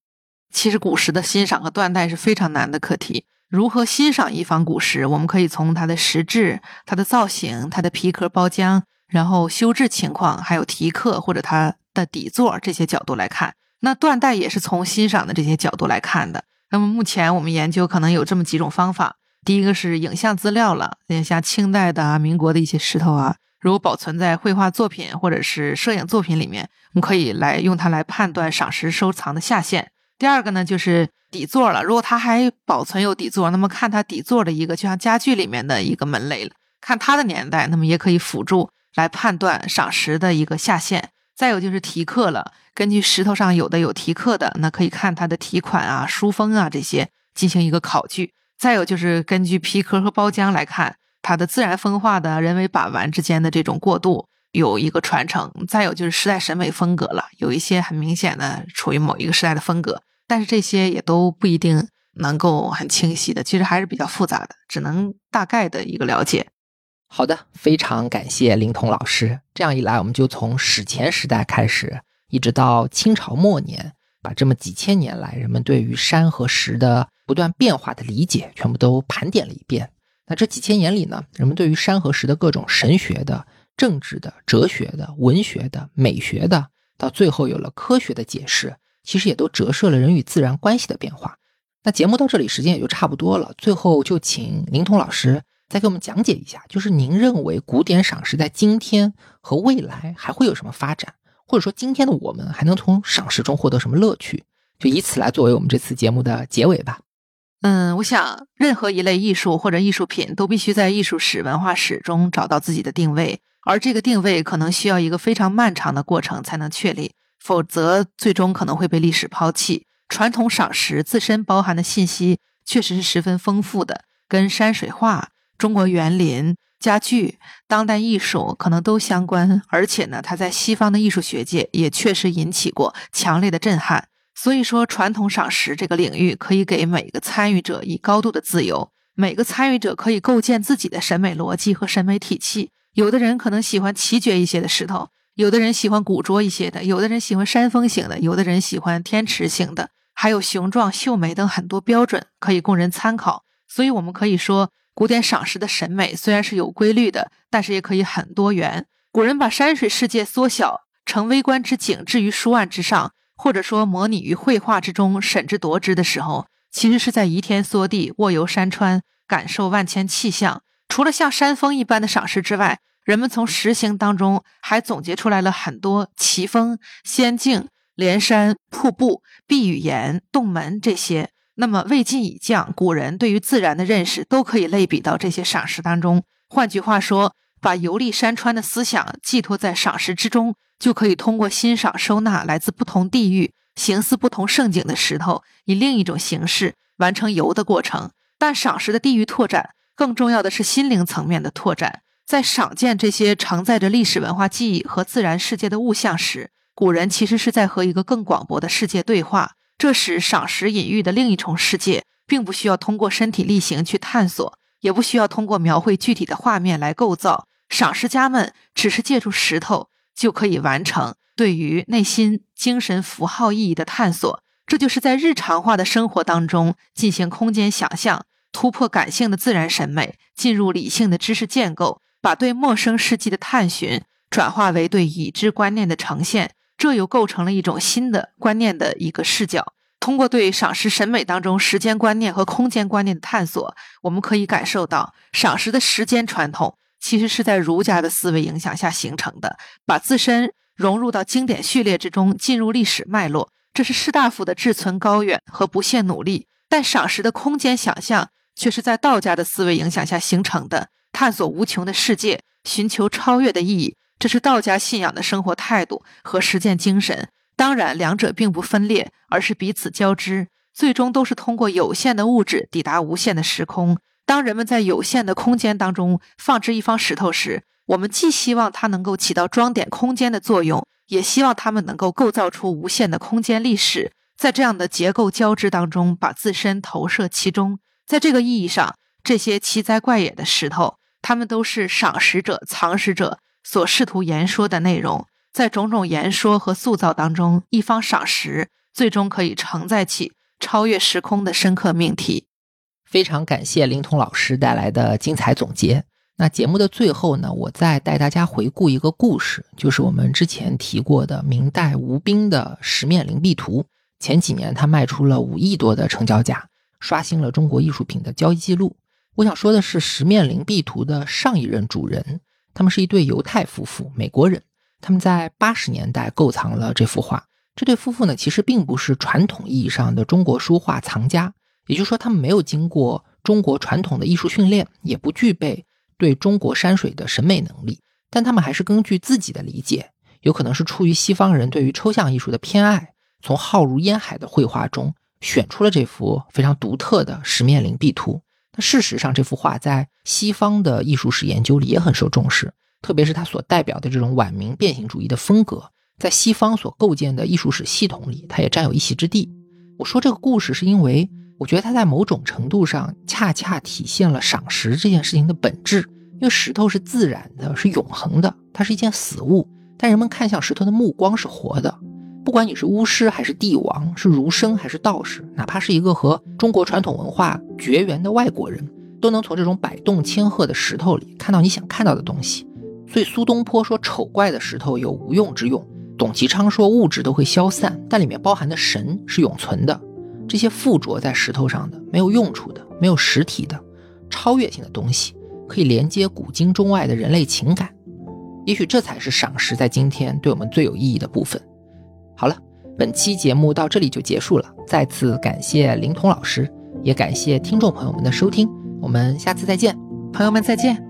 其实古石的欣赏和断代是非常难的课题。如何欣赏一方古石？我们可以从它的石质、它的造型、它的皮壳包浆。然后修制情况，还有题刻或者它的底座这些角度来看，那断代也是从欣赏的这些角度来看的。那么目前我们研究可能有这么几种方法：第一个是影像资料了，像清代的啊、民国的一些石头啊，如果保存在绘画作品或者是摄影作品里面，我们可以来用它来判断赏石收藏的下限。第二个呢，就是底座了。如果它还保存有底座，那么看它底座的一个，就像家具里面的一个门类了。看它的年代，那么也可以辅助来判断赏石的一个下限。再有就是题刻了，根据石头上有的有题刻的，那可以看它的题款啊、书封啊这些进行一个考据。再有就是根据皮壳和包浆来看它的自然风化的人为把玩之间的这种过渡有一个传承。再有就是时代审美风格了，有一些很明显的处于某一个时代的风格。但是这些也都不一定能够很清晰的，其实还是比较复杂的，只能大概的一个了解。好的，非常感谢林彤老师。这样一来，我们就从史前时代开始，一直到清朝末年，把这么几千年来人们对于山和石的不断变化的理解，全部都盘点了一遍。那这几千年里呢，人们对于山和石的各种神学的、政治的、哲学的、文学的、美学的，到最后有了科学的解释。其实也都折射了人与自然关系的变化。那节目到这里时间也就差不多了，最后就请林彤老师再给我们讲解一下，就是您认为古典赏识在今天和未来还会有什么发展，或者说今天的我们还能从赏识中获得什么乐趣？就以此来作为我们这次节目的结尾吧。嗯，我想任何一类艺术或者艺术品都必须在艺术史、文化史中找到自己的定位，而这个定位可能需要一个非常漫长的过程才能确立。否则，最终可能会被历史抛弃。传统赏石自身包含的信息确实是十分丰富的，跟山水画、中国园林、家具、当代艺术可能都相关。而且呢，它在西方的艺术学界也确实引起过强烈的震撼。所以说，传统赏石这个领域可以给每个参与者以高度的自由，每个参与者可以构建自己的审美逻辑和审美体系。有的人可能喜欢奇绝一些的石头。有的人喜欢古拙一些的，有的人喜欢山峰型的，有的人喜欢天池型的，还有雄壮、秀美等很多标准可以供人参考。所以，我们可以说，古典赏识的审美虽然是有规律的，但是也可以很多元。古人把山水世界缩小成微观之景，置于书案之上，或者说模拟于绘画之中，审之夺之的时候，其实是在移天缩地，卧游山川，感受万千气象。除了像山峰一般的赏识之外，人们从石形当中还总结出来了很多奇峰、仙境、连山、瀑布、碧雨岩、洞门这些。那么魏晋以降，古人对于自然的认识都可以类比到这些赏石当中。换句话说，把游历山川的思想寄托在赏石之中，就可以通过欣赏、收纳来自不同地域、形似不同胜景的石头，以另一种形式完成游的过程。但赏石的地域拓展，更重要的是心灵层面的拓展。在赏见这些承载着历史文化记忆和自然世界的物象时，古人其实是在和一个更广博的世界对话。这时，赏识隐喻的另一重世界，并不需要通过身体力行去探索，也不需要通过描绘具体的画面来构造。赏识家们只是借助石头，就可以完成对于内心精神符号意义的探索。这就是在日常化的生活当中进行空间想象，突破感性的自然审美，进入理性的知识建构。把对陌生世界的探寻转化为对已知观念的呈现，这又构成了一种新的观念的一个视角。通过对赏识审美当中时间观念和空间观念的探索，我们可以感受到赏识的时间传统其实是在儒家的思维影响下形成的，把自身融入到经典序列之中，进入历史脉络。这是士大夫的志存高远和不懈努力。但赏识的空间想象却是在道家的思维影响下形成的。探索无穷的世界，寻求超越的意义，这是道家信仰的生活态度和实践精神。当然，两者并不分裂，而是彼此交织，最终都是通过有限的物质抵达无限的时空。当人们在有限的空间当中放置一方石头时，我们既希望它能够起到装点空间的作用，也希望它们能够构造出无限的空间历史，在这样的结构交织当中，把自身投射其中。在这个意义上。这些奇哉怪也的石头，他们都是赏识者、藏识者所试图言说的内容。在种种言说和塑造当中，一方赏识最终可以承载起超越时空的深刻命题。非常感谢林彤老师带来的精彩总结。那节目的最后呢，我再带大家回顾一个故事，就是我们之前提过的明代吴彬的十面灵璧图。前几年他卖出了五亿多的成交价，刷新了中国艺术品的交易记录。我想说的是，十面灵璧图的上一任主人，他们是一对犹太夫妇，美国人。他们在八十年代购藏了这幅画。这对夫妇呢，其实并不是传统意义上的中国书画藏家，也就是说，他们没有经过中国传统的艺术训练，也不具备对中国山水的审美能力，但他们还是根据自己的理解，有可能是出于西方人对于抽象艺术的偏爱，从浩如烟海的绘画中选出了这幅非常独特的十面灵璧图。那事实上，这幅画在西方的艺术史研究里也很受重视。特别是他所代表的这种晚明变形主义的风格，在西方所构建的艺术史系统里，它也占有一席之地。我说这个故事，是因为我觉得它在某种程度上恰恰体现了赏石这件事情的本质。因为石头是自然的，是永恒的，它是一件死物，但人们看向石头的目光是活的。不管你是巫师还是帝王，是儒生还是道士，哪怕是一个和中国传统文化绝缘的外国人，都能从这种百动千鹤的石头里看到你想看到的东西。所以苏东坡说丑怪的石头有无用之用，董其昌说物质都会消散，但里面包含的神是永存的。这些附着在石头上的没有用处的、没有实体的、超越性的东西，可以连接古今中外的人类情感。也许这才是赏识在今天对我们最有意义的部分。好了，本期节目到这里就结束了，再次感谢林彤老师，也感谢听众朋友们的收听，我们下次再见，朋友们再见。